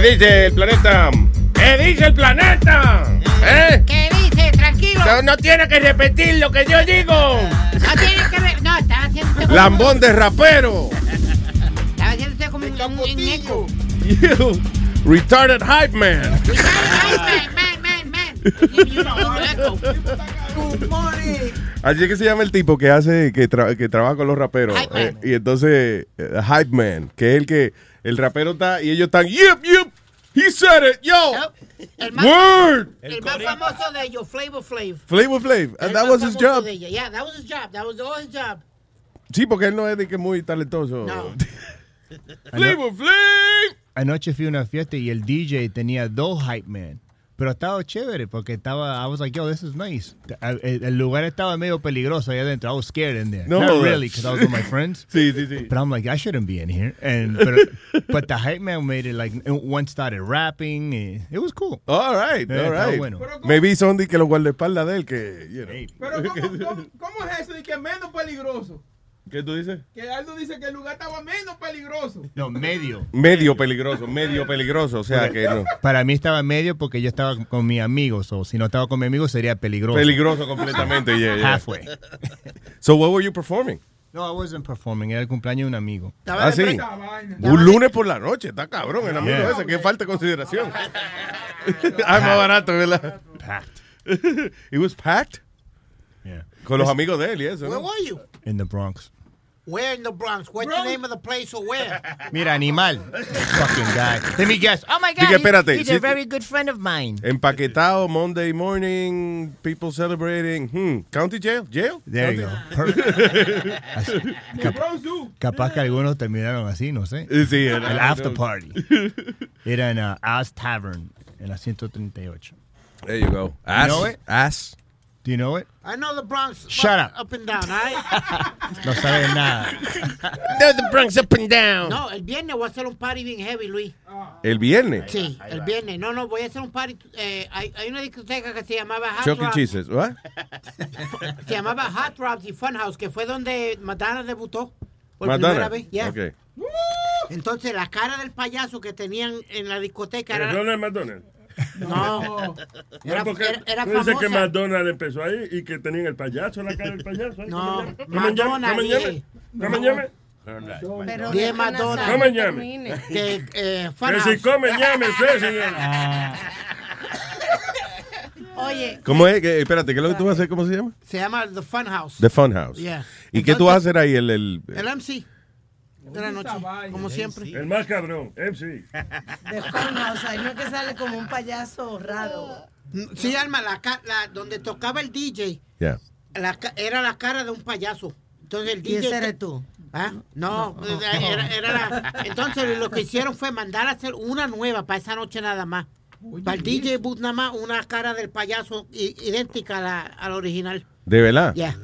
¿Qué dice el planeta? ¿Qué dice el planeta? ¿Eh? ¿Qué dice? Tranquilo. No, no tiene que repetir lo que yo digo. No tiene que ver. No, estaba haciendo como. Lambón de rapero. Estaba haciendo como un, un, eco. You retarded hype man. Ay, man, man, man, man. Morning. Así es que se llama el tipo que hace, que, tra- que trabaja con los raperos. Hype man. Eh, y entonces, eh, Hype Man, que es el que el rapero está y ellos están, yep, yep, he said it, yo, El más, word, el más famoso de ellos, Flavor Flav. Flavor Flav, and El that was his job. Yeah, that was his job. That was all his job. Sí, porque él no es de que muy talentoso. No. Flavor Flav. Anoche fui a una fiesta y el DJ tenía dos hype man. Pero estaba chévere porque estaba, I was like, yo, this is nice. El, el lugar estaba medio peligroso ahí adentro. I was scared in there. No, Not really, because I was with my friends. Sí, sí, sí. But I'm like, I shouldn't be in here. And but, but the hype man made it like one started rapping. It was cool. All right, Eh, all right. bueno. Maybe son de que los guardaespaldas de él, que, you know. Pero ¿cómo, cómo, cómo es eso de que es menos peligroso? ¿Qué tú dices? Que Aldo dice que el lugar estaba menos peligroso. No, medio. Medio peligroso, medio peligroso, o sea que no. Para mí estaba medio porque yo estaba con mis amigos. O si no estaba con mi amigos sería peligroso. Peligroso completamente, yeah, yeah. Halfway. So what were you performing? No, I wasn't performing. Era el cumpleaños de un amigo. Estaba Ah, sí. Un lunes por la noche, está cabrón el amigo Yeah. ese, que falta de consideración. ah, más barato, ¿verdad? Packed. It was packed Yeah. con los amigos de él y eso. Where ¿no? were you? In the Bronx. Where in the Bronx? What's the name of the place or where? Mira, animal. Fucking guy. Let me guess. Oh my God. Diga, espérate, He's a very good friend of mine. Empaquetado, Monday morning, people celebrating. Hmm, county jail, jail. There you go. Así- The cap- capaz que algunos terminaron así, no sé. Sí, el, El after party. Era en uh, As Tavern, en la 138. There you go. Ass. know it? Ass. Do you know it? I know the Bronx. Shut up, up. And down, right? No sabes nada. the Bronx up and down. No, el viernes voy a hacer un party bien heavy, Luis. El viernes. Sí, el viernes. No, no, voy a hacer un party. Eh, hay, hay una discoteca que se llamaba Hot Chuck E. Rods. Cheese's, what? Se llamaba Hot Rods y Funhouse, que fue donde Madonna debutó por Madonna. primera vez. Yeah. Okay. Entonces, la cara del payaso que tenían en la discoteca era. Ronald McDonald. No, era, No, porque era, era tú dices que famosa. McDonald empezó ahí y que tenían el payaso, la cara del payaso. ahí. No, ¿Cómo se llama? Madonna, ¿Cómo se llama? dije. ¿Cómo se llama? Pero deja Madonna. ¿Cómo que llame? Que, eh, Que si come, llame usted, señor. Oye, ¿Cómo es? Que- espérate, ¿qué es lo que tú vas a hacer? ¿Cómo se llama? Se llama The Funhouse. The Funhouse. Yeah. ¿Y qué tú vas a hacer ahí? El, el, El MC. De la noche, como siempre. El más cabrón, MC. de Funhouse, ahí no es que sale como un payaso raro. Sí, Alma, la, donde tocaba el DJ, Yeah. la ca- era la cara de un payaso. Entonces el ¿Y DJ. ese eres tú? ¿Ah? No, era, era la- entonces lo que hicieron fue mandar a hacer una nueva para esa noche nada más. Para el DJ booth nada más, una cara del payaso idéntica a la, a la original. ¿De verdad? Ya.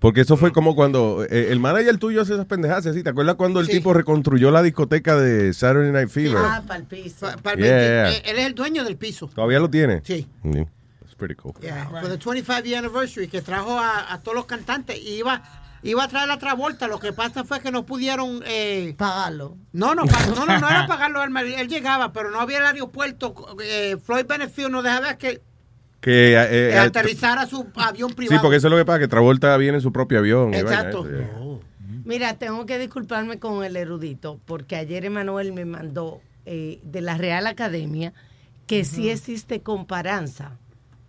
Porque eso fue como cuando eh, el manager tuyo hace esas pendejadas, ¿sí? ¿Te acuerdas cuando el Sí. tipo reconstruyó la discoteca de Saturday Night Fever? Ah, para el piso. Pa- para el Yeah, 20 yeah. eh, Él es el dueño del piso. ¿Todavía lo tiene? Sí. Mm, That's pretty cool. Yeah, for the 25 year anniversary que trajo a, a todos los cantantes y iba iba a traer la otra vuelta. Lo que pasa fue que no pudieron eh, Pagarlo. no, no, no, no, no era pagarlo él, él llegaba, pero no había el aeropuerto. Eh, Floyd Benefield no dejaba que Que, eh, eh, eh, aterrizara su avión sí, privado. porque eso es lo que pasa, que Travolta viene en su propio avión. y Exacto. Mira, tengo que disculparme con el erudito, porque ayer Emanuel me mandó eh, de la Real Academia que sí existe comparanza.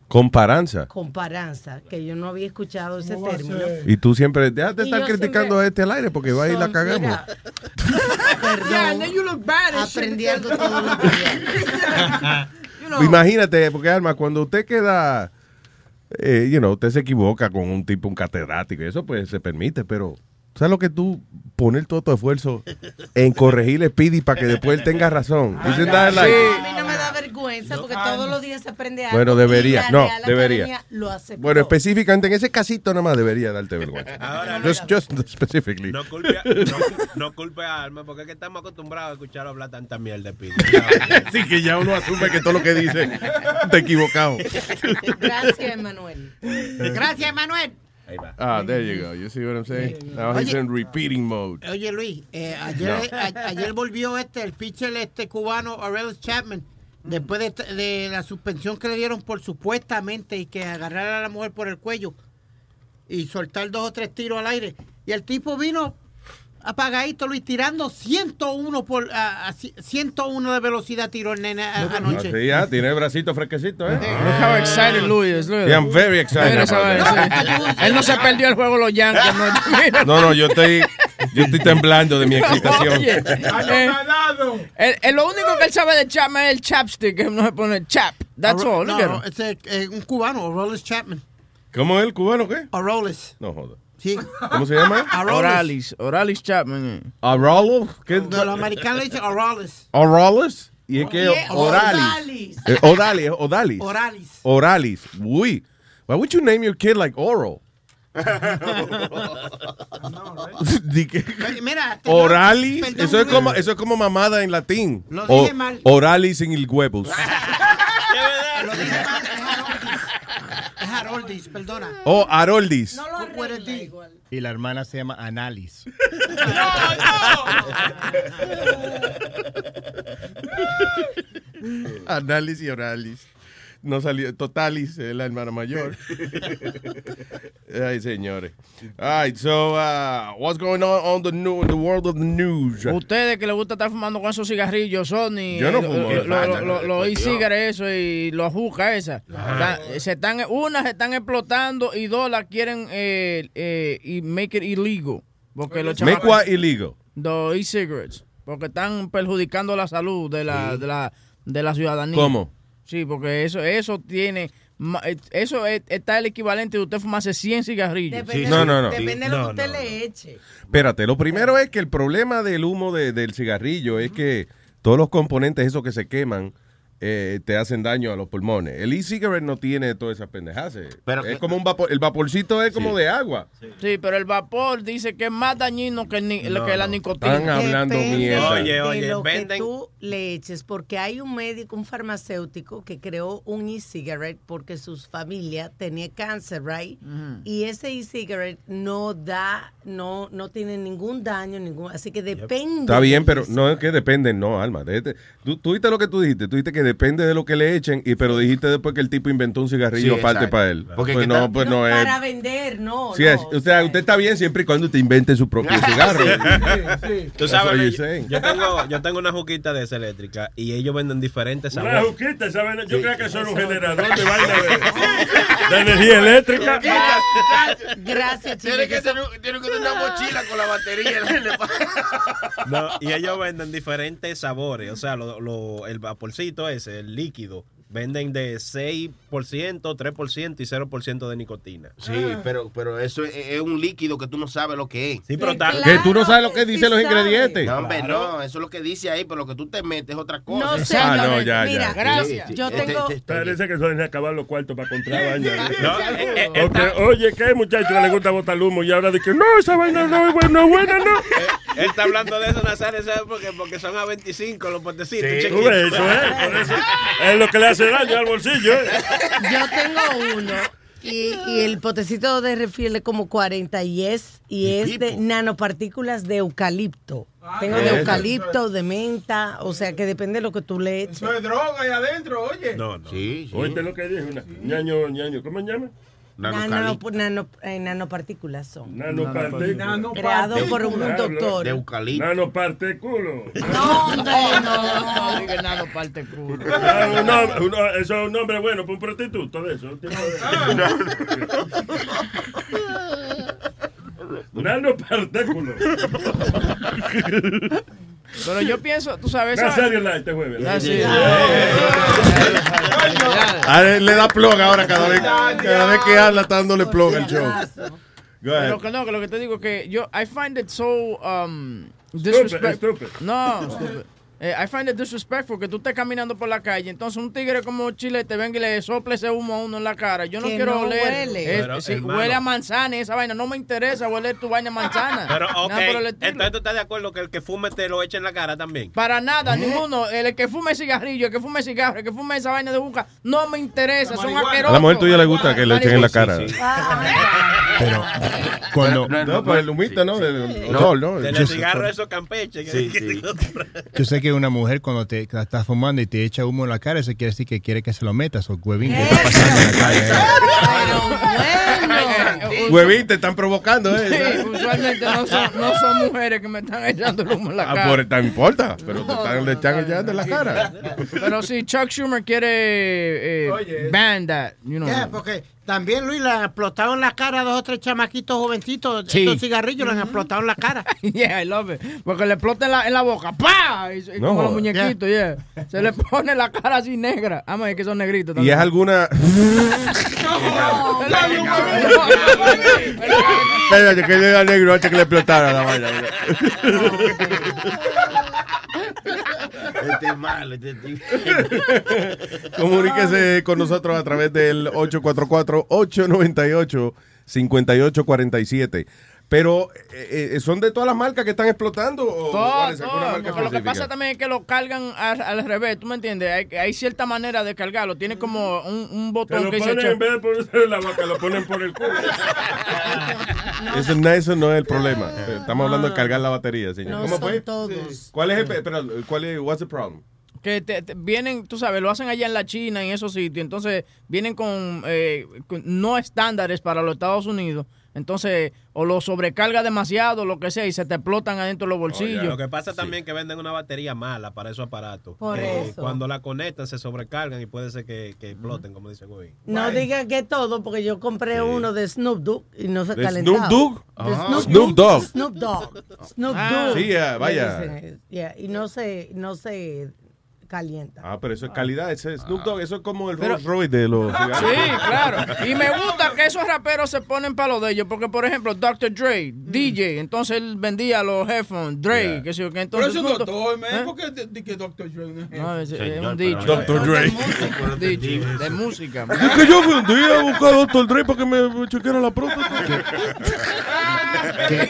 Comparanza. Comparanza, que yo no había escuchado ese ¿Cómo va a término. Y tú siempre, déjate Y estar criticando siempre- a este al aire porque va y la cagamos. mira, Yeah, and then Perdón, you look bad aprendí algo because- todos los días. Diablo. imagínate, porque Alma, cuando usted queda, eh, you know, usted se equivoca con un tipo, un catedrático, y eso pues se permite, pero ¿sabes lo que tú poner todo tu esfuerzo en corregirle Speedy para que después él tenga razón? That like- No, no porque todos los días se aprende algo. Bueno, y debería, la no, Real debería. Lo. Bueno, específicamente en ese casito nada más debería darte vergüenza. Ahora, just, just specifically. No culpe, a, no, no culpe a Alma, porque es que estamos acostumbrados a escuchar hablar tanta mierda de Pidi. Así que ya uno asume que todo lo que dice está equivocado. Gracias, Manuel. Gracias, Manuel. Ah, there you go. You see what I'm saying? Now he's Oye. in repeating mode. Oye, Luis, eh, ayer, a- ayer volvió este, el pitcher este cubano, Aurelius Chapman, después de, de la suspensión que le dieron por supuestamente y que agarrar a la mujer por el cuello y soltar dos o tres tiros al aire. Y el tipo vino apagadito, Luis, tirando 101 por a, a ci- 101 de velocidad tiró el nene a- anoche. Sí, ya, tiene el bracito fresquecito, ¿eh? Look how excited Louis is. Look at Yeah, him. I'm very excited. Él no se perdió el juego los Yankees. No, no, yo estoy, yo estoy temblando de mi excitación. Oye, eh, el- el- lo único que él sabe de Chapman es el chapstick, que no se pone chap. That's all. no, no, ese, eh, un cubano, Aurelius Chapman. ¿Cómo es el cubano qué? Aurelius. No joda. Sí. ¿Cómo se llama? Aurelius. Oralis. Oralis Chapman. eh. Arolo. ¿Qué? De los americanos le dicen Aurelius. Oralis. Y es que Oralis. Odalis. Eh, Odalis. Oralis. Oralis. Uy. Why would you name your kid like Oral? Mira, Oralis. perdón, Eso es como, eso es como mamada en latín. Lo O- dije mal. Oralis en el huevos. Lo dije mal, es Haroldis. Es Haroldis, perdona. O Aroldis. No lo. Y la hermana se llama Analis. Análisis y Oralis. No salió. Totalis, es la hermana mayor. Ay, señores. All right, so, uh, what's going on on the, new, in the world of the news? Ustedes que les gusta estar fumando con esos cigarrillos, Sony. Yo no eh, fumo. eh, Los Ah, lo, lo, e-cigarettes eso y los juca esa. Están- se están, una se están explotando y dos la quieren eh, eh, y make it illegal. Porque los Make chamacos- what illegal? Los e-cigarettes. Porque están perjudicando la salud de la, de la, de la ciudadanía. ¿Cómo? Sí, porque eso, eso tiene. ma- eh, Eso es- está el equivalente de usted fumarse 100 cigarrillos. Depende, No, no, no. Depende de lo No, que usted no, le eche. Espérate, lo primero es que el problema del humo de- del cigarrillo es que todos los componentes esos que se queman eh, te hacen daño a los pulmones. El e-cigarette no tiene todas esas pendejas. Pero es que- como un vapor, el vaporcito es como de agua. Sí, pero el vapor dice que es más dañino que, el ni- No, que la nicotina. Están hablando Depende mierda. Oye, de oye, lo que venden- tú le eches, porque hay un médico, un farmacéutico que creó un e-cigarette porque su familia tenía cáncer, right? Y ese e-cigarette no da, no, no tiene ningún daño, ningún, así que depende. Está bien, pero no es que depende, no, Alma. déjate- Tú, tú dijiste lo que tú dijiste. Tú dijiste que depende de lo que le echen, y pero dijiste después que el tipo inventó un cigarrillo Sí, aparte exacto. para él. Porque pues que no, pues No, no es. para vender, no. Sí, no, es- o sea, usted está bien siempre y cuando te invente su propio cigarro. Tú That's what sabes, yo, tengo, yo tengo una juquita de esa eléctrica y ellos venden diferentes Una sabores. juquita, esa vaina, yo creo que son un generador de vaina de, de energía eléctrica. Gracias, Tiene que, chicos. tener, tiene que tener una mochila con la batería. No, y ellos venden diferentes sabores. O sea, lo, lo- el vaporcito el líquido, venden de 6%, 3% y 0% de nicotina. Sí, pero, pero eso es, es un líquido que tú no sabes lo que es. Sí, pero está- claro. Que tú no sabes lo que sí dicen los sabe. ingredientes. No, hombre, no, eso es lo que dice ahí, pero lo que tú te metes es otra cosa. No sé. Ah, no, ya, Mira, ya. Gracias. Sí, sí, Yo este- tengo- este- este- Parece que de acabar los cuartos para comprar. No, eh, eh, oye, ¿qué muchacho que le gusta botar humo? Y ahora de que no, esa vaina no es buena, no es buena, no. él está hablando de eso, Nazario, ¿sabes por qué? Porque son a 25 los potecitos. Chiquitos. eso es, por eso es lo que le hace daño al bolsillo. ¿eh? Yo tengo uno y, y el potecito de refil es como 40 y es, y ¿Qué es de nanopartículas de eucalipto. Tengo de eucalipto, de menta, o sea que depende de lo que tú le eches. Eso es droga ahí adentro, oye. No, no. Sí, sí. Oíste lo que dijo, una- ñaño, ñaño, ¿cómo se llama? Nano, nano- eh, nanopartículas son. Nanopartículas. Creado por un doctor. De eucalipto. Nanopartículo. No, no. No diga nada, parte culo. Ah, un nombre- un- eso es un nombre bueno para un prostituto de eso. Nanopartículo. Pero yo pienso, tú sabes. esa- Nazario Light este jueves. Ah. A él le da plug ahora cada vez, cada vez que habla está dándole plug al show. Go ahead. Pero que no, que lo que te digo es que yo, I find it so um, disrespect- stupid. No, stupid. Eh, I find it disrespectful que tú estés caminando por la calle, entonces un tigre como Chile te venga y le sople ese humo a uno en la cara. Yo no Que quiero no oler. huele. Pero, sí, huele a manzana y esa vaina. No me interesa huele tu vaina a manzana. Pero, ok, Nada por el estilo. entonces tú estás de acuerdo que el que fume te lo eche en la cara también. Para nada, ¿Eh? ninguno. El que fume cigarrillo, el que fume cigarro, el que fume esa vaina de juca, no me interesa. Son A asquerosos. la mujer tuya le gusta que le echen en la cara. Pero cuando No, pues el humita, ¿no? El olor, ¿no? De Yo los sé- cigarros esos campeches. que- Sí, que sí. Yo sé que una mujer cuando te que estás fumando y te echa humo en la cara, eso quiere decir que quiere que se lo metas o huevín que está pasando en la cara. ¿eh? Huevín, te están provocando, Sí, ¿eh? usualmente no son, no son mujeres que me están echando el humo en la Ah, cara. por no importa, pero te están, le están echando en la cara. Pero si Chuck Schumer quiere eh, ban that, you know. Yeah, porque también Luis le han explotado en la cara a dos o tres chamaquitos jovencitos. Sí. Estos cigarrillos le han explotado en la cara. Yeah, I love it. Porque le explota en la, en la boca. ¡Pah! Y, y No como los muñequitos, yeah. Se le pone la cara así negra. Ah, es que son negritos ¿Y también. es alguna... Espérate, que llega negro antes que le explotara la vaina. Este es este. Comuníquese con nosotros a través del 844-898-5847. Pero, eh, eh, ¿son de todas las marcas que están explotando? ¿O Todo, es? ¿Alguna todo. marca Porque lo que pasa también es que lo cargan al, al revés, ¿tú me entiendes? Hay, hay cierta manera de cargarlo. Tiene como un, un Se botón lo que dice... ponen, en vez de ponerse en la boca, lo ponen por el culo. Eso, no, eso no es el problema. Estamos hablando de cargar la batería, señor. No ¿Cómo son fue? todos. ¿Cuál es el, cuál es, what's the problem? que te- te- vienen, tú sabes, lo hacen allá en la China, en esos sitios, entonces vienen con, eh, con no estándares para los Estados Unidos, entonces o lo sobrecarga demasiado, lo que sea, y se te explotan adentro los bolsillos. Lo que pasa también es que venden una batería mala para esos aparatos. Por Eh, eso. Cuando la conectan se sobrecargan y puede ser que, que exploten, como dice Goy. No digan que todo, porque yo compré uno de Snoop Dogg y no se ¿De calentaba. Snoop Dogg? Ah. Snoop Dogg. Snoop Dogg. Snoop Ah. Dogg. Sí, ah, vaya. le dicen, yeah, y no se, no se calienta. Ah, pero eso es calidad. Ese Snoop Dogg, eso es como el Pero- Rolls Royce de los cigarros. Sí, claro. Y me gusta que esos raperos se ponen para lo de ellos, porque por ejemplo, Dr. Dre, DJ, entonces él vendía los headphones, Dre, Yeah. que sé yo, que Pero entonces... es un Snoop Dogg- doctor, man. ¿Eh? ¿Por qué de, de que doctor Dre no es No, es, es Señor, un pero- dicho. Dr. Dre. Un dicho de música. Es que yo fui un día a buscar a Dr. Dre para que me, me chequeara la próstata. Qué,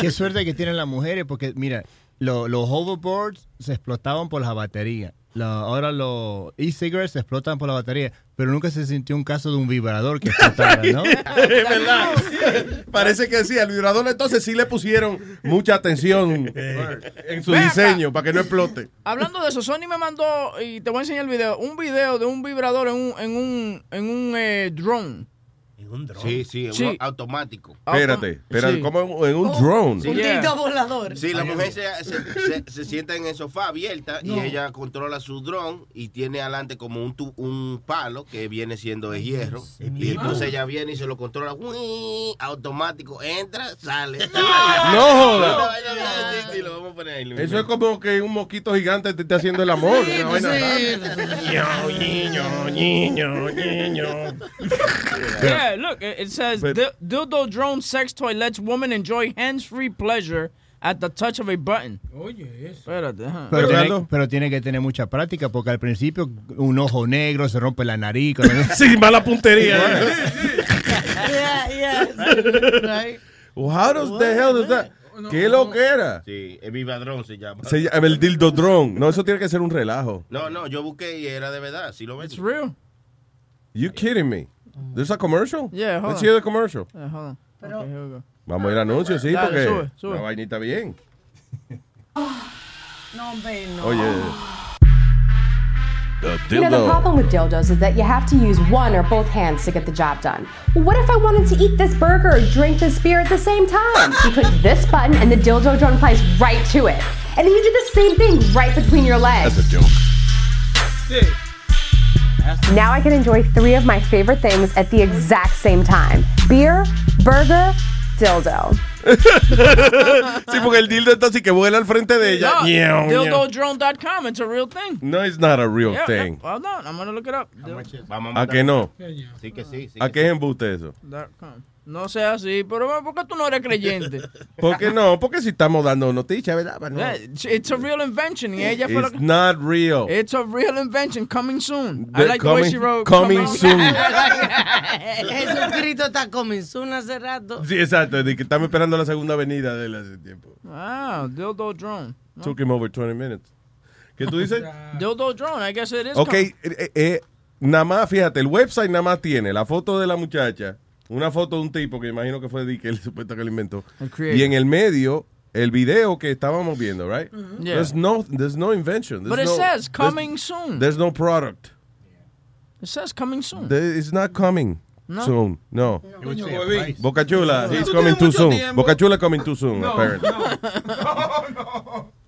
qué suerte que tienen las mujeres, porque mira, lo- los hoverboards se explotaban por la batería. La- ahora los e-cigarettes se explotan por la batería, pero nunca se sintió un caso de un vibrador que explotara, ¿no? es verdad. Parece que sí, al vibrador entonces sí le pusieron mucha atención en su Ve acá. diseño para que no explote. Hablando de eso, Sony me mandó, y te voy a enseñar el video, un video de un vibrador en un, en un, en un eh, drone. En un dron. Sí, sí, Sí. uno automático. Espérate, espérate, Sí. como en, un drone. Un Yeah. volador. Sí, la mujer se, se, se- se sienta en el sofá abierta y ella controla su dron y tiene adelante como un, tu- un palo que viene siendo de hierro. Y entonces ella viene y se lo controla ¡uii! automático. Entra, sale. No joda. Eso es como que un mosquito gigante te esté haciendo el amor. una vaina rara. Yeah, look, it says But- "Dil- dildo drone sex toy lets woman enjoy hands-free pleasure at the touch of a button. Oye, eso. Espérate, ajá. Pero, Pero, tiene, pero tiene que tener mucha práctica, porque al principio un ojo negro se rompe la nariz. Sí, mala puntería. Yeah, yeah. Right. Well, how does the hell does that? ¿Qué lo que era? Sí, el vibradrón se llama. Se llama el dildo drone. No, eso tiene que ser un relajo. No, no, yo busqué y era de verdad. Sí lo ves. It's real. You kidding me? There's a commercial? Yeah, hold Let's on. hear the commercial. Yeah, hold on. Pero- Okay, here we go. Vamos a ir al anuncio, sí, Dale, porque sube, sube. la vainita bien. No, hombre, no. Oye. The You know, the problem with dildos is that you have to use one or both hands to get the job done. What if I wanted to eat this burger or drink this beer at the same time? You push this button and the dildo drone applies right to it. And then you do the same thing right between your legs. That's a joke. Now I can enjoy three of my favorite things at the exact same time beer, burger, dildo. sí, porque el dildo está así que vuela al frente de ella. No, dildodrone.com, it's a real thing. No, it's not a real Yeah, thing. yeah, hold on, I'm gonna look it up. Vamos ¿A que no? Sí que sí. sí ¿A qué es embuste eso? No sea así, pero ¿por qué tú no eres creyente? ¿Por qué no? Porque si estamos dando noticias, ¿verdad? No. It's, a real invention. Y ella fue la It's que... not real. It's a real invention coming soon. I like the way coming- she wrote coming soon. Jesucristo está coming soon hace rato. Sí, exacto. De que estamos esperando la segunda avenida de él hace tiempo. Ah, dildo drone. No. Took him over 20 minutes. ¿Qué tú dices? Dildo drone, I guess it is. Ok, coming. eh, eh, nada más, fíjate, el website nada más tiene la foto de la muchacha, una foto de un tipo que imagino que fue Dick, el supuesto que lo inventó. Y en el medio, el video que estábamos viendo, right? Yeah. There's no, there's no invention. There's But it no- says there's- coming soon. There's no product. It says coming soon. There- It's not coming No. soon. No. Huevín. Boca Chula, he's coming too soon. tiempo. Boca Chula coming too soon, No, apparently. no. no.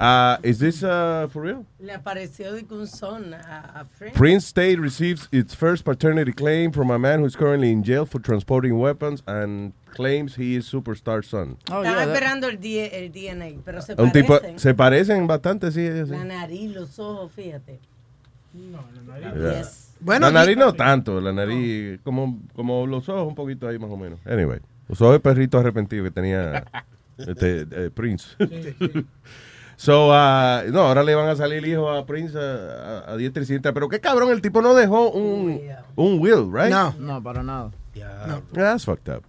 Uh, is this uh, for real? Le apareció de un son a, a Prince. Prince State receives its first paternity claim from a man who is currently in jail for transporting weapons and claims he is superstar son. Oh, Estaba yeah, esperando el, D- el DNA, pero se Un tipo, parecen. se parecen bastante, sí. La nariz, los ojos, fíjate. Yeah. Yes. Bueno, la nariz y- no tanto, la nariz como, como los ojos un poquito ahí más o menos. Anyway, los ojos de perrito arrepentido que tenía este, eh, Prince. So, uh, no, ahora le van a salir hijos a Prince a, a, a diestra y siniestra. Pero qué cabrón, el tipo no dejó un, un will, right? No. No, para nada. Ya, That's fucked up.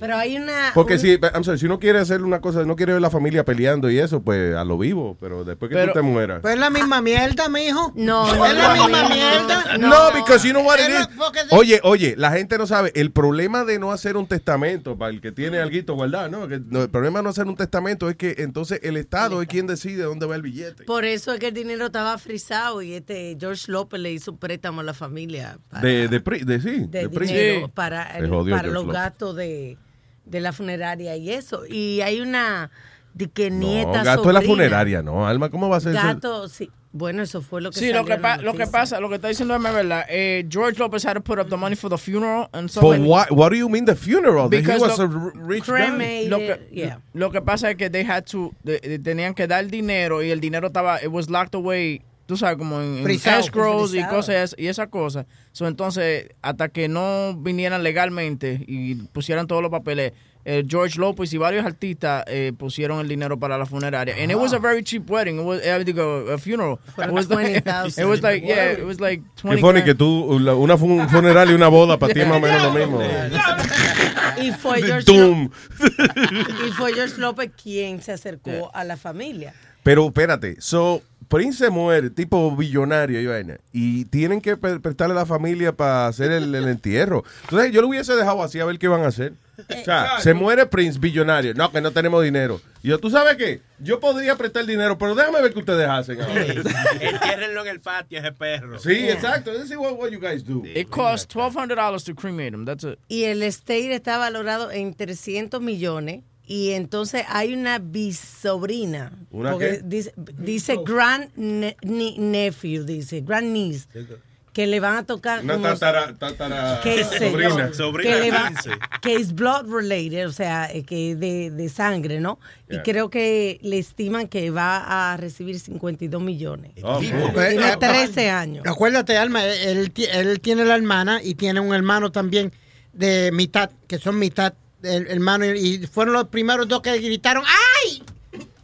Pero hay una. Porque un- si, I'm sorry, si uno quiere hacer una cosa, no quiere ver la familia peleando y eso, pues a lo vivo. Pero después que Pero- tú te mueras. Pues es la misma mierda, mijo. No, no, Es la no, misma no, mierda. No, because you know what it is. Oye, oye, la gente no sabe. El problema de no hacer un testamento, para el que tiene algo guardado, ¿no? No, El problema de no hacer un testamento es que entonces el Estado es quien decide dónde va el billete. Por eso es que el dinero estaba frisado y este George López le hizo un préstamo a la familia para, De, de, pri- de sí, de de Prince. dinero Sí. Para, el- jodió para los López. gastos de, de la funeraria y eso. Y hay una de que No, nieta gasto de la sobrina, funeraria, no. Alma, ¿cómo va a ser eso? Gato, sí. Bueno, eso fue lo que Sí, lo que, pa- lo que pasa, lo que está diciendo es verdad. Eh, George Lopez had to put up the money for the funeral and so For what, what do you mean the funeral? That he Because was lo- a rich guy. Cremated, lo que, yeah. lo que pasa es que they had to, de- de- tenían que dar dinero y el dinero estaba, it was locked away, tú sabes, como en, en escrows y cosas y esas cosas. So, entonces, hasta que no vinieran legalmente y pusieran todos los papeles, eh, George Lopez y varios artistas eh, pusieron el dinero para la funeraria. And it was a very cheap wedding. It was, eh, digo, a funeral. Fueron It was like, 20,000. it was like, yeah, it was like 20 Qué funny que tú, la- una fu- un funeral y una boda para ti es más o menos lo mismo. Y fue George Doom. Y fue George López quien se acercó a la familia. Pero espérate, so, Prince se muere, tipo billonario y vaina, y tienen que pre- prestarle a la familia para hacer el, el entierro. Entonces yo lo hubiese dejado así a ver qué van a hacer. O sea, se muere Prince billonario. No, que no tenemos dinero. Y yo, ¿tú sabes qué? Yo podría prestar dinero, pero déjame ver qué ustedes hacen. ahora. Entiérrenlo en el patio, ese perro. Sí, exacto. This is what, what you guys do. It cost $1,200 to cremate him. That's it. Y el estate está valorado en 300 millones. Y entonces hay una bisobrina. ¿Una porque qué? Dice, dice grand ne- nephew, dice, grand niece. Que le van a tocar Una unos- tatara, tatara qué sé yo, sobrina. Sobrina que, le va- 15. que es blood related, o sea, eh, que de, de sangre, ¿no? Yeah. Y creo que le estiman que va a recibir 52 millones. Oh, Tiene eh, 13 años. Acuérdate, Alma, él, él tiene la hermana y tiene un hermano también de mitad, que son mitad hermano, y fueron los primeros dos que gritaron ¡Ay!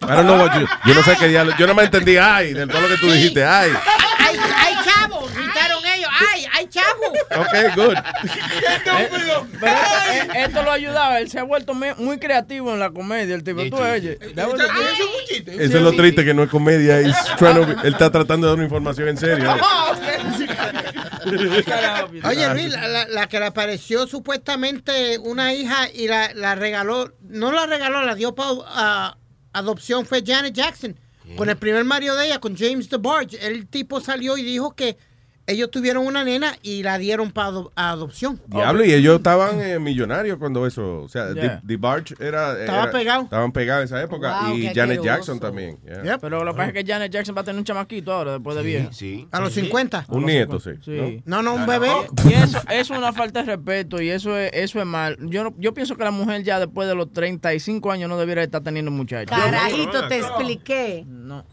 I don't know what you- yo no sé qué diablo. Yo no me entendí, ay, de todo lo que tú dijiste, ay. ¡Ay, ay chavo! Gritaron ellos ¡Ay, ay chavo! Ok, good. Pero esto, eh, esto lo ha ayudado. Él se ha vuelto me- muy creativo en la comedia. El tipo, tú oye. eso es lo triste, que no es comedia. él está tratando de dar una información en serio. Oye, Luis, la, la- la que le apareció supuestamente una hija y la, la regaló, no la regaló, la dio para adopción fue Janet Jackson. Con el primer marido de ella, con James DeBarge. El tipo salió y dijo que ellos tuvieron una nena y la dieron para adopción. Diablo, y ellos estaban eh, millonarios cuando eso. O sea, Yeah. The, Barge era. Estaba era- pegado. Estaban pegados en esa época. Wow, y Janet. Jackson también. yeah. Pero lo que pasa es que Janet Jackson va a tener un chamaquito ahora, después de vieja. Sí. A los 50. Un nieto, sí. Sí. No, no, un bebé. Y eso, eso es una falta de respeto y eso es, eso es mal. Yo, no- yo pienso que la mujer ya después de los 35 años no debiera estar teniendo muchachos. Carajito, te expliqué. No.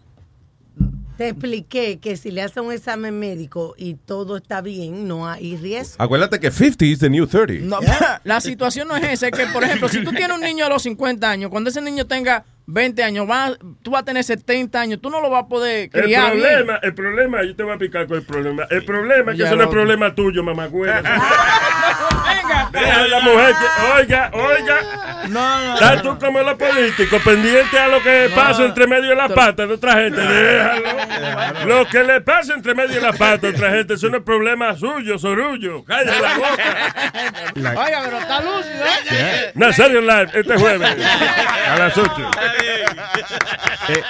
Te expliqué que si le hacen un examen médico y todo está bien, no hay riesgo. Acuérdate que 50 is the new 30. No, la situación no es esa, es que, por ejemplo, si tú tienes un niño a los 50 años, cuando ese niño tenga 20 años, va, tú vas a tener 70 años, tú no lo vas a poder El criar bien. problema, el problema, yo te voy a explicar con el problema. El problema es que Ya eso no es problema tuyo, mamá. Deja a la mujer que, oiga, oiga. No, no. Estás tú como los políticos, pendiente a lo que pasa entre medio de las patas de otra gente. Déjalo. Lo que le pasa entre medio de las patas de otra gente, eso no es problema suyo, sorullo. Cállate la boca. Oiga, pero está lúcido, ¿eh? Nazario Live, este jueves, a las 8. Eh,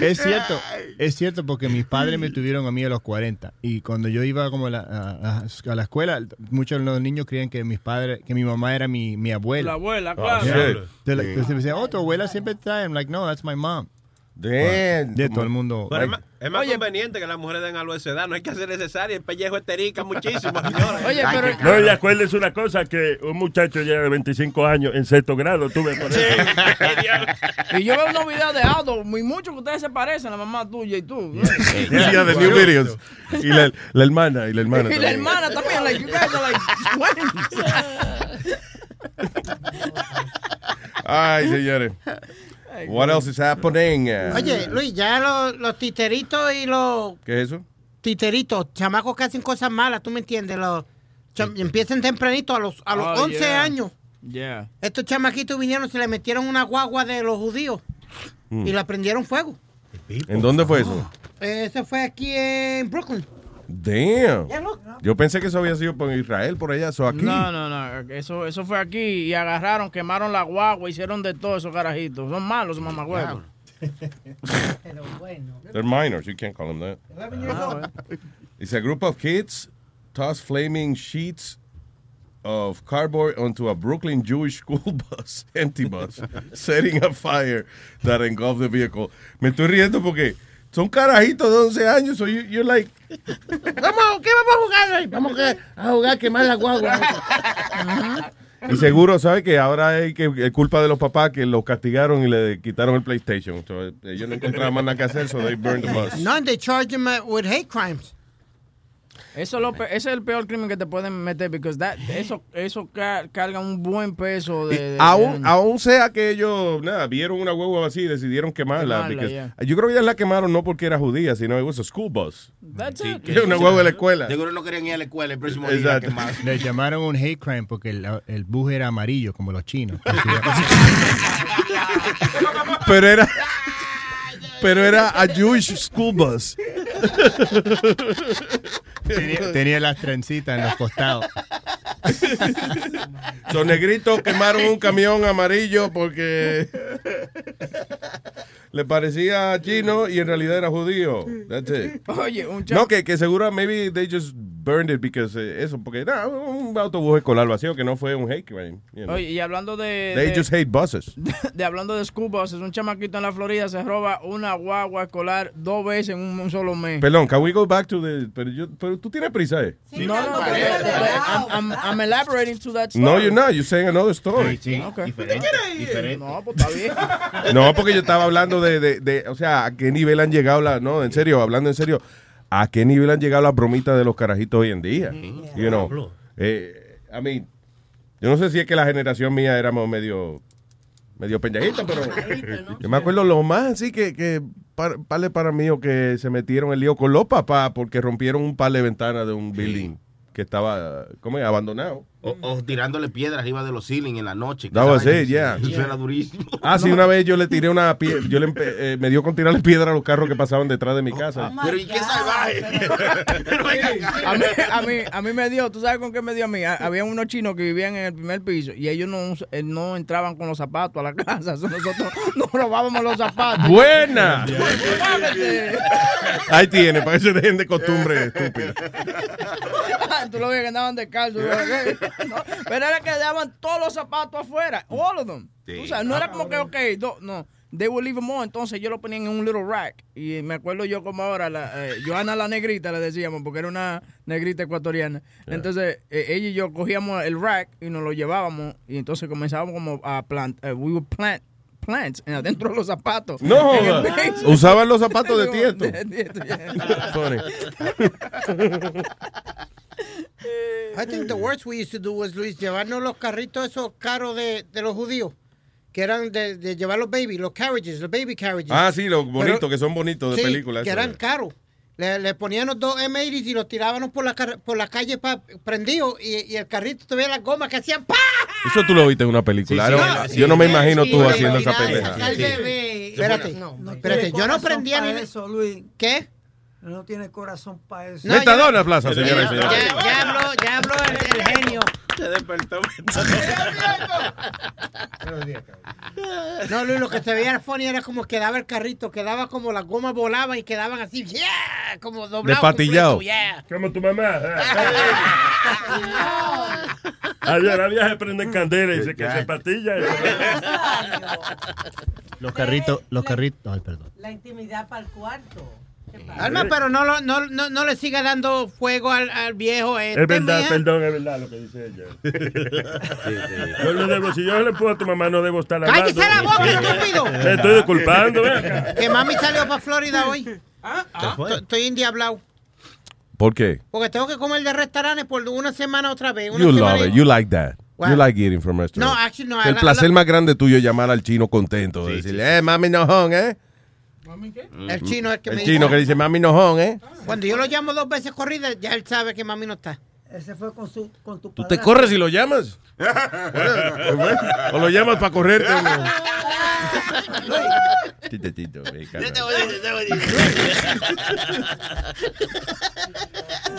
es cierto, es cierto porque mis padres me tuvieron a mí a los 40 y cuando yo iba como a la, a- a- a la escuela, muchos de los niños creían que mis padres, que mi mamá era mi, mi abuela. La abuela, Ah, claro. yeah. They're like- entonces me decían, oh, tu abuela siempre trae. I'm like, no, that's my mom. Damn. De todo el mundo. Pero es más, es más conveniente que las mujeres den algo de esa edad. No hay que hacer necesario. El pellejo esterica muchísimo, señores. Oye, pero- No, y acuérdense una cosa, que un muchacho ya de 25 años en sexto grado, tuve por eso. Y yo veo unos videos de Aldo, muy mucho que ustedes se parecen, la mamá tuya y tú. Yeah, yeah, the new videos. Y la, la hermana, y la hermana. Y la hermana también, like, you guys are like twins. Ay, señores. What else is happening? Oye, Luis, ya los, los titeritos y los ¿Qué es eso? titeritos, chamacos que hacen cosas malas, ¿tú me entiendes? Los cham- empiezan tempranito a los, a los Oh, 11 yeah. años. Yeah. Estos chamaquitos vinieron, se le metieron una guagua de los judíos Mm. y la prendieron fuego. ¿En dónde fue eso? Eh, Ese fue aquí en Brooklyn. Damn. Yo pensé que eso había sido por Israel, por allá. So aquí. No, no, no. Eso, eso fue aquí y agarraron, quemaron la guagua, hicieron de todo esos carajitos. Son malos, mamagüevos. Pero bueno. They're minors. You can't call them that. It's a group of kids toss flaming sheets of cardboard onto a Brooklyn Jewish school bus, empty bus, setting a fire that engulfed the vehicle. Me estoy riendo porque son carajitos de 11 años. So you, you're like, Vamos, ¿qué vamos a jugar hoy? Vamos a a jugar a quemar la guagua. y seguro, ¿sabe que ahora hay que es culpa de los papás que los castigaron y le quitaron el PlayStation? So, ellos no encontraban más nada que hacer, so they burned the bus. No, they charge them with hate crimes. Eso es lo pe- ese es el peor crimen que te pueden meter, porque eso, eso ca- carga un buen peso de, de- aún, aún sea que ellos nada, vieron una hueva así y decidieron quemarla. Quemarla, because- yeah. Yo creo que ellas la quemaron no porque era judía, sino it was a school bus. That's Sí, it. que- Era una hueva de la escuela. Seguro no querían ir a la escuela el próximo día Exacto. que. Le llamaron un hate crime porque el, el bus era amarillo, como los chinos. Pero era pero era a Jewish school bus. tenía, tenía las trencitas en los costados. Los negritos quemaron un camión amarillo porque le parecía chino y en realidad era judío. That's it. Oye, un No, que, que seguro maybe they just burned it because eh, eso, porque era un autobús escolar vacío que no fue un hate crime. you know. Oye, y hablando de, They de- just hate buses. de hablando de school buses, un chamaquito en la Florida se roba una guagua escolar dos veces en un, un solo mes. Perdón, can we go back to the... Pero, yo, pero tú tienes prisa, eh? no, no, no, I'm, I'm, I'm elaborating to that story. No, you're not. You're saying another story. Okay. Diferente. diferente. No, pues está bien. No, porque yo estaba hablando de, de, de, o sea, a qué nivel han llegado las, no, en serio, hablando en serio, a qué nivel han llegado las bromitas de los carajitos hoy en día. You know, eh, I mean, yo no sé si es que la generación mía éramos medio, medio pendejita, pero yo me acuerdo lo más así que, que par, par de para mí que se metieron el lío con los papás porque rompieron un par de ventanas de un building que estaba, ¿cómo es? Abandonado. O, o tirándole piedras arriba de los ceilings en la noche. That was it, yeah. Eso era durísimo. Ah, sí, una vez yo le tiré una piedra, yo le eh, me dio con tirarle piedra a los carros que pasaban detrás de mi casa. Pero ¿y qué salvaje? A mí, a, mí, a mí me dio, ¿tú sabes con qué me dio a mí? Ha- Había unos chinos que vivían en el primer piso y ellos no, eh, no entraban con los zapatos a la casa. So Nosotros nos robábamos los zapatos. ¡Buena! Ahí tiene, para que se dejen de costumbre estúpida. Tú lo ves que andaban descalzos. ¿No? Pero era que daban todos los zapatos afuera. All of them. Sí. Tú sabes, no era como que, ok, do- no. They would leave them all. Entonces yo lo ponían en un little rack. Y me acuerdo yo como ahora, la, eh, Johanna la negrita le decíamos, porque era una negrita ecuatoriana. Entonces eh, ella y yo cogíamos el rack y nos lo llevábamos. Y entonces comenzábamos como a plant, eh, we would plant plants en adentro de los zapatos. No. Usaban los zapatos de. Funny. I think the worst we used to do was, Luis, llevarnos los carritos esos caros de, de los judíos, que eran de, de llevar los baby, los carriages, los baby carriages. Ah, sí, los bonitos, que son bonitos de Sí, película. que eran caros. Le, le poníamos dos M80 y los tirábamos por la, car- por la calle pa- prendidos y, y el carrito tuviera las gomas que hacían ¡pa! Eso tú lo viste en una película. Sí, I sí, don't- sí. yo no me imagino Sí, tú sí, haciendo esa pendeja. Espérate, No, no. espérate, yo no prendía ni... eso, Luis. ¿Qué? No tiene corazón para eso. No, Metadona, plaza, señora y Ya, señores. ya- ya habló, ya habló el, el genio. Se despertó. No, Luis, lo que se veía funny era como quedaba el carrito, quedaba como las gomas volaban y quedaban así, yeah, como doblados. Despatillado. yeah. Como tu mamá. Ayer a viaje prenden candela y dice que se patilla. Los carritos, los carritos. Ay, perdón. La intimidad para el cuarto. Alma, pero no, lo- no, no, no le siga dando fuego al, al viejo este, Es verdad, mija. perdón, es verdad lo que dice ella. Yo no debo, si yo le puedo a tu mamá, no debo estar hablando. ¡Cállese la boca, estúpido! Me estoy disculpando, ven. Que mami salió para Florida hoy. ¿Qué fue? Estoy- indiablado. ¿Por qué? Porque tengo que comer de restaurantes por una semana otra vez. Una You semana love y- it. You like that. Wow. You like eating from restaurants. No, actually, no. El la- placer la- más grande tuyo es llamar al chino contento. decirle, eh, mami nojón, ¿eh? El chino es que El me chino dice- que dice, mami nojón, ¿eh? Cuando yo lo llamo dos veces corrida, ya él sabe que mami no está. Ese fue con, su, con tu ¿Tú te corres y lo llamas? ¿O lo llamas para correrte? Eh, carnal.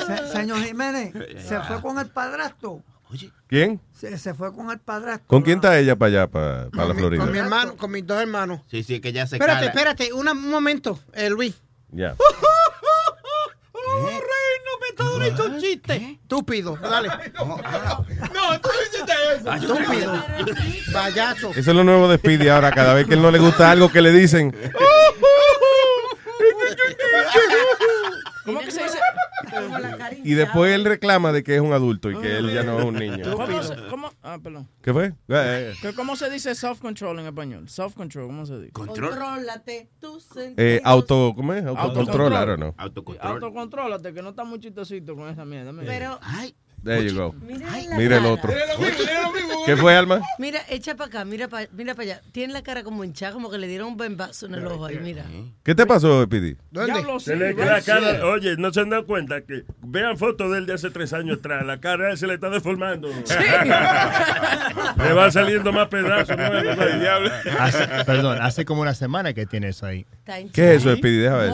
Se- señor Jiménez, se fue con el padrastro. ¿Quién? Se, se fue con el padrastro. ¿Con quién está ella para allá, para, para la mi- Con mi Florida? hermano, con mis dos hermanos. Sí, sí, que ya se Espérate, cala. espérate, una- un momento, eh, Luis. Ya. ¡Oh, reino, me está dando un chiste! Estúpido, dale. No, tú hiciste eso. Estúpido. Payaso. Eso es lo nuevo de Speedy ahora. Cada vez que él no le gusta algo que le dicen, ¿Cómo que se dice? y después él reclama de que es un adulto y que él ya no es un niño. ¿Cómo se, cómo, ah, perdón. ¿Qué fue? Eh, eh, ¿Qué- ¿Cómo se dice self-control en español? Self-control, ¿cómo se dice? Contrólate tus eh, auto, ¿cómo es? Autocontrol, don't know. Autocontrol. Autocontrólate, que no está muy chistosito con esa mierda. Pero, There you go. mira el otro. ¿Qué fue, Alma? Mira, echa para acá, mira para mira pa allá. Tiene la cara como hinchada, como que le dieron un bembazo en el ojo ahí, mira. ¿Qué te pasó, Speedy? ¿Dónde? Diablo, sí, Se le cara, oye, no se han dado cuenta que vean fotos de él de hace tres años atrás, la cara se le está deformando. le van saliendo más pedazos. ¿no? Hace- perdón, hace como una semana que tiene eso ahí. ¿Qué es eso, Speedy? Deja ver.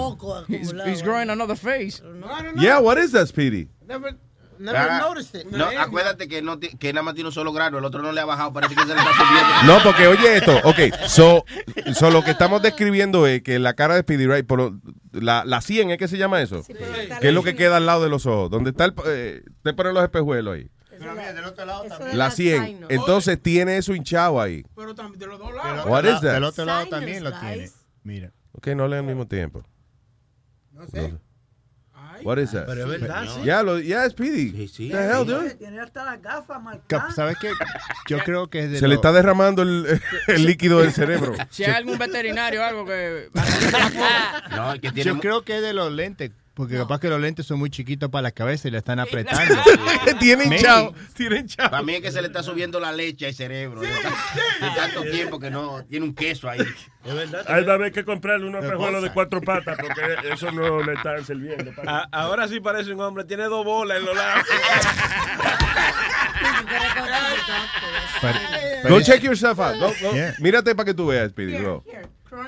He's, growing another face. No, no, no. Yeah, what is that, Speedy? Never, never Ah, noticed it. No, acuérdate que, no, que nada más tiene un solo grano, el otro no le ha bajado, parece que se le está subiendo. No, porque oye esto, ok, so, so lo que estamos describiendo es que la cara de Speedy Right, por lo- la, la 100, ¿es que se llama eso? Sí, pero ¿Qué es lo que queda al lado de los ojos? ¿Dónde está el, eh, te ponen los espejuelos ahí? eso de La 100. sinus. Entonces tiene eso hinchado ahí. Pero también de los dos lados. What is that? Del otro lado también lo tiene. Mira. Ok, no leen al mismo tiempo. No sé. What is that? Pero es verdad, sí. Ya, lo, ya, Speedy. Sí, sí. The hell, dude? Tiene hasta las gafas Ca- marcadas. ¿Sabes qué? Yo creo que es de Se le está derramando el, el líquido del cerebro. Si hay algún veterinario o algo que... No, que tiene Yo creo que es de los lentes. Porque capaz que los lentes son muy chiquitos para la cabeza y le están apretando. tiene Maybe. hinchado. Tiene hinchado. Para mí es que se le está subiendo la leche al cerebro. De, de tanto tiempo que no tiene un queso ahí. Es verdad. Hay va a haber que comprarle unos espejuelos de cuatro patas porque eso no le están sirviendo. A- ahora sí parece un hombre, tiene dos bolas en los lados. Go check yourself out. Go- go- Yeah. Mírate para que tú veas, Speedy.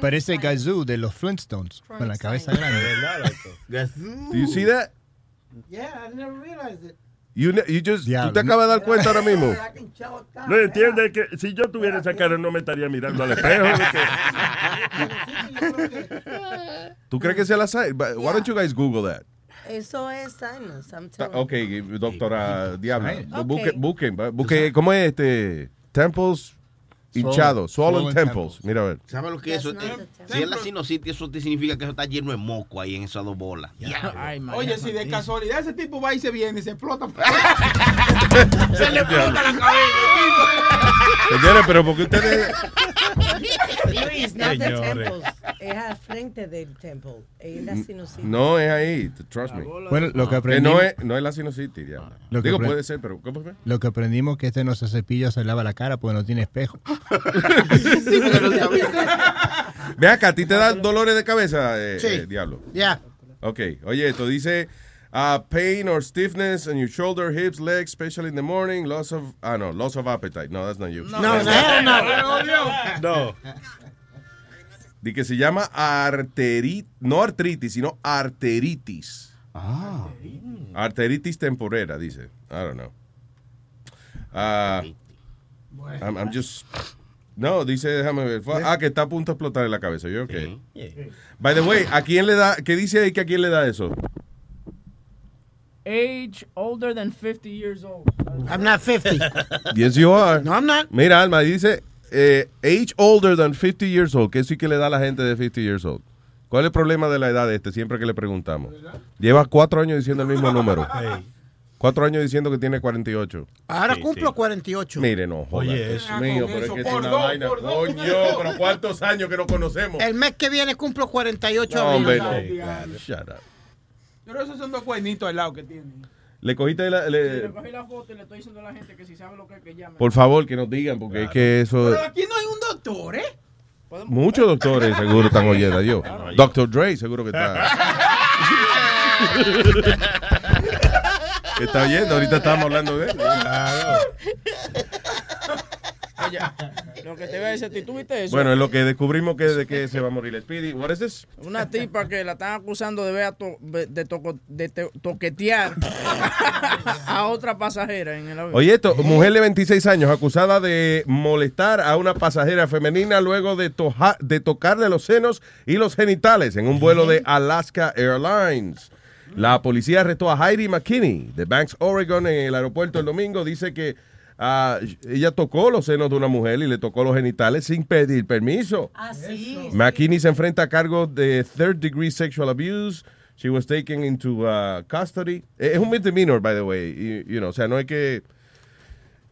Parece Gazoo de los Flintstones, con la cabeza grande. Do you see that? Yeah, I never realized it. You, you just, tú Diablo. te acabas de dar cuenta ahora mismo. No entiende que si yo tuviera esa cara no me estaría mirando al espejo. ¿Tú crees que sea la? But Why don't you guys Google that? Eso es sinus, I'm Ah, telling Ok, doctora Diablo. Ok. Busque, busquen, va- busque, ¿cómo es este? Temples hinchados, swollen swollen temples. Mira a ver. ¿Sabes lo que es eso? Eh, si es la sinusitis, eso te significa que eso está lleno de moco ahí en esas dos bolas. Oye, si de casualidad ese tipo va y se viene y se explota. Se le explota la Señores, pero porque ustedes... Luis, the Señores. Es al frente del temple. Es la sinusitis. No es ahí, trust me. Bueno, lo que Que aprendí- no es, no es la sinusitis, ya. Lo que Digo, puede ser, pero ¿cómo fue? Lo que aprendimos que este no se cepilla, se lava la cara porque no tiene espejo. Ve acá, ¿a ti te da dolores de cabeza, eh, Sí. eh, Diablo? Yeah. Ok, oye, esto dice uh, pain or stiffness in your shoulder, hips, legs, especially in the morning, loss of, ah, no, loss of appetite. No, that's not you. No, no, no. No. Di que se llama arteritis, no artritis, sino arteritis. Ah. Arteritis temporera, dice. I don't know. Ah, I'm, I'm just... No, dice, déjame ver. Ah, que está a punto de explotar en la cabeza. Yo, ok. By the way, ¿a quién le da, qué dice ahí que a quién le da eso? Age older than 50 years old. I'm not 50. Yes, you are. No, I'm not. Mira, Alma, dice eh, age older than 50 years old. ¿Qué sí que le da a la gente de 50 years old? ¿Cuál es el problema de la edad de este? Siempre que le preguntamos. Lleva cuatro años diciendo el mismo número. Cuatro años diciendo que tiene 48. Ahora cumplo 48. Mire, no, joda. Oye, eso. mío, pero es que es una dos, vaina. dos. Coño, pero ¿cuántos años que no conocemos? El mes que viene cumplo 48 No, hombre, abril. no. Shut up. Pero esos son dos cuernitos al lado que tiene. Le cogiste la... Sí, le- cogí la foto y le estoy diciendo a la gente que si sabe lo que es que llame. por favor, que nos digan, porque es que eso... Pero aquí no hay un doctor, ¿eh? Muchos doctores seguro están oyendo. Yo. Dr. Dre seguro que está. que está oyendo. Ahorita estábamos hablando de él. Lo que te iba a decir, ¿tú viste eso? Bueno, es lo que descubrimos que de que se va a morir Speedy. What is this? Una tipa que la están acusando de, ver a to- de, toco- de te- toquetear a otra pasajera en el avión. Oye, esto, mujer de 26 años acusada de molestar a una pasajera femenina luego de, toja- de tocarle los senos y los genitales en un vuelo de Alaska Airlines. La policía arrestó a Heidi McKinney de Banks, Oregon, en el aeropuerto el domingo. Dice que ah, ella tocó los senos de una mujer y le tocó los genitales sin pedir permiso. Así. McKinney se enfrenta a cargo de third degree sexual abuse. She was taken into uh, custody. Es un misdemeanor, by the way. You, you know, o sea, no es que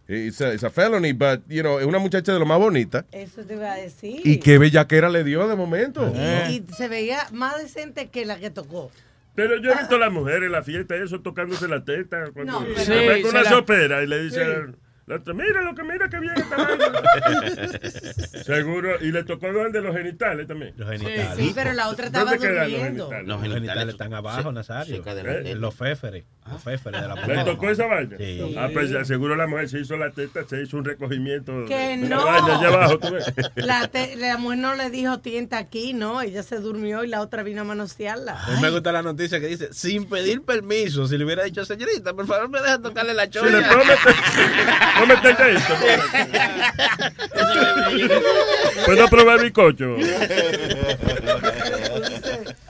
it's a, it's a felony, but you know, es una muchacha de lo más bonita. Eso te iba a decir. Y qué bellaquera le dio de momento. Y, y se veía más decente que la que tocó. Pero yo he visto a las mujeres en la fiesta, eso tocándose la teta. Cuando No, se pero- va Sí, con se una la- sopera y le dice, Sí. Otra, mira lo que mira que bien esta vaina". Seguro, y le tocó donde los genitales también. Los genitales. sí, pero la otra estaba ¿Dónde quedan durmiendo. Los genitales, Los genitales están abajo, Nazario. de Eh, teta. Los féferes. Los féferes de la ¿Le mujer. tocó esa vaina? Sí. Ah, pues ya seguro la mujer se hizo la teta, se hizo un recogimiento. Que de la no. vaina allá abajo, ¿tú ves? La, te- la mujer no le dijo tienta aquí, no. Ella se durmió y la otra vino a manosearla. A mí me gusta la noticia que dice, sin pedir permiso, si le hubiera dicho, señorita, por favor me deja tocarle la Si meter, puedo meter esto. ¿Puedo probar mi cocho?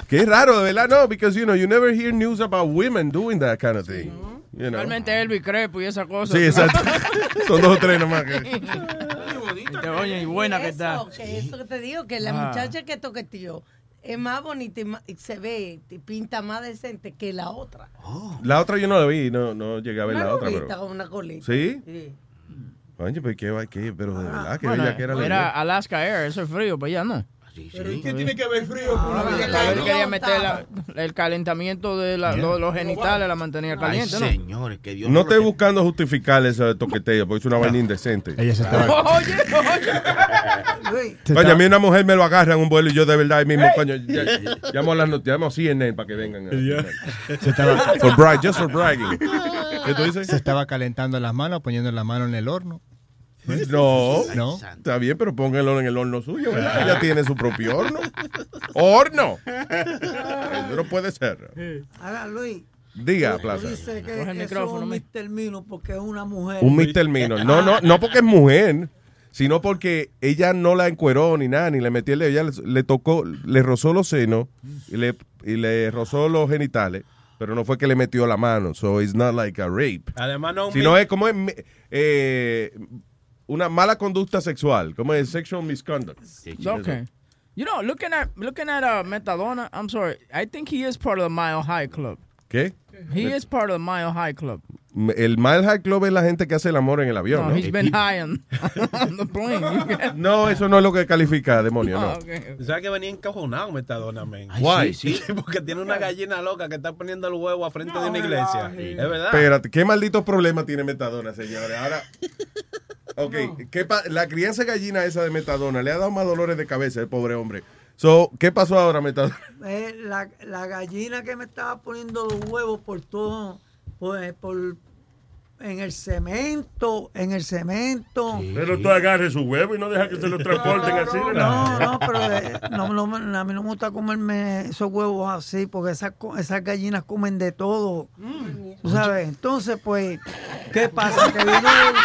Qué raro, de verdad, no, because you know, you never hear news about women doing that kind of thing. You know. Realmente Elvis Crepo y esa cosa. Sí, exacto. Son dos o tres nomás. que- Y te oye, y buena que está. Eso, que eso que te digo, que la Ah. muchacha que toqueteó es más bonita y, más- y se ve, y pinta más decente que la otra. La otra yo no la vi, no, no llegué a ver Una la otra, pero. con una colita. ¿Sí? Sí. Oye, pues qué, va- qué- pero de verdad, qué Bueno, bella que era la era Alaska Air, eso es frío, pues ya no. Pero ¿y qué tiene que ver frío con la Ah, vida él quería meter la- el calentamiento de la- lo- los genitales, la mantenía caliente, ¿no? señores, que Dios No estoy buscando justificar ese toqueteo, porque es una vaina indecente. Ella se Oye, Luis, Coño, a mí una mujer me lo agarra en un vuelo y yo de verdad ahí mismo, coño, ya- ya- llamo a las noticias, llamo a CNN para que vengan. Se estaba, For brag, just for bragging. ¿Qué tú dices? se estaba calentando las manos, poniendo la mano en el horno. No, No. está bien, pero póngalo en el horno suyo, ¿verdad? Ella tiene su propio horno. ¡Horno! Eso no puede ser. ahora Luis. Diga, Plaza. dices que el es un. Mr. Mino porque es una mujer. Un Mr. Minor. No, no, no porque es mujer, sino porque ella no la encueró ni nada, ni le metió el dedo. Ella le, le tocó, le rozó los senos y le, y le rozó los genitales, pero no fue que le metió la mano. So it's not like a rape. Además, no es un Sino mi- es como es, eh, una mala conducta sexual, como es sexual misconduct. Okay. You know, looking at looking at uh, Metadona, I'm sorry. I think he is part of the Mile High Club. ¿Qué? He is part of the Mile High Club. El Mile High Club es la gente que hace el amor en el avión, No, ¿no? he's been high on, on the plane. No, eso no es lo que califica, demonio, no. Ah, okay. ¿Tú ¿Sabes que venía encajonado Metadona, men? Why? Sí, sí, porque tiene una gallina loca que está poniendo el huevo a frente de una iglesia. Es verdad. Espérate, ¿qué maldito problema tiene Metadona, señores? Ahora, ok, ¿qué pa- la crianza de gallina esa de Metadona le ha dado más dolores de cabeza al pobre hombre. So, ¿qué pasó ahora, Metadona? Eh, la, la gallina que me estaba poniendo los huevos por todo, por, por- en el cemento, en el cemento. Pero tú agarres su huevo y no dejas que se lo transporten así. No, no, pero eh, no, no me- a mí no me gusta comerme esos huevos así, porque esas, gallinas comen de todo. ¿Tú sabes? Entonces, pues, ¿qué pasa? Que vino el,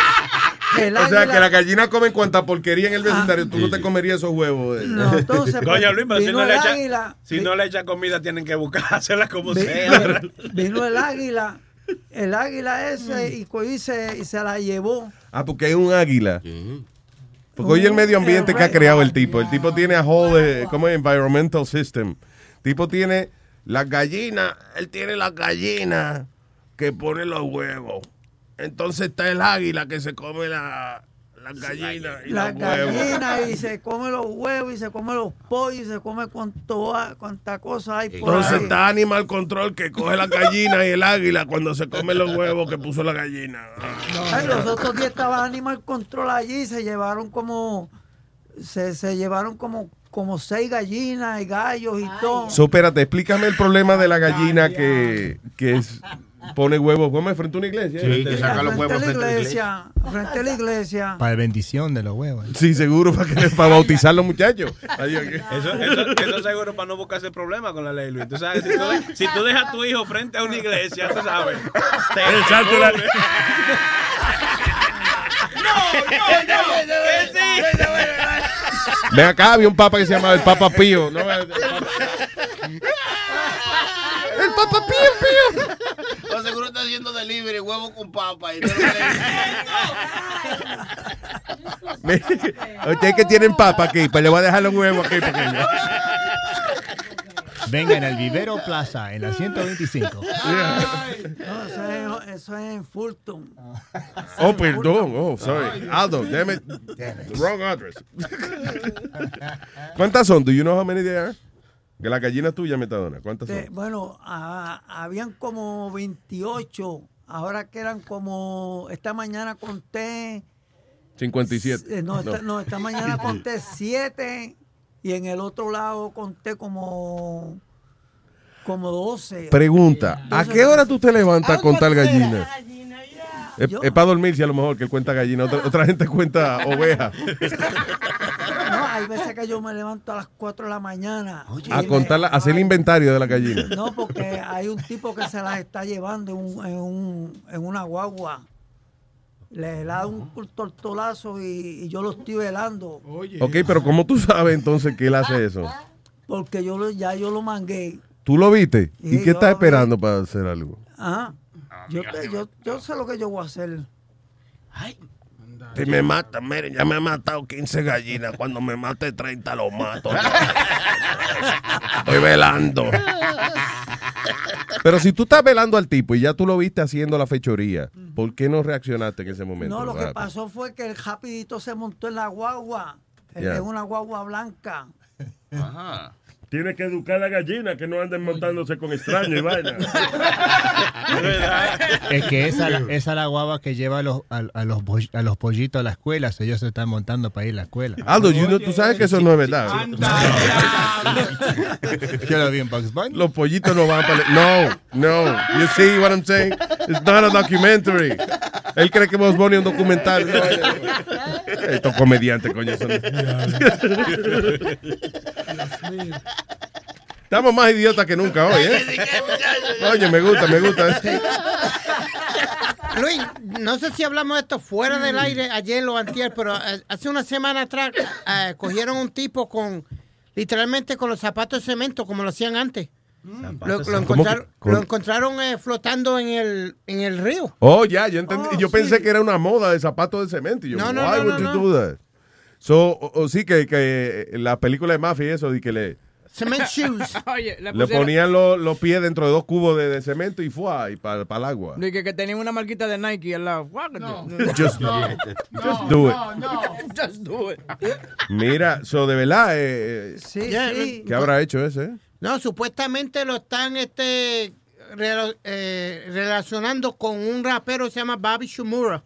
el O sea, águila- que la gallina come cuanta porquería en el vecindario, tú no te comerías esos huevos. eh. No, entonces, Coño, Luis, pero si vino no, le el echa, águila, si no le echa comida, tienen que buscar hacerla como Vi- sea. vino el águila, el águila ese, y, co- y se, y se la llevó. Ah, porque es un águila. Porque oye el medio ambiente que ha creado el tipo. El tipo tiene a whole, ¿cómo es? Environmental system. El tipo tiene las gallinas, él tiene las gallinas que pone los huevos. Entonces está el águila que se come la, las gallinas y La los huevos. gallina y se come los huevos y se come los pollos y se come cuanto, cuanta cosa hay por Entonces ahí. está Animal Control que coge la gallina y el águila cuando se come los huevos que puso la gallina. Ay, los otros días estaba Animal Control allí y se llevaron como se, se llevaron como como seis gallinas y gallos y todo. So, espérate, explícame el problema de la gallina que, que es- pone huevos. ¿Cómo es? ¿Frente a una iglesia? Sí, que saca los frente huevos a la frente a la iglesia, frente a la iglesia. Para bendición de los huevos. Sí, seguro, para, que, para bautizar los muchachos. Eso, eso, eso seguro para no buscarse problema con la ley, Luis. Tú sabes, si tú, de- si tú dejas a tu hijo frente a una iglesia, tú sabes. te- la- Ven acá, había un papa que se llamaba el Papa Pío. ¿no? El Papa Pío, Pío. O seguro está haciendo delivery, huevo con papa. Y no lo Ustedes que tienen papa aquí, pues le voy a dejar los huevos aquí. Porque... Venga en el Vivero Plaza, en la 125. No, eso, es, eso es en Fulton. Oh, perdón. Oh, sorry. Aldo, damn it. The wrong address. ¿Cuántas son? Do you know how many there are? Que la gallina tuya, Metadona. ¿Cuántas De- son? bueno, ah, habían como 28. Ahora que eran como. Esta mañana conté. 57. eh, no, esta, No. no, esta mañana conté 7. Y en el otro lado conté como. Como 12. Pregunta, ¿a qué hora tú te levantas a contar gallinas? Es, Yo- para dormirse a lo mejor que él cuenta gallina. Otra, otra gente cuenta oveja. Hay veces que yo me levanto a las 4 de la mañana. A contarla, a hacer el inventario de la gallina. No, porque hay un tipo que se las está llevando en, un- en, un- en una guagua. Le da un tortolazo y, y yo lo estoy velando. Ok, pero ¿cómo tú sabes entonces que él hace eso? Porque yo lo, ya yo lo mangué. ¿Tú lo viste? ¿Y qué yo estás esperando para hacer algo? Ajá. Yo, te- yo, yo sé lo que yo voy a hacer. Si me mata, miren, ya me ha matado 15 gallinas. Cuando me mate 30 lo mato. Estoy velando. Pero si tú estás velando al tipo y ya tú lo viste haciendo la fechoría, ¿por qué no reaccionaste en ese momento? No, lo que pasó fue que el rapidito se montó en la guagua. En Ya. una guagua blanca. Ajá. Tiene que educar a la gallina que no anden montándose con extraños y vaina. Es que esa, esa es la guava que lleva a los, a, a los, boll- a los pollitos a la escuela. so Ellos se están montando para ir a la escuela. Aldo, you know- tú sabes que eso no es verdad. Yo lo vi en Bugs Bunny. Los pollitos no van para... No, no. You see what I'm saying? It's not a documentary. Él cree que Bugs Bunny es un documental. Estos comediantes, coño. Son... Estamos más idiotas que nunca hoy, ¿eh? Oye, me gusta, me gusta. Luis, no sé si hablamos de esto fuera del aire ayer o antier, pero eh, hace una semana atrás eh, cogieron un tipo con, literalmente con los zapatos de cemento, como lo hacían antes. Lo, lo ¿Cómo encontraron, que- con- lo encontraron eh, flotando en el, en el río. Oh, ya, yo entendí. yo pensé que era una moda de zapatos de cemento. Y yo, No, no, why no, would no, you no. do that? So, o, o sí que, que la película de Mafia y eso, y que le, Cement shoes. Oye, le, ponían los, los pies dentro de dos cubos de, de cemento y fue y para el agua. Dije que tenía una marquita de Nike al lado. No. Just, just do it. Just do it. Mira, so de verdad, eh, eh, Sí, sí. ¿qué habrá hecho ese? No, supuestamente lo están este eh, relacionando con un rapero que se llama Bobby Shumura,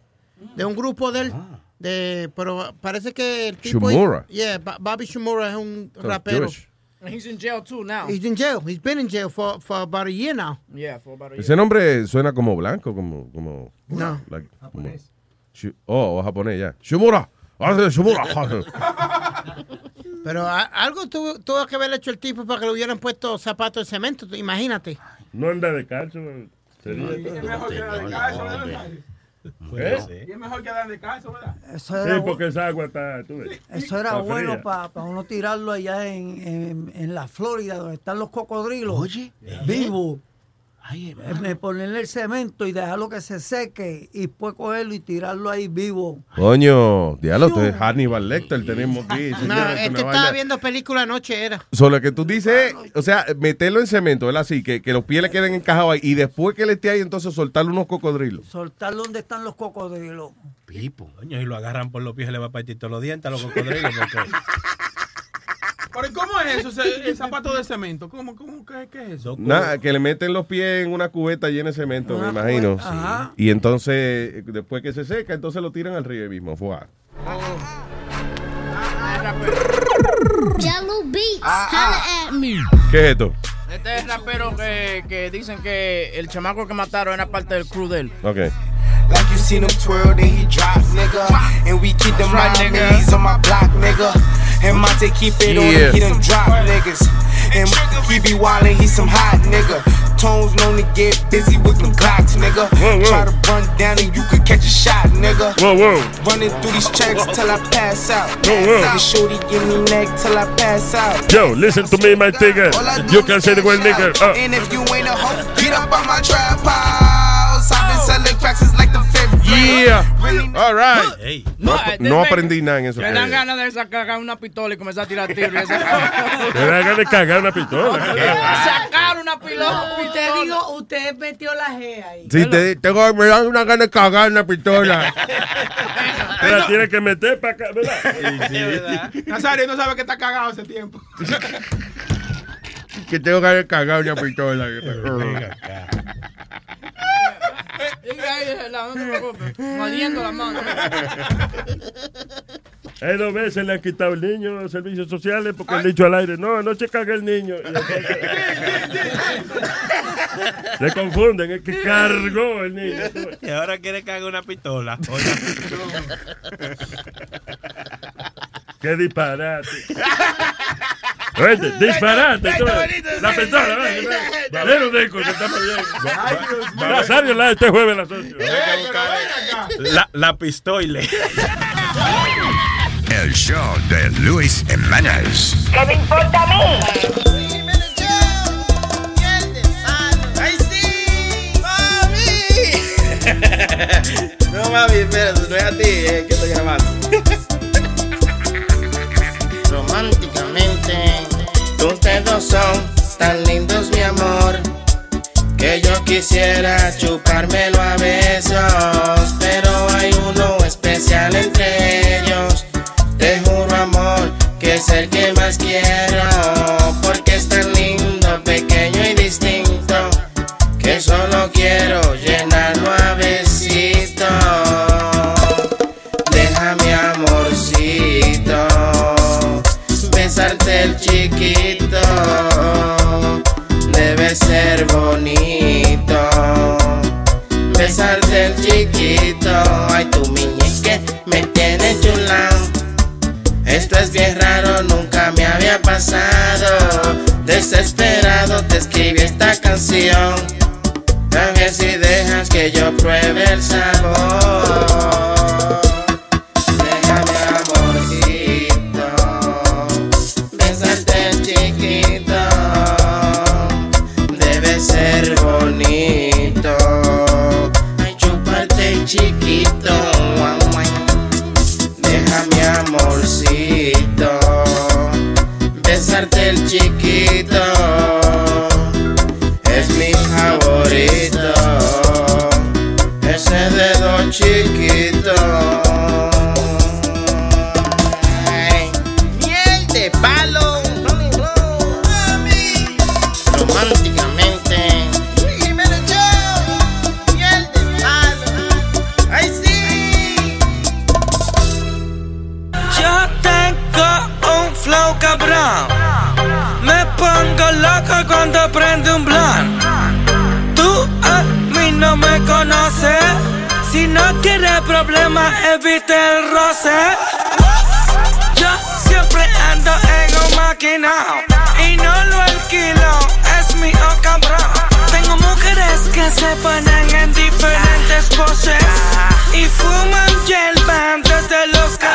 de un grupo de él. De, pero parece que el tipo. Shimura. Yeah, Bo- Bobby Shumura es un rapero. Jewish. He's in jail too now. He's in jail. He's been in jail for, for about a year now. Yeah, for about a year. Ese nombre suena como blanco, como... como No. like, como- Shu- oh, o japonés, ya. Shumura. Ah, Shumura. Pero a- algo tuvo, tuvo que haber hecho el tipo para que le hubieran puesto zapatos de cemento. Imagínate. No anda de calcio. Sería Y es mejor ¿verdad? ¿Eh? Y es mejor que dar de calcio, ¿verdad? Eso Sí, era, bu- porque esa agua está. tú ves, eso era está bueno para uno tirarlo allá en, en, en la Florida, donde están los cocodrilos. Oye, vivo. Me ponerle el cemento y dejarlo que se seque y después cogerlo y tirarlo ahí vivo. Coño, diablo, este es Hannibal Lecter tenemos aquí. No, este estaba viendo película anoche, era. Solo que tú dices, o sea, meterlo en cemento, ¿verdad? Así, que, que los pies le queden encajados ahí. Y después que le esté ahí, entonces soltarle unos cocodrilos. Soltarlo donde están los cocodrilos. Coño, y lo agarran por los pies y le va a partir todos los dientes a los cocodrilos. Porque... Pero ¿y ¿cómo es eso? ese- El zapato de cemento. ¿Cómo, cómo, qué, qué es eso? Nada, que le meten los pies en una cubeta llena de cemento, me Una imagino. cubeta, ajá. Y entonces, eh, después que se seca, entonces lo tiran al río ahí mismo. Fuá. Jello Beats, holla at me. ¿Qué es esto? Este es rapero que, que dicen que el chamaco que mataron era parte del crew de él. Ok. Like you seen him twirl, then he drop, nigga. And we keep them Right, nigga. on my block, nigga. And Monte keep it on him, he done drop niggas. And he be wildin', he some hot nigga. Tones known to get busy with them clocks, nigga. Try to run down and you could catch a shot, nigga. Whoa, whoa. Running through these checks till I pass out. Whoa, whoa. Shorty give me neck till I pass out. Yo, listen to me, my nigga. You can say the word nigga. Uh. And if you ain't a hoe, get up on my trap house. I've been selling cracks since like the fifth grade. Yeah. All right. No, No, eh, no me- aprendí nada en eso. Me dan ganas de sacar una pistola y comenzar a tirar tiros. y esa- Te da ganas de cagar una pistola. sacar una pistola. Usted dijo, usted metió la G ahí. Sí, te, tengo, me dan una gana de cagar una pistola. Te la tienes que meter para acá, ¿verdad? Nazario no sabe que está cagado hace tiempo. que tengo ganas de cagar una pistola. Diga ahí, no te preocupes. Moliendo la mano. Hay dos veces le han quitado el niño a los servicios sociales porque han dicho al aire, no, anoche caga el niño. Se confunden, es que cargó el niño. Y ahora quiere que haga una pistola. Qué disparate. Oye, disparate. tú ves. La pistola, ven, ven. Valero Deco, que estamos bien. Nazario la este jueves a las 8. La, la pistola. El show de Luis Jiménez. ¿Qué me importa a mí? ¡Ay, sí! ¡Mami! No, mami, espérate, no es a ti, eh, que estoy grabando. Románticamente, tus dedos son tan lindos, mi amor, que yo quisiera chupármelo a besos, pero hay uno especial entre ellos. Te juro, amor, que es el que más quiero. El chiquito debe ser bonito. Besarte el chiquito, ay tu miñeque me tiene chulao. Esto es bien raro, nunca me había pasado. Desesperado te escribí esta canción. A ver si dejas que yo pruebe el sabor. Quieres problemas, evite el roce. Yo siempre ando en un maquinao y no lo alquilo, es mi cabrón. Tengo mujeres que se ponen en diferentes poses y fuman hierba desde los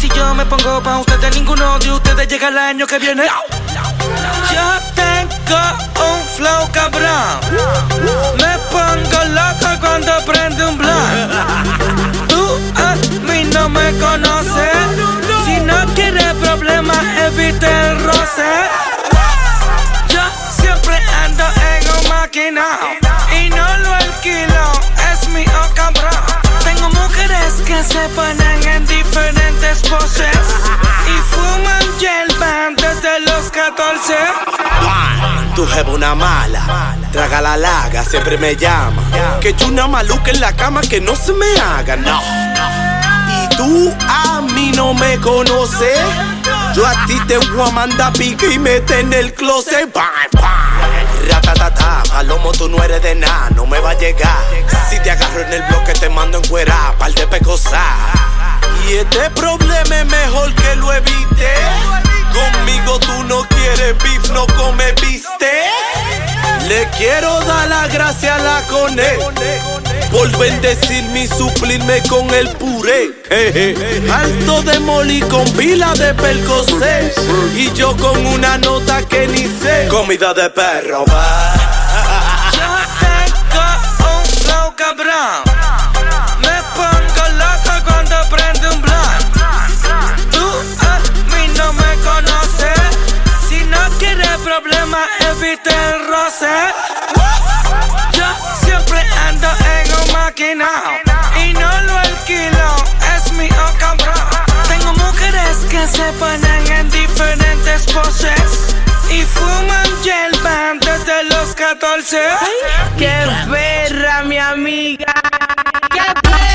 Si yo me pongo pa' ustedes, ninguno de ustedes llega el año que viene. Yo tengo un flow cabrón. Me pongo loco cuando prende un blunt. Tú a mí no me conoces. Si no quieres problemas, evite el roce. Yo siempre ando en un maquinao se ponen en diferentes poses y fuman hierba desde los 14. Tu jefa una mala, traga la laga, siempre me llama. Que yo una maluca en la cama que no se me haga, no. Y tú a mí no me conoces. Yo a ti te voy a mandar pique y mete en el closet. Bam, bam. Ratatata, palomo, tú no eres de nada, no me va a llegar. Si te agarro en el bloque, te mando en cuera, par de. Y este problema es mejor que lo evite. Conmigo tú no quieres beef, no come viste. Le quiero dar la gracia a la cone por bendecirme y suplirme con el puré. Alto de moli con pila de percocé y yo con una nota que ni sé. Comida de perro, va. Yo tengo un flow cabrón. Me pongo loco cuando prende un blunt. Tú a mí no me conoces. Si no quieres problemas, evite el roce. Y no lo alquilo, es mi oh cabrón. Tengo mujeres que se ponen en diferentes poses y fuman hierba desde los 14. ¡Qué perra, mi amiga! ¡Qué perra,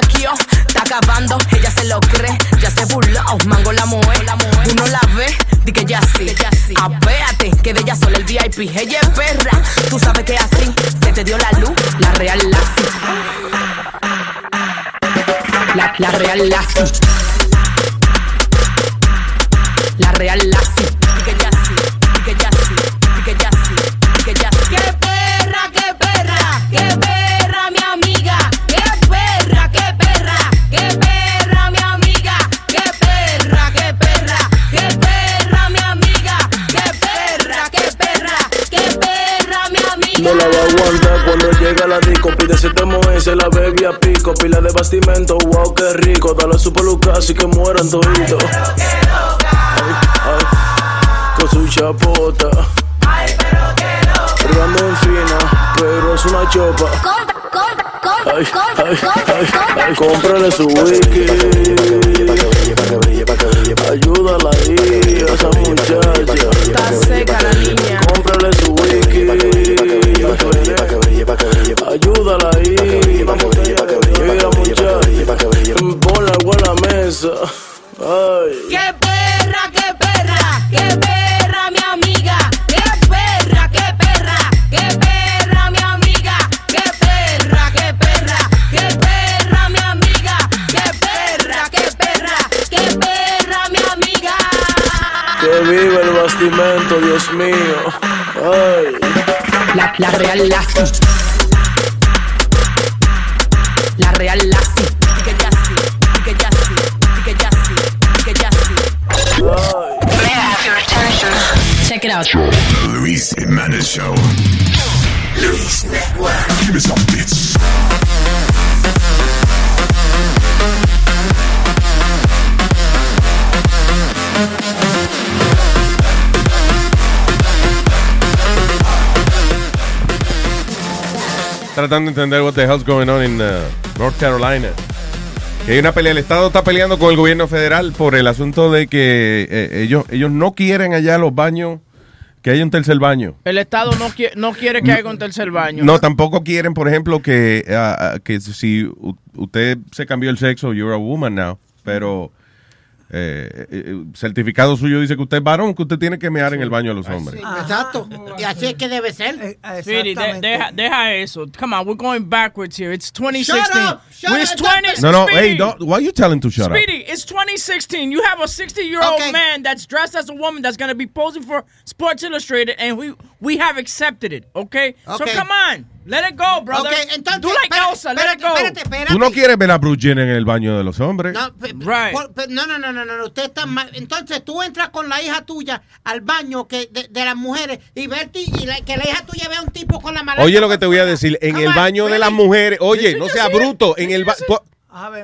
vaquió. Está acabando, ella se lo cree. Ya se burló, mango la mueve. Uno la ve, di que ya sí. Apéate, que de ella solo el VIP. Ella es perra, tú sabes que así se te dio la luz. La real la La, la real La no la va a aguantar cuando llega la disco. Pide siete moes, la bebé pico. Pila de bastimento, wow, qué rico. Dale su pelucazo y que mueran toditos. Con su chapota. Ay, pero que loca. en fina, pero es una chopa. Compra, compra, compra, ay, compra, ay, cómprale su wiki. Ayúdala ahí, esa muchacha. Está seca la niña. Cómprale su wiki. Ayúdala ahí. Mira, muchacha. Ponle algo en la mesa. Ay. ¡Qué perra, qué perra! ¡Qué perra, mi amiga! ¡Qué perra, qué perra! ¡Qué perra, mi amiga! ¡Qué perra, qué perra! ¡Qué perra, mi amiga! ¡Qué perra, qué perra! ¡Qué perra, mi amiga! Que viva el bastimento, Dios mío. Ay. La, la real Lassie. La real Lassie. Que ya sí, que ya sí, que ya sí, que ya sí. May I have your attention? Check it out. The Luis Jimenez Show. Luis Network. Give me some bits. Tratando de entender what the hell's going on in uh, North Carolina. Que hay una pelea, el Estado está peleando con el gobierno federal por el asunto de que eh, ellos, ellos no quieren allá los baños, que haya un tercer baño. El Estado no, qui- no quiere que haya un tercer baño. No, tampoco quieren, por ejemplo, que, ah, que si usted se cambió el sexo, you're a woman now, pero eh, eh, eh, certificado suyo dice que usted es varón, que usted tiene que mear en el baño de los hombres. Exacto. Y así es que debe ser. Speedy, de- deja, deja eso. Come on, we're going backwards here. It's 2016. Shut up! Shut It's up! 20 No, no, Speedy. hey, don't, why are you telling to shut up? Speedy, it's 2016. You have a 60 year old Okay. man that's dressed as a woman that's going to be posing for Sports Illustrated, and we we have accepted it. Okay, so Okay. come on, let it go, brother. Okay, entonces, do like espérate, Elsa, let it go. espérate, espérate. Tú no quieres ver a Bruce Jenner en el baño de los hombres. No, pe- por- pe- no, no, no, no, no, usted está mal. Entonces tú entras con la hija tuya al baño que de, de las mujeres y verte y la- que la hija tuya vea un tipo con la mala. Oye lo que te voy a decir, en el baño de las mujeres, oye, no sea bruto, en el ba- tú-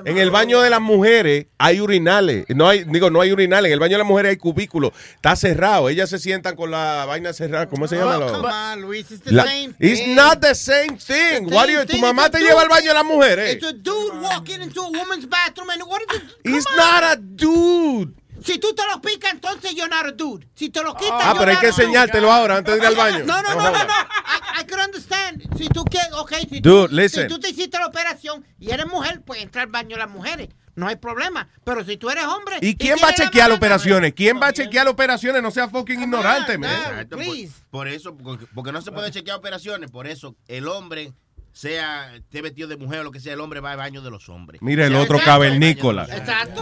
en el baño de las mujeres hay urinales, no hay, digo, no hay urinales, en el baño de las mujeres hay cubículos, está cerrado, ellas se sientan con la vaina cerrada, ¿cómo se llama? Oh, Lo- come on, Luis, it's the La- same It's thing. not the same thing. What do you- Same tu thing, mamá it's te a lleva al baño de las mujeres. It's a dude walking into a woman's bathroom and what is it? It's not a dude. Si tú te lo picas, entonces not a dude. Si te lo quitas, Ah, pero hay que enseñártelo ahora antes de ir al baño. No, no, No no, no. I, I could understand. Si tú quieres, ok, si, Dude, tú, listen. si tú te hiciste la operación y eres mujer, pues entra al baño las mujeres. No hay problema. Pero si tú eres hombre. ¿Y quién va a chequear mala- operaciones? ¿Quién va a chequear operaciones? No sea fucking ignorante, man. Exacto, por, por eso, porque, porque no se puede chequear operaciones, por eso el hombre sea esté vestido de mujer o lo que sea, el hombre va al baño de los hombres. Mira el otro cavernícola.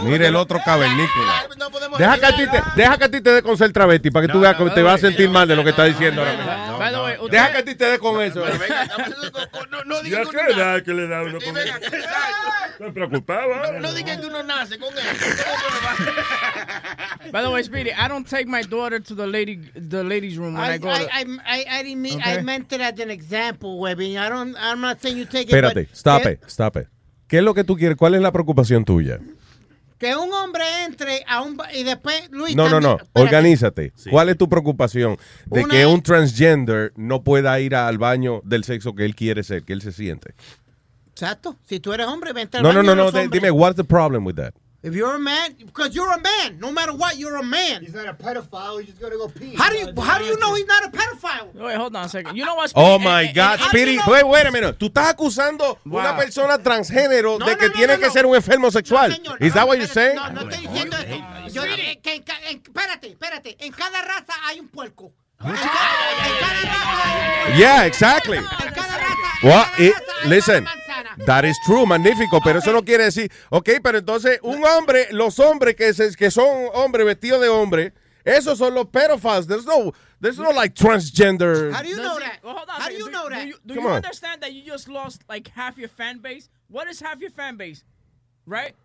Mira el otro cavernícola. No Deja que, a ti te, deja que a ti te dé con ser travesti para que tú veas que te vas a sentir mal de lo que está diciendo ahora mismo. By the way, usted- Deja que a ti te dé con eso. ¿Y a qué edad que le da uno con Estoy preocupado. ahora. No digan que uno nace con él. By the way, Speedy, I don't take my daughter to the lady the ladies' room when I, I, go. I, to, I, I, I didn't mean, I meant it as an example, Webby. I don't, I'm not saying you take it. Espérate, but stop it, stop it. ¿Qué es lo que tú quieres? ¿Cuál es la preocupación tuya? Que un hombre entre a un y después Luis. No, no, no. espérate. Organízate. ¿Cuál es tu preocupación de Una que es- un transgender no pueda ir al baño del sexo que él quiere ser, que él se siente? Exacto. Si tú eres hombre, vente al No, no, baño no, de no. los de- hombres. Dime, what's the problem with that? If you're a man, because you're a man, no matter what, you're a man. He's not a pedophile. He's just gonna go pee. How do you how do you know he's not a pedophile? Wait, hold on a second. You know what? Oh Speedy? my Eh, eh, God, Speedy. you Wait, wait a minute. Tú estás acusando Wow. una persona transgénero No, de que no, tiene no, que no. ser un enfermo sexual. señor, Is that what you're saying? No, no estoy diciendo eso. Yo, que en, ca- en- espérate, espérate. En cada raza hay un puerco. Yeah, exactly. Well, it- listen, that is true, magnífico, pero eso no quiere decir, ok, pero entonces un hombre, los hombres que, se- que son hombres vestidos de hombre, esos son los pedophiles. There's no, there's no like transgender. How do you know that? well, hold on How do you know do, that? you, do you understand that you just lost like half your fan base? What is half your fan base? Right?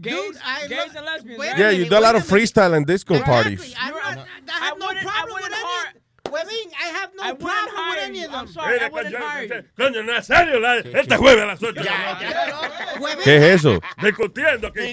Gays, I gays and lesbians. right? Yeah, you do a lot of freestyle and disco parties. I'm not, I have no I problem with wouldn't any. har- Webin, I have no I problem with any of them. Mira, coño, Coño, Nazario, la- este jueves a las 8. ¿Qué es eso? Discutiendo aquí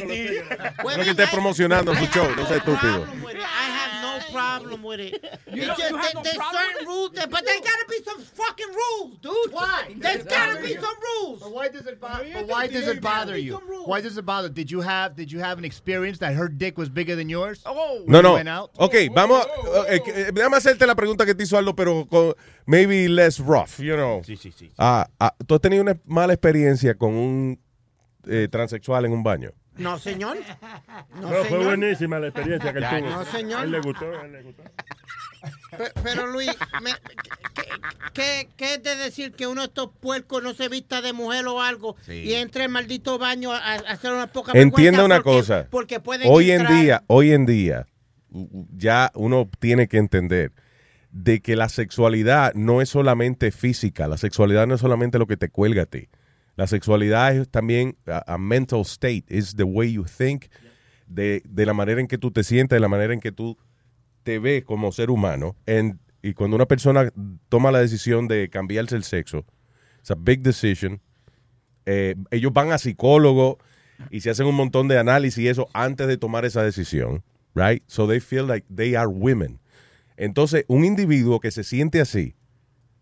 con los que esté promocionando su show, no sea estúpido. with it. I have no problem with it. You don't- just you that no there's problem certain rules, there, but there's gotta be some fucking rules, dude. Why? There's gotta be some rules. But why does it bother? But why does it bother you? Why does it bother? Did you have Did you have an experience that her dick was bigger than yours? Oh, No, no. Ok, vamos. eh, eh, déjame hacerte la pregunta que te hizo Aldo, pero con maybe less rough, you know. Sí, sí, sí. Ah, ah, ¿Tú has tenido una mala experiencia con un eh, transexual en un baño? No, señor. No, No, fue señor. buenísima la experiencia que él tuvo. No, señor. A él le gustó, a él le gustó. Pe- Pero Luis, me- ¿qué, qué, qué es de decir que uno de estos puercos no se vista de mujer o algo Sí. y entre al maldito baño a, a hacer una poca Entienda una porque- cosa. Porque pueden hoy en día, hoy en día, ya uno tiene que entender de que la sexualidad no es solamente física, la sexualidad no es solamente lo que te cuelga a ti. La sexualidad es también a, a mental state, es the way you think, de, de la manera en que tú te sientes, de la manera en que tú te ves como ser humano. And- y cuando una persona toma la decisión de cambiarse el sexo, it's a big decision. Eh, ellos van a psicólogo y se hacen un montón de análisis y eso antes de tomar esa decisión, right? So they feel like they are women. Entonces, un individuo que se siente así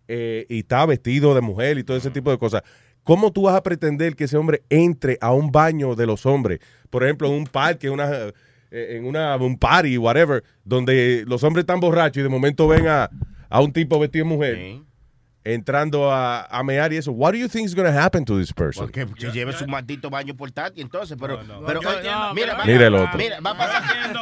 eh, y está vestido de mujer y todo ese tipo de cosas, ¿cómo tú vas a pretender que ese hombre entre a un baño de los hombres? Por ejemplo, en un parque, una, eh, en una, un party, whatever, donde los hombres están borrachos y de momento ven a, a un tipo vestido de mujer entrando a, a mear y eso. What do you think is going to happen to this person? Porque que lleve su maldito baño portátil, entonces, pero, pero Yo oye, entiendo, mira, pero- Mira el otro. Mira, va a pasar.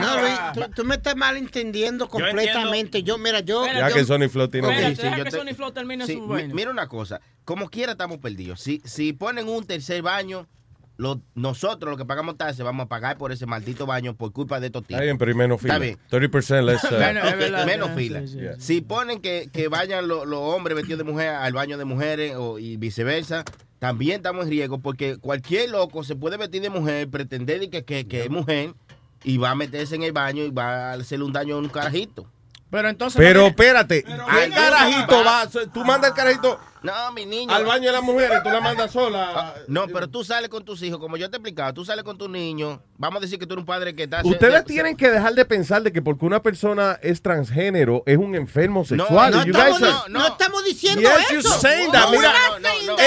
No, Luis, tú, tú me estás malentendiendo completamente. Yo, mira, yo. Ya yo- que Sony Flow tiene sí, que te- Sony Flow termine Sí, su vaina. Mira una cosa, como quiera estamos perdidos. Si, si ponen un tercer baño, lo- nosotros los que pagamos taxes vamos a pagar por ese maldito baño por culpa de estos tipos. Está bien, pero hay menos fila. Está bien. 30% less. uh, menos fila. Si ponen que, que vayan los hombres vestidos de mujer al baño de mujeres o, y viceversa, también estamos en riesgo porque cualquier loco se puede vestir de mujer, pretender y que, que, que es mujer y va a meterse en el baño y va a hacerle un daño a un carajito. Pero entonces. Pero no- espérate, ¿qué Ay, carajito va- va? Tú mandas el carajito No, mi niño. al baño de las mujeres, tú la mandas sola. No, pero tú sales con tus hijos, como yo te he explicado, tú sales con tus niños. Vamos a decir que tú eres un padre que está. Ustedes tienen que dejar de pensar de que porque una persona es transgénero es un enfermo sexual. no, You estamos, are- no, no estamos diciendo Yes, eso. that. No, Mira,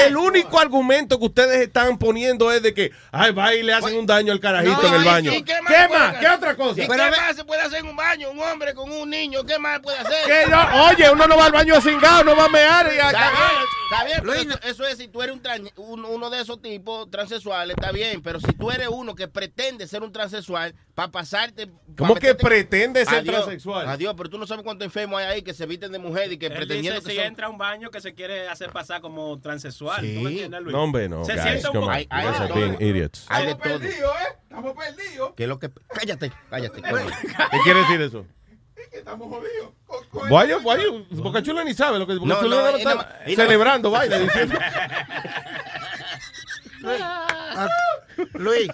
el único argumento que ustedes están poniendo es de que, ay, va y le hacen un daño al carajito en el baño. ¿Y ¿Qué más? ¿Qué otra cosa? ¿Y Pero qué más se puede hacer en un baño? Un hombre con un niño, ¿qué más puede hacer? No- oye, uno no va al baño cingado, no va a mear y a cagar. Está bien, pero eso, eso es si tú eres un tran- un- uno de esos tipos transexuales, está bien, pero si tú eres uno que pretende ser un transexual para pasarte... pa ¿Cómo que pretende ser Adiós, transexual? Adiós, pero tú no sabes cuántos enfermos hay ahí que se visten de mujer y que Él pretendiendo dice que si son... entra a un baño que se quiere hacer pasar como transexual. Sí. ¿Tú me entiendes, Luis? No, hombre, no, Se guys, siente un come on. poco- You guys are being idiots. Hay de todo. Perdido, ¿eh? Estamos perdidos. ¿Qué es lo que... Cállate, cállate. ¿Qué quiere decir eso? Estamos jodidos. Why you- Boca Chula ni sabe lo que Boca No, Chula no, está no- celebrando vaina diciendo. Ah, Luis,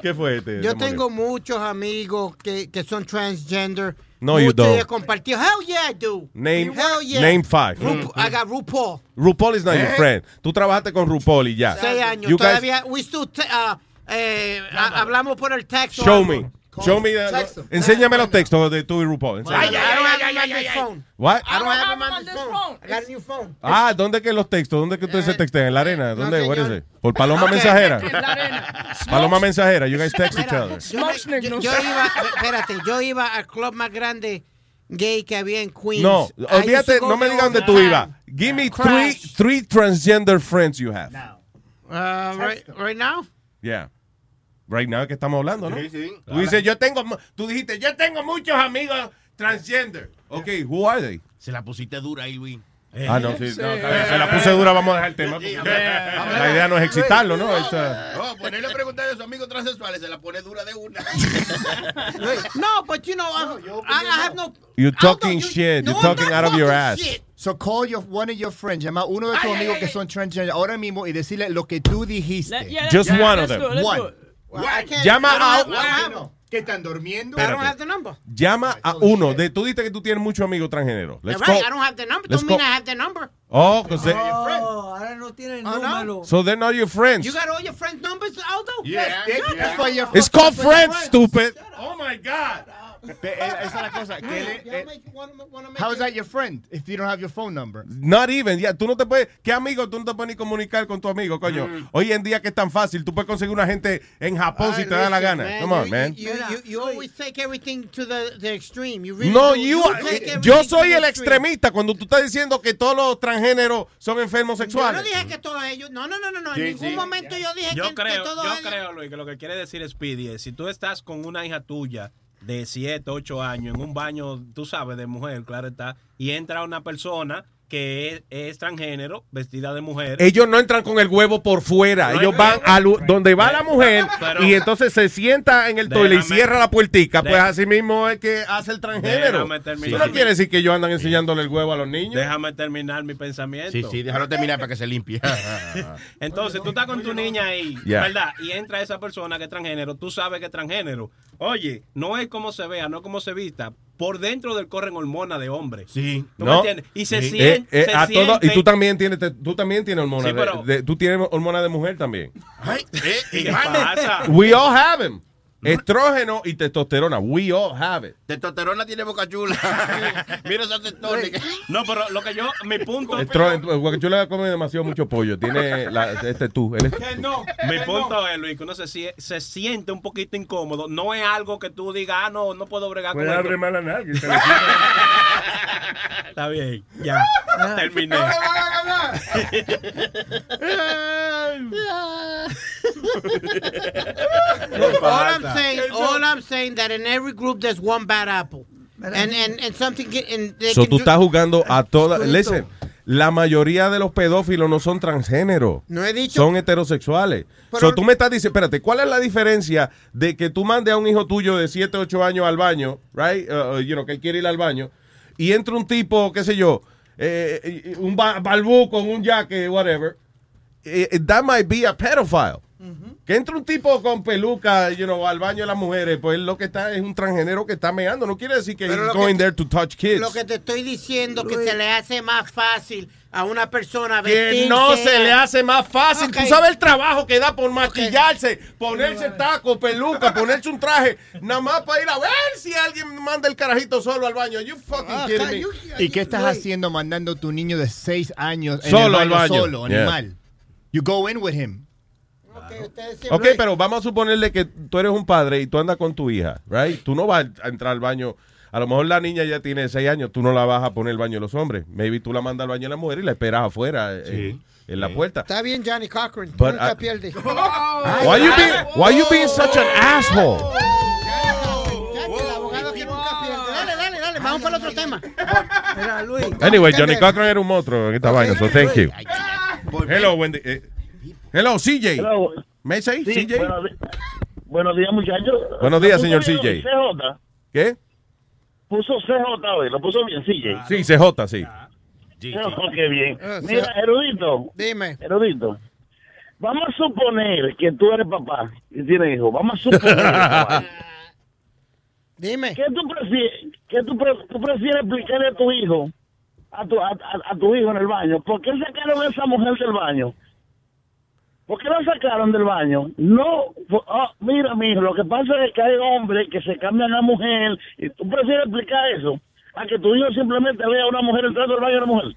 ¿Qué fue este? yo demonio? tengo muchos amigos que, que son transgender. No, you don't. compartido. Hell yeah, I do. Name, Hell yeah. name five. Ru- I got RuPaul. RuPaul is not your Eh. friend. Tú trabajaste con RuPaul y ya. Seis años. You guys- Todavía, we still ah, eh, ha- hablamos por el texto. show me. Show me. the- Texto. enséñame los textos de tú y RuPaul. Enséñame. I don't have him on this phone. What? I don't have this phone. I got a new phone. Ah, ¿dónde que los textos? ¿Dónde que ustedes se textean? ¿En la arena? ¿Dónde? What is it? ¿Por paloma mensajera? En la arena. Paloma mensajera. You guys text each other. Yo, me- yo- yo iba, espérate, yo iba al club más grande gay que había en Queens. No, olvídate, no me digas dónde tú ibas. Give me three, three transgender friends you have. Uh, right, right now? Yeah. Right now que estamos hablando, ¿no? Sí, sí. Tú dices, yo tengo, tú dijiste, yo tengo muchos amigos transgender. Ok, who are they? Se la pusiste dura ahí, Luis. Ah, no, sí, no, está bien, se la puse dura, vamos a dejar el tema. porque La idea no es excitarlo, ¿no? Uh, No, ponerle a preguntar a sus amigos transexuales, se la pone dura de una. No, but you know, I, I, I have no. You're talking shit. You're talking out of your ass. So call your, one of your friends, llama uno de tus amigos que son transgender ahora mismo y decirle lo que tú dijiste. Just one of them. One. Llama a-. ¿Qué están durmiendo? I don't have the number. Llama a uno. De, tú dices que tú tienes muchos amigos transgéneros. Let's right, call- I don't have the number. let's Don't mean I have the number. Oh, 'cause they- Oh, ahora no tiene el Oh, no. número. so they're not your friends. You got all your friends' numbers, Aldo? Yeah, yeah. Why you're It's called friends, stupid. Oh my God. Eh, Esa es la cosa. que él- eh, How is that your friend if you don't have your phone number? Not even, ya, tú no te puedes, ¿qué amigo tú no te puedes ni comunicar con tu amigo, coño? Mm. Hoy en día que es tan fácil, tú puedes conseguir una gente en Japón si te da la Listen, gana. Come on, you, man. You, you, you always take everything to the, the extreme. You really No, do. you, eh, yo soy el extremista cuando tú estás diciendo que todos los transgéneros son enfermos Yo no sexuales. dije que todos ellos. No, no, no, no. no. Sí, en ningún sí. momento yo dije Yo que, que creo, todos yo ellos. creo, Luis, que lo que quiere decir Speedy es, si tú estás con una hija tuya de 7, 8 años en un baño, tú sabes, de mujer, claro está, y entra una persona que es, es transgénero, vestida de mujer. Ellos no entran con el huevo por fuera. No, Ellos van a donde va la mujer Pero- y entonces se sienta en el toile y cierra la puertica. Pues así mismo es que hace el transgénero. Déjame Eso no quiere decir que ellos andan enseñándole el huevo a los niños. Déjame terminar mi pensamiento. Sí, sí, déjalo terminar para que se limpie. Entonces, tú estás con tu niña ahí. ¿verdad? Y entra esa persona que es transgénero, tú sabes que es transgénero. Oye, no es como se vea, no es como se vista. Por dentro del corren hormonas de hombre. Sí. ¿Tú me No. entiendes? Y se Eh, siente. eh, se a todo- y siente- tú también tienes, tú también tienes hormonas. Sí, de- pero- de- tú tienes hormonas de mujer también. ¿Qué pasa? We all have them. Estrógeno y testosterona. We all have it. Testosterona tiene boca chula. Mira esa testosterona. No, pero lo que yo, mi punto. Estrógeno, Guacachula come demasiado mucho pollo. Tiene la, este tú. Él es- Mi punto es, Luis, que uno se, sie- se siente un poquito incómodo. No es algo que tú digas, ah, no, no puedo bregar Pues con abre se le quita. Está bien, ya. Terminé. Look, all I'm saying, all I'm saying that in every group there's one bad apple, and and and something. Get, and they So can tú do- estás jugando a todas. Listen, la mayoría de los pedófilos no son transgéneros. No he dicho- Son heterosexuales. Pero- so tú me estás diciendo, espérate, ¿cuál es la diferencia de que tú mandes a un hijo tuyo de 7, 8 años al baño, right? Uh, you know, que él quiere ir al baño, y entra un tipo, qué sé yo, eh, eh, un ba- balbú con un jaque, whatever. eh, eh, that might be a pedophile. Que entra un tipo con peluca, you know, al baño de las mujeres, pues lo que está es un transgénero que está meando. No quiere decir que he's going que- there to touch kids. Lo que te estoy diciendo que se le hace más fácil a una persona que vestirse. no se le hace más fácil. Ok. Tú sabes el trabajo que da por maquillarse, ponerse taco, peluca, ponerse un traje, nada más para ir a ver si alguien manda el carajito solo al baño. You fucking Ah, kidding me? ¿Y qué estás haciendo mandando a tu niño de 6 años en Solo el al baño. Solo, Yeah. animal. You go in with him. Ok, pero vamos a suponerle que tú eres un padre y tú andas con tu hija, right? Tú no vas a entrar al baño. A lo mejor la niña ya tiene seis años, tú no la vas a poner al baño de los hombres. Maybe tú la mandas al baño de la mujer y la esperas afuera eh, en, la puerta. Está bien, Johnny Cochran. But nunca I- pierde. Why you being, why you being such an asshole? Vamos para el otro tema. Mira, Luis. Anyway, Johnny Cochran era un monstruo en esta vaina, so thank you. Hello, Wendy. Hello, CJ. Hello. ¿Me say, Sí, CJ? buenos, días, muchachos. Buenos días, señor CJ. CJ. ¿Qué? Puso CJ hoy, lo puso bien, CJ. Sí, CJ, sí. Oh, qué bien. Ah, Mira, erudito. Dime. Erudito. Vamos a suponer que tú eres papá y tienes hijos. Vamos a suponer. papá. Dime. ¿Qué tú prefieres, qué tú, pre- tú prefieres explicarle a tu hijo, a tu, a, a- a tu hijo en el baño? ¿Por qué sacaron a esa mujer del baño? ¿Por qué la sacaron del baño? No, ah, mira, mijo, lo que pasa es que hay hombres que se cambian a mujer y tú prefieres explicar eso a que tu hijo simplemente vea a una mujer entrando al baño de una mujer.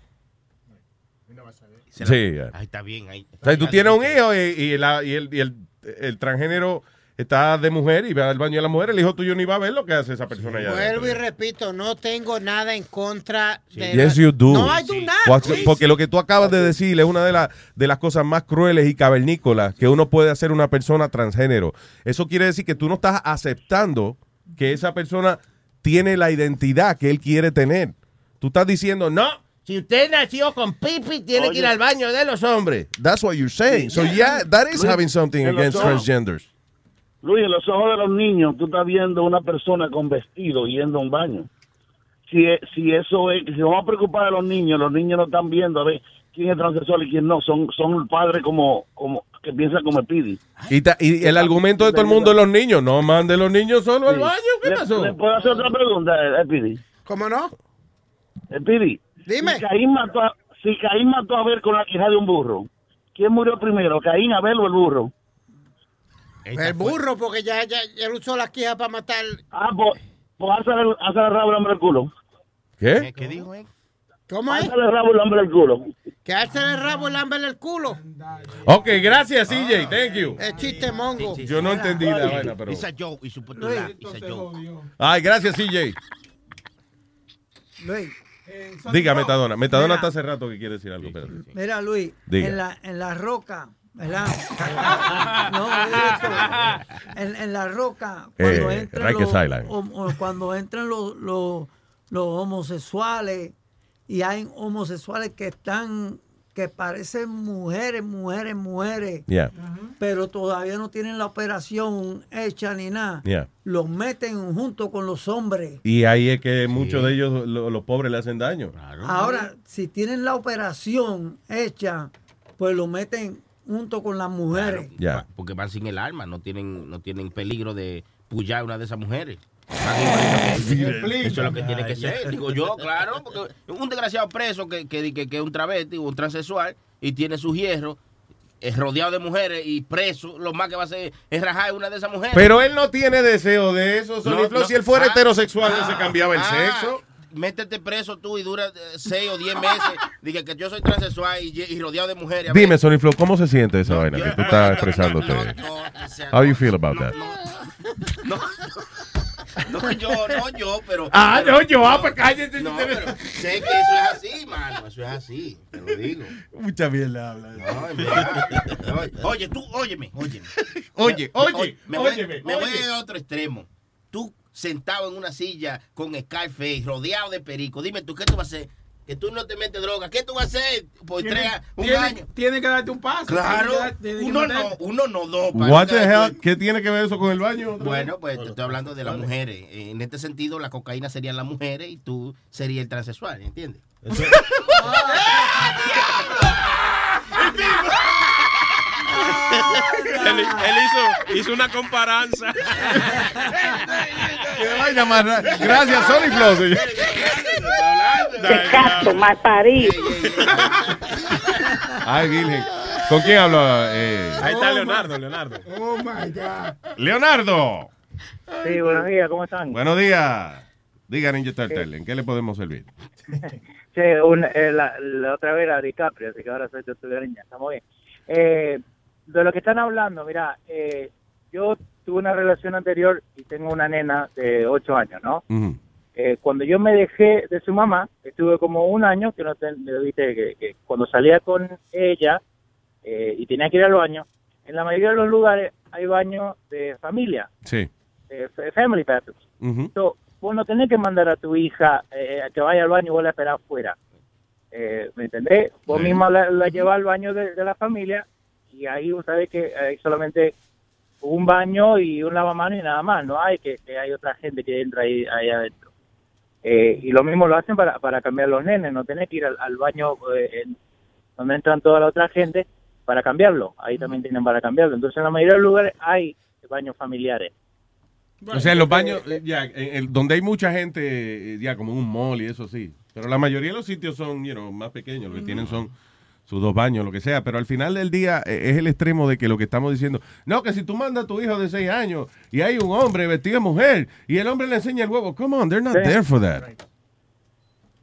Sí. Ahí está bien, ahí. O sea, tú tienes un hijo y, y la- y el, y el, el transgénero está de mujer y va al baño de la mujer, el hijo tuyo ni va a ver lo que hace esa persona allá. Vuelvo y repito, no tengo nada en contra de. Yes, you do. No, I do not. Porque lo que tú acabas de decir es una de, las de las cosas más crueles y cavernícolas que uno puede hacer una persona transgénero. Eso quiere decir que tú no estás aceptando que esa persona tiene la identidad que él quiere tener. Tú estás diciendo, no, si usted nació con pipi, tiene que ir al baño de los hombres. That's what you're saying. So yeah, that is having something against transgenders. Luis, en los ojos de los niños, tú estás viendo una persona con vestido yendo a un baño. Si, e- si eso es, si vamos a preocupar a los niños, los niños no están viendo a ver quién es transexual y quién no. Son son padres como como que piensan como Speedy. Y, ta- y el argumento de todo el mundo es los niños. No mande los niños solo al baño. ¿Qué ¿Le- pasó? ¿Le puedo hacer otra pregunta, eh, Speedy? ¿Cómo no? Speedy. Dime. Si Caín mató a, si Caín mató a Abel con la quija de un burro, ¿quién murió primero, Caín, Abel o el burro? El burro, porque ya, ya, ya él usó la quija para matar. Ah, pues, pues hazle, hazle el rabo el hombre el culo. ¿Qué? ¿Qué dijo él? ¿Cómo es? Hazle el rabo el hombre el culo. Que alce el rabo y lámbele el culo. Ok, gracias, CJ. Thank you. Es chiste mongo. Yo no entendí la vaina, pero. It's a joke, y su. Ay, gracias, CJ. Luis, Diga, Metadona. Metadona Mira. está hace rato que quiere decir algo. espérate. mira Luis, Diga. en la, en la roca, ¿verdad? no, esto, en, en la roca, cuando Eh, entran, los, o cuando entran los, los, los homosexuales y hay homosexuales que están, que parecen mujeres, mujeres, mujeres, Yeah. pero todavía no tienen la operación hecha ni nada. Yeah. Los meten junto con los hombres. Y ahí es que muchos de ellos, lo- los pobres, le hacen daño. Ahora, si tienen la operación hecha, pues lo meten junto con las mujeres. Porque van sin el arma, no tienen, no tienen peligro de pullar a una de esas mujeres. Eso es lo que tiene que ser. Digo yo, claro, porque un desgraciado preso que, que, que, que es un travesti o un transexual y tiene sus hierros, es rodeado de mujeres y preso, lo más que va a hacer es rajar a una de esas mujeres. Pero él no tiene deseo de eso, Sony No, Flow. no. Si él fuera Ah, heterosexual, no ah, se cambiaba el ah, sexo. Métete preso tú y dura eh, seis o diez meses. Dije que yo soy transexual y, y rodeado de mujeres. Dime, Sony Flow, ¿cómo se siente esa vaina que tú estás expresándote? How you feel about that? No, no, yo, no yo, pero. Ah, pero- no, yo, ah, pues cállate. No, pero sé que eso es así, mano. Eso es así, te lo digo. Mucha mierda habla. No, en verdad. No, Oye, tú, óyeme, óyeme. Oye, oye, me voy, óyeme, me voy oye. a otro extremo. Tú sentado en una silla con Scarface, rodeado de perico. Dime tú, ¿qué tú vas a hacer? Que tú no te metes droga. ¿Qué tú vas a hacer por Tiene- tres, un tiene- año? Tiene que darte un paso. Claro, que que uno no, uno no, dos. What the hell? ¿Qué tiene que ver eso con el baño? Bueno, pues te estoy hablando de las mujeres. En este sentido, la cocaína serían las mujeres y tú serías el transexual, ¿entiendes? él, él hizo, hizo una comparanza. Gracias, Sony Flow. señor. Caso, mal parido. Ay, Virgen. ¿Con quién hablo? Eh, Ahí está Leonardo, Leonardo. Oh my God. Leonardo. Sí, buenos días, ¿cómo están? Buenos días. Diga, Ninja Turtle, ¿en qué le podemos servir? Sí, una- eh, la, la otra vez era DiCaprio, así que ahora soy tortuguereña, estamos bien. Eh, de lo que están hablando, mira, eh, yo tuve una relación anterior y tengo una nena de 8 años, ¿no? Eh, cuando yo me dejé de su mamá, estuve como un año, que no ten- viste, que, que cuando salía con ella eh, y tenía que ir al baño, en la mayoría de los lugares hay baños de familia, Sí. fa- family bathrooms. So, vos no tenés que mandar a tu hija eh, a que vaya al baño y vos la esperás afuera. Eh, ¿Me entendés? Vos misma la, la llevas al baño de, de la familia y ahí vos sabés que hay solamente un baño y un lavamanos y nada más. No hay que, que hay otra gente que entra ahí, ahí adentro. Eh, y lo mismo lo hacen para, para cambiar los nenes. No tenés que ir al, al baño eh, en- donde entran toda la otra gente para cambiarlo. Ahí también tienen para cambiarlo. Entonces en la mayoría de los lugares hay baños familiares. O sea, en los baños, eh, ya, en el- donde hay mucha gente, eh, ya como en un mall y eso sí. Pero la mayoría de los sitios son, you know, más pequeños. Lo que tienen son sus dos baños, lo que sea. Pero al final del día eh, es el extremo de que lo que estamos diciendo, no, que si tú mandas a tu hijo de seis años y hay un hombre vestido de mujer y el hombre le enseña el huevo, come on, they're not Sí. there for that.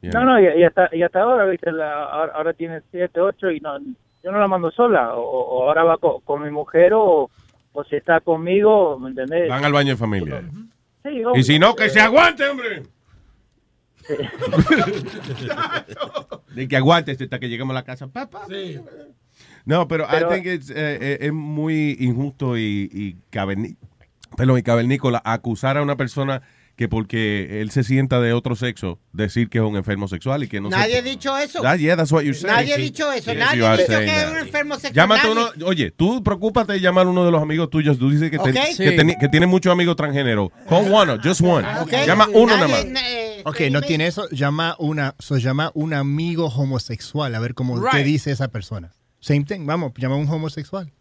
No, no, y, y hasta, y hasta ahora, ¿viste? La- ahora, ahora tiene 7, 8 y no, yo no la mando sola. O, o ahora va co- con, mi mujer o, o si está conmigo, ¿me entendés? Van al baño de familia. Sí, Y si no, que eh, se aguante, hombre. De que aguante hasta que lleguemos a la casa. Papá. No, pero, Pero- I think it's, eh, eh, es muy injusto y, y, caverní- perdón, y cavernícola acusar a una persona que porque él se sienta de otro sexo, decir que es un enfermo sexual y que no se- Nadie ha dicho eso. Ah, yeah, that's what you're saying. Nadie ha dicho eso. Yes, Nadie ha dicho que es that. un enfermo sexual. Llámate uno, oye, tú preocúpate de llamar a uno de los amigos tuyos. Tú dices que, te- Ok. que, Sí. teni- que tiene muchos amigos transgénero. Call one, just one. Ok. Llama uno nada Nadie- más. Eh, Ok, no tiene eso, llama una, so llama un amigo homosexual a ver cómo te dice esa persona. Same thing, vamos, llama a un homosexual.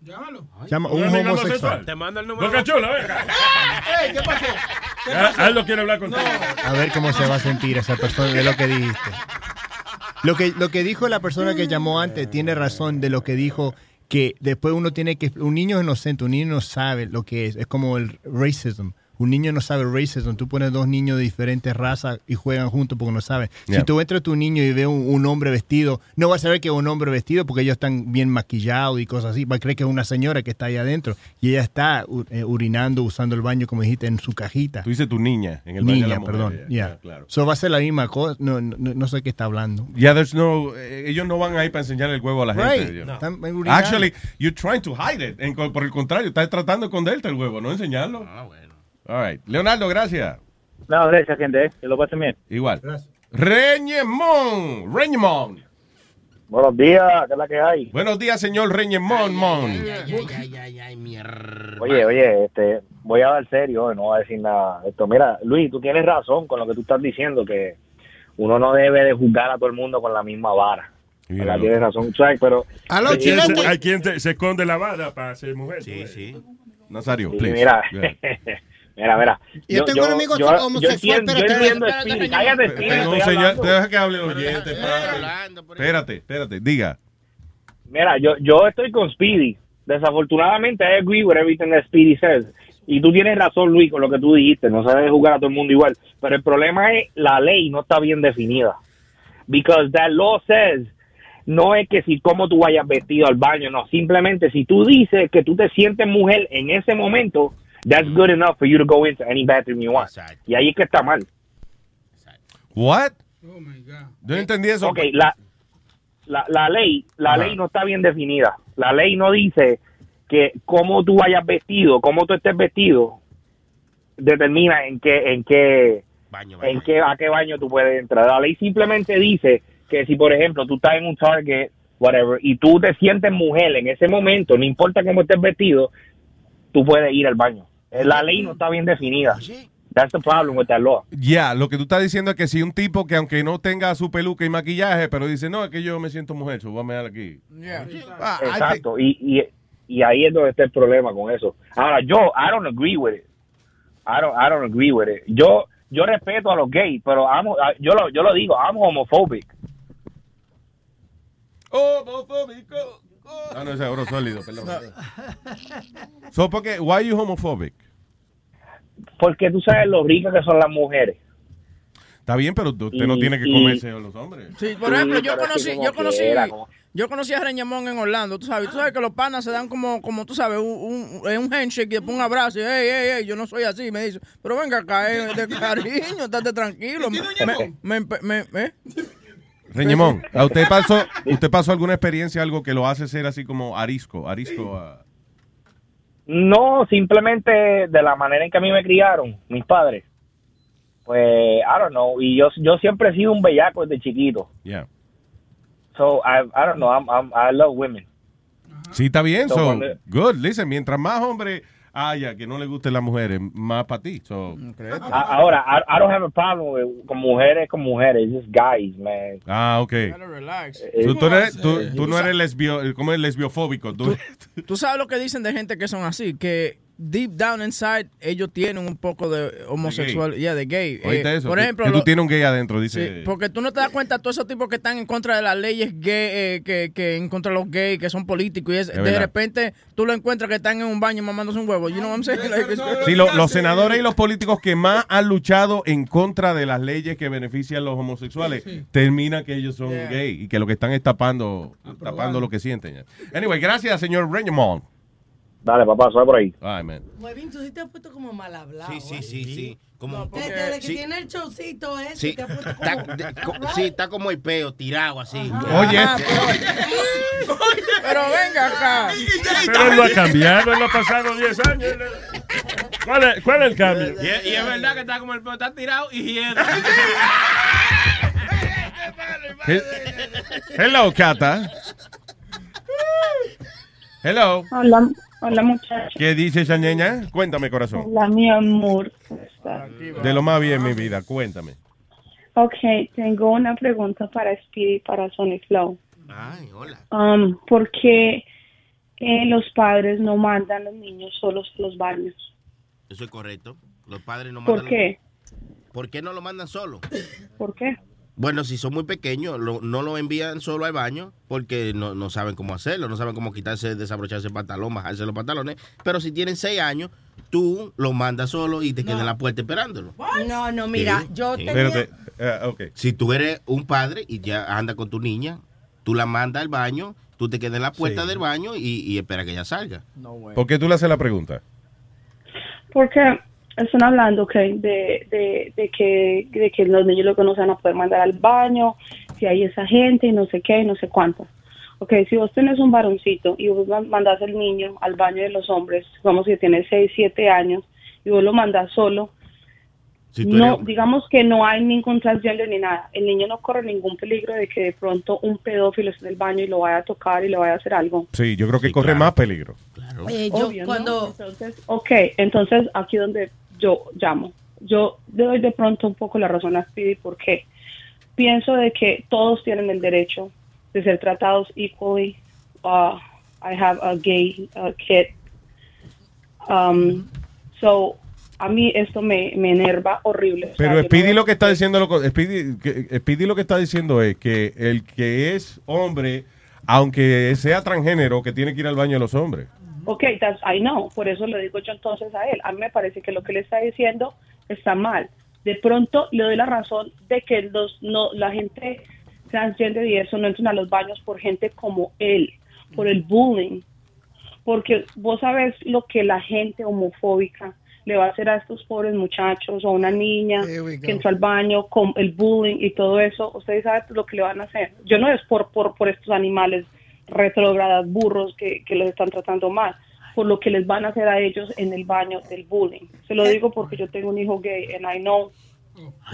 Llámalo. Llama a ¿Un un amigo homosexual. Te mando el número. Boca Chula, venga. Ey, ¿qué pasó? ¿Qué Ah, quiere hablar contigo. A ver cómo se va a sentir esa persona de lo que dijiste. Lo que, lo que dijo la persona que llamó antes tiene razón de lo que dijo que después uno tiene que... Un niño es inocente, un niño no sabe lo que es. Es como el racism. Un niño no sabe racism. Tú pones dos niños de diferentes razas y juegan juntos porque no saben. Yeah. Si tú entras a tu niño y ves un, un hombre vestido, no va a saber que es un hombre vestido porque ellos están bien maquillados y cosas así. Va a creer que es una señora que está ahí adentro y ella está eh, urinando, usando el baño, como dijiste, en su cajita. Tú dices tu niña en el baño de Niña, la mujer, perdón. ya, Ya. ya, claro. So va a ser la misma cosa. No, no, no sé qué está hablando. Yeah, there's no, eh, ellos no van ahí para enseñar el huevo a la gente. Right. yo. No. Están urinando. Actually, you're trying to hide it. En por el contrario, estás tratando de esconderte el huevo, no enseñarlo. Ah, bueno. All right. Leonardo, gracias. No, gracias, gente. eh, Que lo pasen bien. Igual. Reñemón. Reñemón. Buenos días, ¿qué es la que hay? Buenos días, señor Reñemón. Mon. Oye, oye, este, voy a dar serio, no voy a decir nada de esto. Mira, Luis, tú tienes razón con lo que tú estás diciendo, que uno no debe de juzgar a todo el mundo con la misma vara. ¿Verdad? Tienes razón, Chuck, pero... Hay quien, Sí, se, hay quien se esconde la vara para ser mujer. Sí, sí. Nazario, Sí, please. mira, Yeah. mira, mira. Yo tengo un amigo yo, homosexual, Yo entiendo, yo espérate, entiendo espérate, Speedy. espérate, Cállate, No, señor, deja que hable el oyente. Espérate, espérate, espérate, diga. Mira, yo, yo estoy con Speedy. Desafortunadamente, I agree with everything that Speedy says. Y tú tienes razón, Luis, con lo que tú dijiste. No se debe jugar a todo el mundo igual. Pero el problema es la ley no está bien definida. Because that law says no es que si cómo tú vayas vestido al baño, no. Simplemente si tú dices que tú te sientes mujer en ese momento, that's good enough for you to go into any bathroom you want. Y ahí es que está mal. What? Oh my God. Yo no entendí eso. Ok, la, la, la ley, la ley no está bien definida. La ley no dice que cómo tú vayas vestido, cómo tú estés vestido, determina en qué, en qué, en qué, a qué baño tú puedes entrar. La ley simplemente dice que si, por ejemplo, tú estás en un Target, whatever, y tú te sientes mujer en ese momento, no importa cómo estés vestido, tú puedes ir al baño. Eh, La ley no está bien definida. That's the problem with that law. Ya, lo que tú estás diciendo es que si un tipo que aunque no tenga su peluca y maquillaje, pero dice, no, es que yo me siento mujer, so voy a aquí. Ah, I Exacto, y, y, y ahí es donde está el problema con eso. Ahora, yo, I don't agree with it. I don't, I don't agree with it. Yo, yo respeto a los gays, pero amo, yo, lo, yo lo digo, I'm homophobic. Homofóbico. Ah, no, ese es oro sólido, perdón. So, porque, why you homophobic? Porque tú sabes lo ricas que son las mujeres. Está bien, pero usted no tiene que y- comerse a los hombres. Sí, por ejemplo, yo conocí, yo conocí, como- yo conocí a Reñamón en Orlando, tú sabes, tú sabes que los panas se dan como, como tú sabes, un, un, un handshake y después un abrazo y, hey, hey, hey, yo no soy así, me dice, pero venga acá, eh, de cariño, estate tranquilo. Me, me, me, me- ¿eh? Reñemón, ¿a usted pasó, usted pasó alguna experiencia, algo que lo hace ser así como arisco, arisco a... No, simplemente de la manera en que a mí me criaron, mis padres. Pues, I don't know, y yo, yo siempre he sido un bellaco desde chiquito. Yeah. So, I, I don't know, I'm, I'm, I love women. Sí, está bien, So, good, listen, mientras más hombres haya que no le gusten las mujeres, más para ti, so... A- Ahora, I, I don't have a problem with- con mujeres con mujeres, just guys, man. Ah, ok. Relax. So, tú, eres- tú- tú no eres lesbio, ¿cómo es lesbiofóbico? Tú, Tú sabes lo que dicen de gente que son así, que deep down inside ellos tienen un poco de homosexual, ya de gay. ¿Oíste Eh, eso? Por Que- ejemplo, que tú lo- tienes un gay adentro, Sí, dice... porque tú no te das cuenta todos esos tipos que están en contra de las leyes gay, eh, que, que en contra de los gays, que son políticos y es- Es de verdad. repente tú lo encuentras que están en un baño mamándose un huevo. You know what I'm saying? Like, it's- Sí, lo- los senadores y los políticos que más han luchado en contra de las leyes que benefician a los homosexuales, termina que ellos son gay y que lo que están es tapando, tapando lo que sienten. Anyway, gracias, señor Reñemont. Dale, papá, suave por ahí. Ay, man. Huevín, tú sí te has puesto como mal hablado. Sí, sí, sí, sí. Como, Desde que sí, tiene el showcito ese, sí, te has puesto está, como... de- co- sí, está como el peo, tirado así. Oye. Ah, Pero venga acá. Pero él lo ha cambiado, él lo ha pasado 10 años. ¿Cuál es, cuál es el cambio? Y, es- y es verdad que está como el peo, está tirado y. He- Hello, Cata. Hello. Hola, hola muchachos. ¿Qué dice esa niña? Cuéntame, corazón. Hola mi amor. ¿Cómo estás? De lo más bien, mi vida, cuéntame. Ok, tengo una pregunta para Speedy y para Sony Flow. Ay, hola. Um, ¿Por qué eh, los padres no mandan a los niños solos a los baños? Eso es correcto. Los padres no ¿Por qué? ¿Por qué no lo mandan solo? ¿Por qué? Bueno, si son muy pequeños, lo- no lo envían solo al baño porque no, no saben cómo hacerlo, no saben cómo quitarse, desabrocharse el pantalón, bajarse los pantalones. Pero si tienen seis años, tú lo mandas solo y te quedas en la puerta esperándolo. No, no, mira, Sí. yo tenía... Eh, Si tú eres un padre y ya anda con tu niña, tú la mandas al baño, tú te quedas en la puerta Sí. del baño y, y espera que ella salga. ¿Por qué tú le haces la pregunta? Porque están hablando que de, de, de que de que los niños lo que no se van a poder mandar al baño, si hay esa gente y no sé qué y no sé cuánto. Ok, si vos tenés un varoncito y vos man- mandás al niño al baño de los hombres, vamos que tiene 6, 7 años, y vos lo mandás solo, Si no, eres- digamos que no hay ningún transgender ni nada. El niño no corre ningún peligro de que de pronto un pedófilo esté en el baño y lo vaya a tocar y le vaya a hacer algo. Sí, yo creo que corre más peligro. Eh, yo Obvio, ¿no? cuando... Entonces, ok, entonces aquí donde yo llamo. Yo le doy de pronto un poco la razón a Speedy porque pienso de que todos tienen el derecho de ser tratados equally. Uh, I have a gay uh, kid. Um, so, a mí esto me, me enerva horrible. O sea, Pero no Speedy lo que está diciendo lo, Speedy, que- Speedy lo que está diciendo es que el que es hombre, aunque sea transgénero, que tiene que ir al baño de los hombres. Ok, that's, I know, por eso le digo yo entonces a él. A mí me parece que lo que le está diciendo está mal. De pronto le doy la razón de que los, no, la gente transgender y eso no entran a los baños por gente como él, por el bullying. Porque vos sabes lo que la gente homofóbica le va a hacer a estos pobres muchachos o a una niña que entró al baño con el bullying y todo eso. Ustedes saben lo que le van a hacer. Yo no es por, por, por estos animales retrógradas, burros que, que los están tratando mal, por lo que les van a hacer a ellos en el baño del bullying. Se lo digo porque yo tengo un hijo gay and I know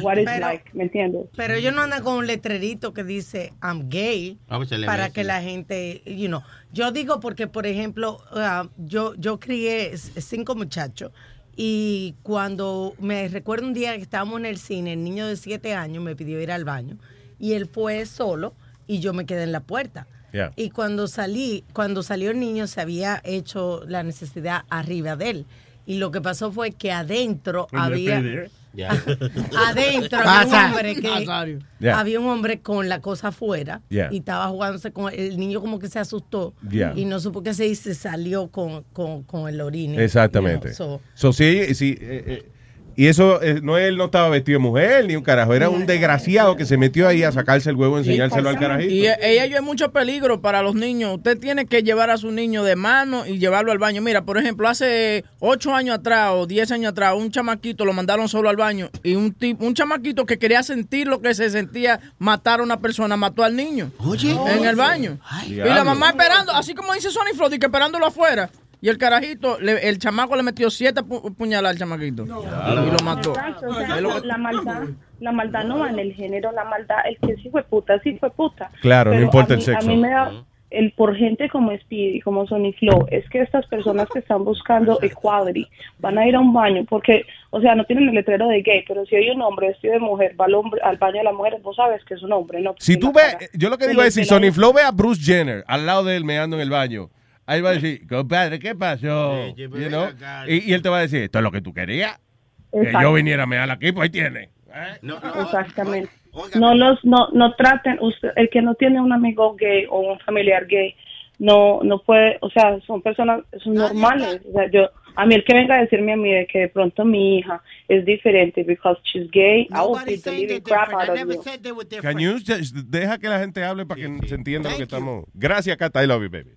what it's Pero- like, ¿me entiendes? Pero ellos no andan con un letrerito que dice I'm gay A ver, se le para que la gente, you know. Yo digo porque, por ejemplo, ah, yo, yo crié cinco muchachos y cuando me recuerdo un día que estábamos en el cine, el niño de siete años me pidió ir al baño y él fue solo y yo me quedé en la puerta. Yeah. Y cuando salí, cuando salió el niño se había hecho la necesidad arriba de él. Y lo que pasó fue que adentro había... ¿eh? Adentro había un hombre que. Yeah. había un hombre con la cosa afuera Yeah. y estaba jugándose con el niño como que se asustó Yeah. y no supo qué se hizo y se salió con, con, con el orine. Exactamente. You know, so- So, sí, sí, eh, eh, y eso, eh, no él no estaba vestido de mujer ni un carajo, era un desgraciado que se metió ahí a sacarse el huevo y enseñárselo al carajito. Y ella hay mucho peligro para los niños. Usted tiene que llevar a su niño de mano y llevarlo al baño. Mira, por ejemplo, hace ocho años atrás o diez años atrás, un chamaquito lo mandaron solo al baño y un tipo, un chamaquito que quería sentir lo que se sentía matar a una persona, mató al niño. En el baño. y la mamá esperando, así como dice Sony Floyd, que esperándolo afuera. Y el carajito, le- el chamaco le metió siete pu- puñaladas al chamaquito. Y lo mató. Exacto, o sea, la maldad, la maldad no va en el género, la maldad, el que sí fue puta, sí fue puta. Claro, no importa el sexo. A mí me da, el por gente como Speedy, como Sony Flow, es que estas personas que están buscando equality van a ir a un baño, porque, o sea, no tienen el letrero de gay, pero si hay un hombre vestido de mujer, va al, hombre, al baño de la mujer, vos sabes que es un hombre, ¿no? Si tú ves, yo lo que digo es, si Sony Flow ve a Bruce Jenner al lado de él meando en el baño, ahí va a decir, compadre, ¿qué pasó? You know? y, y él te va a decir, esto es lo que tú querías. Que yo viniera a mear aquí, pues ahí tiene. Exactamente. No los, no, no traten, usted, el que no tiene un amigo gay o un familiar gay, no, no puede, o sea, son personas, son normales. O sea, yo, a mí el que venga a decirme a mí de que de pronto mi hija es diferente because she's gay, I will the living crap out of you. Can you just deja que la gente hable para que se entienda lo que estamos. Gracias, Cata. I love you, baby.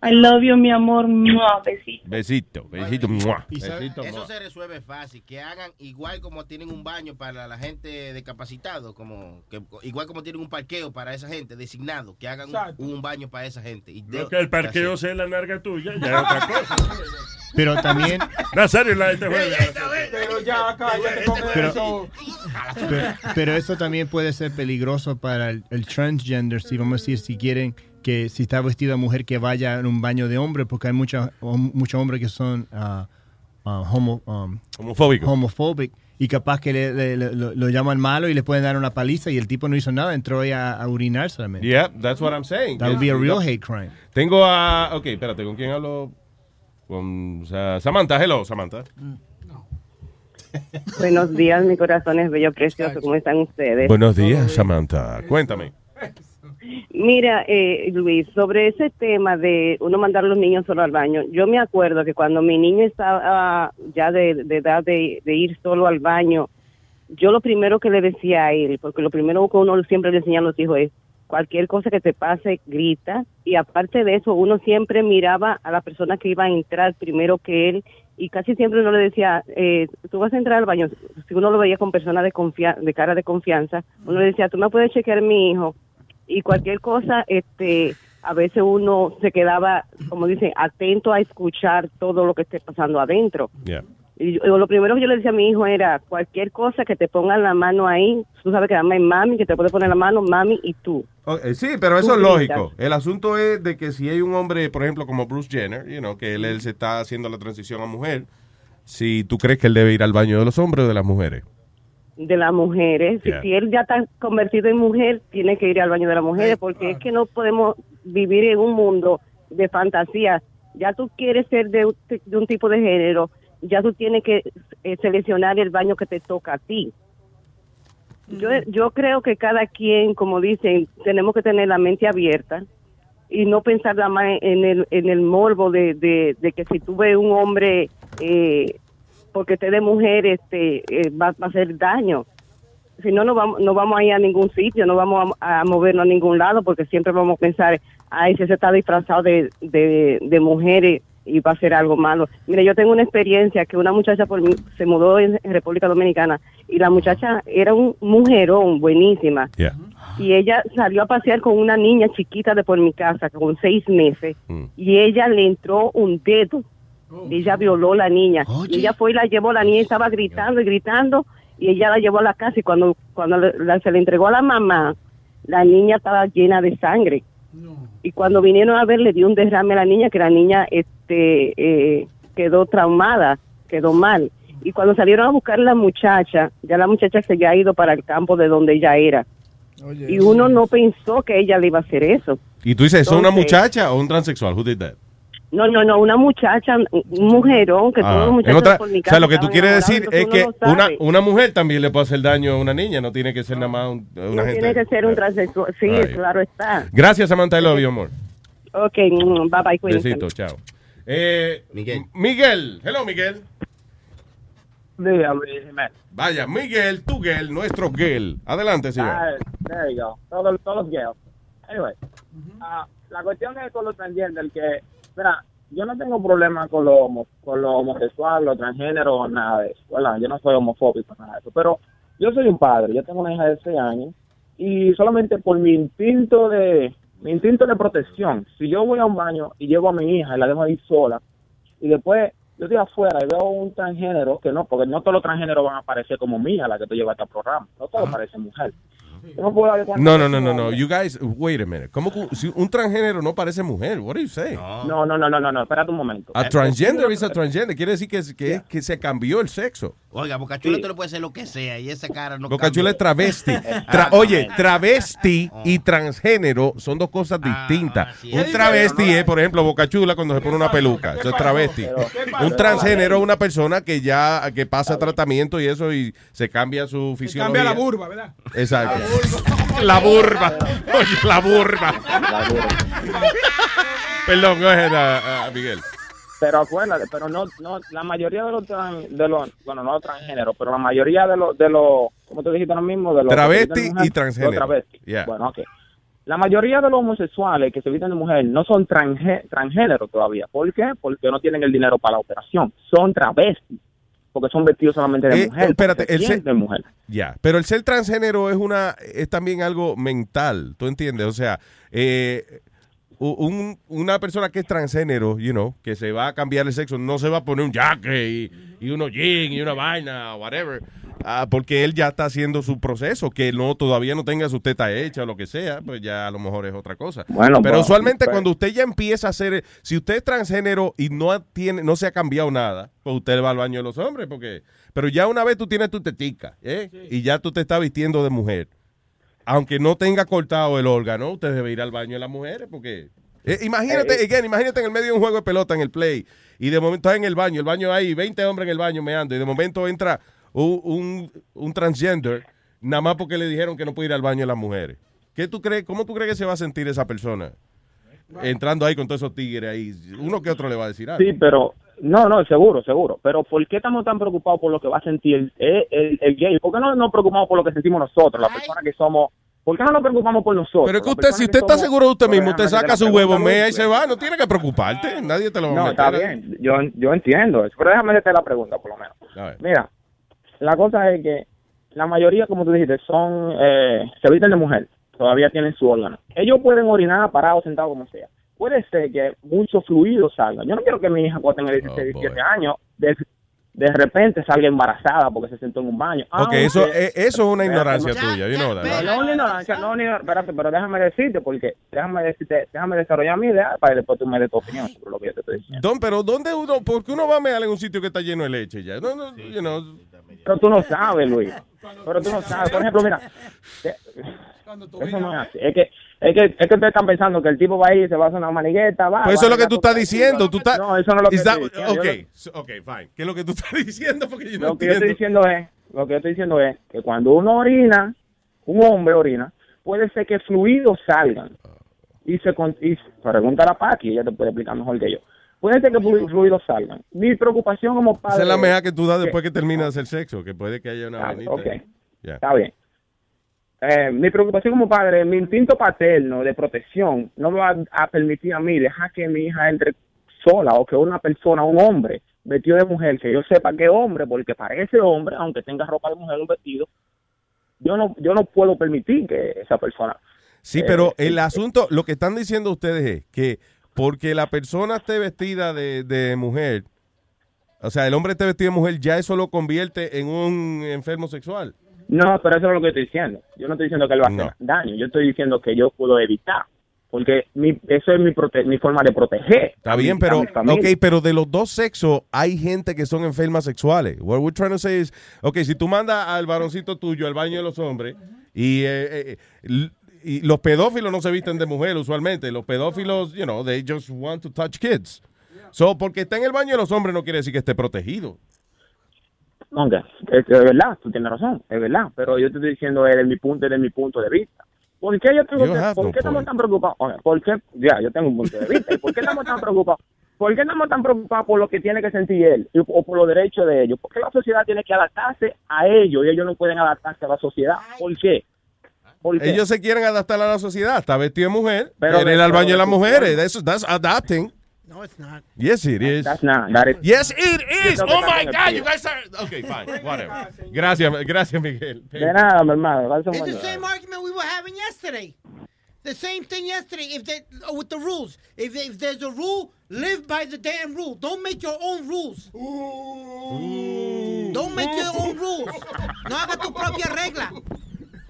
I love you, mi amor, Mua, besito. Besito, besito. mua. Eso Besito. mua. se resuelve fácil, que hagan igual como tienen un baño para la gente discapacitada, como que, igual como tienen un parqueo para esa gente designado, que hagan un, un baño para esa gente. Y Lo que el parqueo sea la narga tuya, ya es otra cosa. Pero también, Nazario, la gente juega. Pero ya, cállate con Pero- eso. pero, pero eso también puede ser peligroso para el, el transgender, si vamos a decir, si quieren que si está vestida mujer que vaya en un baño de hombre, porque hay muchos muchos hombres que son ah, ah, homo, um, homofóbicos. homophobic, y capaz que le- le- le- lo, lo llaman malo y le pueden dar una paliza y el tipo no hizo nada, entró ahí a, a orinar solamente. Yeah, that's what I'm saying. That would be a real hate crime. Tengo a. Ok, espérate, ¿con quién hablo? Con Samantha. Hello, Samantha. Buenos días, mi corazón es bello, precioso. ¿Cómo están ustedes? Buenos días, Samantha. Cuéntame. Mira, eh, Luis, sobre ese tema de uno mandar a los niños solo al baño, yo me acuerdo que cuando mi niño estaba ya de, edad de, ir solo al baño, yo lo primero que le decía a él, porque lo primero que uno siempre le enseña a los hijos es, cualquier cosa que te pase, grita, y aparte de eso, uno siempre miraba a la persona que iba a entrar primero que él, y casi siempre uno le decía, eh, tú vas a entrar al baño, si uno lo veía con persona de, de cara de confianza, uno le decía, tú me puedes chequear mi hijo, y cualquier cosa, este, a veces uno se quedaba, como dicen, atento a escuchar todo lo que esté pasando adentro. Yeah. Y yo- lo primero que yo le decía a mi hijo era, cualquier cosa que te pongan la mano ahí, tú sabes que además hay mami, que te puede poner la mano, mami y tú. Sí, pero eso Tú es gritas. lógico. El asunto es de que si hay un hombre, por ejemplo, como Bruce Jenner, you know, que él, él se está haciendo la transición a mujer, si tú crees que él debe ir al baño de los hombres o de las mujeres. De las mujeres. Si- Yeah. Si él ya está convertido en mujer, tiene que ir al baño de las mujeres, porque es que no podemos vivir en un mundo de fantasía. Ya tú quieres ser de, un- de un tipo de género, ya tú tienes que eh, seleccionar el baño que te toca a ti. Yo, yo creo que cada quien, como dicen, tenemos que tener la mente abierta y no pensar nada más en el, en el morbo de, de, de que si tú ves un hombre eh, porque esté de mujer este eh, va, va a hacer daño. Si no no vamos no vamos a ir a ningún sitio no vamos a, a movernos a ningún lado porque siempre vamos a pensar ay si ese está disfrazado de, de, de mujeres y va a hacer algo malo mire yo tengo una experiencia que una muchacha por mí se mudó en, República Dominicana y la muchacha era un mujerón buenísima. Yeah. y ella salió a pasear con una niña chiquita de por mi casa con seis meses y ella le entró un dedo ella violó a la niña. Y ella fue y la llevó la niña estaba gritando y gritando y ella la llevó a la casa y cuando cuando la- se le entregó a la mamá la niña estaba llena de sangre. Y cuando vinieron a ver le dio un derrame a la niña que la niña este eh, quedó traumada quedó mal. Y cuando salieron a buscar a la muchacha ya la muchacha se había ido para el campo de donde ella era. Y uno no pensó que ella le iba a hacer eso. Y tú dices, ¿es una muchacha o un transexual? Who did that? No no no una muchacha un mujerón que Ah, todos los muchachos otra- por mi o casa sea, lo que tú quieres decir es que no una, una mujer también le puede hacer daño a una niña, no tiene que ser nada más un- una no gente. tiene que ser un transexual sí Right. claro está Gracias, Samantha, I love you, amor. Ok, mm, bye bye, cuídense. Besito, chao. Eh, Miguel. Miguel. Hello, Miguel. Jiménez. Vaya, Miguel, tu Gel, nuestro Gel. Adelante, señor. Ah, there you go. Todos, todos los gays. Anyway, ah, la cuestión es con los transgender que, mira, yo no tengo problema con lo, homo- con lo homosexual, lo transgénero, nada de eso, ¿verdad? Yo no soy homofóbico, nada de eso. Pero yo soy un padre, yo tengo una hija de 6 años y solamente por mi instinto de mi instinto de protección, si yo voy a un baño y llevo a mi hija y la dejo ahí sola y después yo estoy afuera y veo un transgénero, que no, porque no todos los transgéneros van a aparecer como mía, la que tú llevas a este programa, no todos parecen mujer. No puedo No, no, es no, no. You guys, wait a minute. ¿Cómo que si un transgénero no parece mujer? What are you saying? No, no, no, no, no, no, espérate un momento. A transgender is a transgender. Quiere decir que, que, que se cambió el sexo. Oiga, Boca Chula, tú le puedes hacer lo que sea y esa cara no Boca Chula es travesti. Tra- oye, travesti y transgénero son dos cosas Ah, distintas. Un travesti es, por ejemplo, Boca Chula cuando se pone una peluca. Eso es travesti. Un transgénero es una persona que ya que pasa tratamiento y eso y se cambia su fisiología. Cambia la burba, ¿verdad? Exacto. La burba. Oye, la burba. Perdón, go ahead, uh, uh, Miguel. Pero acuérdate, pero no, no, la mayoría de los, tran- de los, bueno, no transgéneros, pero la mayoría de los, de los, como te dijiste ahora mismo, de los Travesti de mujer, y transgénero. los. Yeah. Bueno, ok. La mayoría de los homosexuales que se visten de mujer no son transgé- transgéneros todavía. ¿Por qué? Porque no tienen el dinero para la operación. Son travestis. Porque son vestidos solamente de Eh, mujer. espérate, el se se- sienten mujer. Ya, pero el ser transgénero es una es también algo mental, ¿tú entiendes? O sea, eh, un- una persona que es transgénero, you know, que se va a cambiar el sexo, no se va a poner un jacket y, y unos jeans y una vaina, whatever. ah, porque él ya está haciendo su proceso, que no todavía no tenga su teta hecha o lo que sea, pues ya a lo mejor es otra cosa. Bueno, Pero pues, usualmente pues- cuando usted ya empieza a hacer, si usted es transgénero y no tiene, no se ha cambiado nada, pues usted va al baño de los hombres, porque, pero ya una vez tú tienes tu tetica, ¿eh? y ya tú te estás vistiendo de mujer, aunque no tenga cortado el órgano, usted debe ir al baño de las mujeres, porque eh, imagínate, Eh, eh. again, imagínate en el medio de un juego de pelota en el play y de momento estás en el baño, el baño hay 20 hombres en el baño meando y de momento entra un, un, un transgender nada más porque le dijeron que no puede ir al baño de las mujeres. ¿Qué tú crees, ¿Cómo tú crees que se va a sentir esa persona entrando ahí con todos esos tigres ahí? Uno que otro le va a decir algo. Sí, pero no, no, seguro, seguro. Pero ¿por qué estamos tan preocupados por lo que va a sentir el, el, el gay? ¿Por qué no nos preocupamos por lo que sentimos nosotros, las personas que somos? ¿Por qué no nos preocupamos por nosotros? Pero es que usted, si usted está seguro de usted mismo, usted saca su huevo, mea y se va, no tiene que preocuparte, nadie te lo va a No, está bien, yo, yo entiendo eso, pero déjame hacerte la pregunta por lo menos. Mira, la cosa es que la mayoría, como tú dijiste, son, eh, se visten de mujer, todavía tienen su órgano. Ellos pueden orinar parados, sentados, como sea. Puede ser que muchos fluidos salgan. Yo no quiero que mi hija cuando tenga 16, 17 años, de, de repente salga embarazada porque se sentó en un baño. Ok, Aunque- eso, eh, eso es una ignorancia ya, tuya, you know that, no, right? no, una ignorancia, no, una ignorancia, espérate, pero déjame decirte, porque déjame decirte, déjame desarrollar mi idea para que después tú me des tu opinión sobre lo que yo te estoy diciendo. Don, pero ¿dónde uno, por qué uno va a mear en un sitio que está lleno de leche ya? No, no, you know. Pero tú no sabes, Luis. Pero tú no sabes. Por ejemplo, mira, eso no es así. Es que, es que, es que ustedes están pensando que el tipo va a ir y se va a hacer una manigueta, va. Pues eso va es lo que tú estás diciendo. Tú estás, No, eso no es lo que estoy diciendo. Ok, fine. ¿Qué es lo que tú estás diciendo? Porque yo no Lo que yo estoy diciendo es, lo que yo estoy diciendo es que cuando uno orina, un hombre orina, puede ser que fluidos salgan. Y se con- y pregunta a la Paqui, ella te puede explicar mejor que yo. Puede ser que flu- fluidos salgan. Mi preocupación como padre. Esa es la mea que tú das después que terminas de hacer sexo, que puede que haya una venita. ok. Ya. Está bien. Eh, mi preocupación como padre, mi instinto paterno de protección no me va a permitir a mí dejar que mi hija entre sola o que una persona, un hombre vestido de mujer, que yo sepa que hombre, porque parece hombre, aunque tenga ropa de mujer, un vestido, yo no, yo no puedo permitir que esa persona. Sí, Eh, pero el asunto, lo que están diciendo ustedes es que porque la persona esté vestida de, de mujer, o sea, el hombre esté vestido de mujer, ya eso lo convierte en un enfermo sexual. No, pero eso es lo que estoy diciendo. Yo no estoy diciendo que él va a hacer No. daño, yo estoy diciendo que yo puedo evitar, porque mi, eso es mi, prote- mi forma de proteger. Está mi- bien, pero, mi familia. ok, pero de los dos sexos hay gente que son enfermas sexuales. What we're trying to say is, ok, si tú mandas al varoncito tuyo al baño de los hombres y, eh, eh, l- y los pedófilos no se visten de mujer usualmente, los pedófilos, you know, they just want to touch kids. So, porque está en el baño de los hombres no quiere decir que esté protegido. Ok, es, es verdad, tú tienes razón, es verdad, pero yo te estoy diciendo desde mi punto, desde mi punto de vista. ¿Por qué yo tengo que, por no qué estamos tan preocupados? ¿Por qué? Ya, yo tengo un punto de vista. ¿Y ¿Por qué estamos tan preocupados? ¿Por qué estamos tan preocupados por lo que tiene que sentir él o por los derechos de ellos? ¿Por qué la sociedad tiene que adaptarse a ellos y ellos no pueden adaptarse a la sociedad? ¿Por qué? ¿Por qué? Ellos se quieren adaptar a la sociedad. Está vestido de mujer, Pero quiere ir de- al baño de las mujeres. Eso, that's adapting. No, it's not. Yes, it is. That's not. That is- Yes, it Yo is. tengo que Oh my God, tío. you guys are. Okay, fine, whatever. Gracias, gracias, Miguel. De nada, mi hermano. Gracias, It's the hermano. same argument we were having yesterday. The same thing yesterday. If they uh, with the rules, if if there's a rule, live by the damn rule. Don't make your own rules. Don't make your own rules. No haga tu propia regla.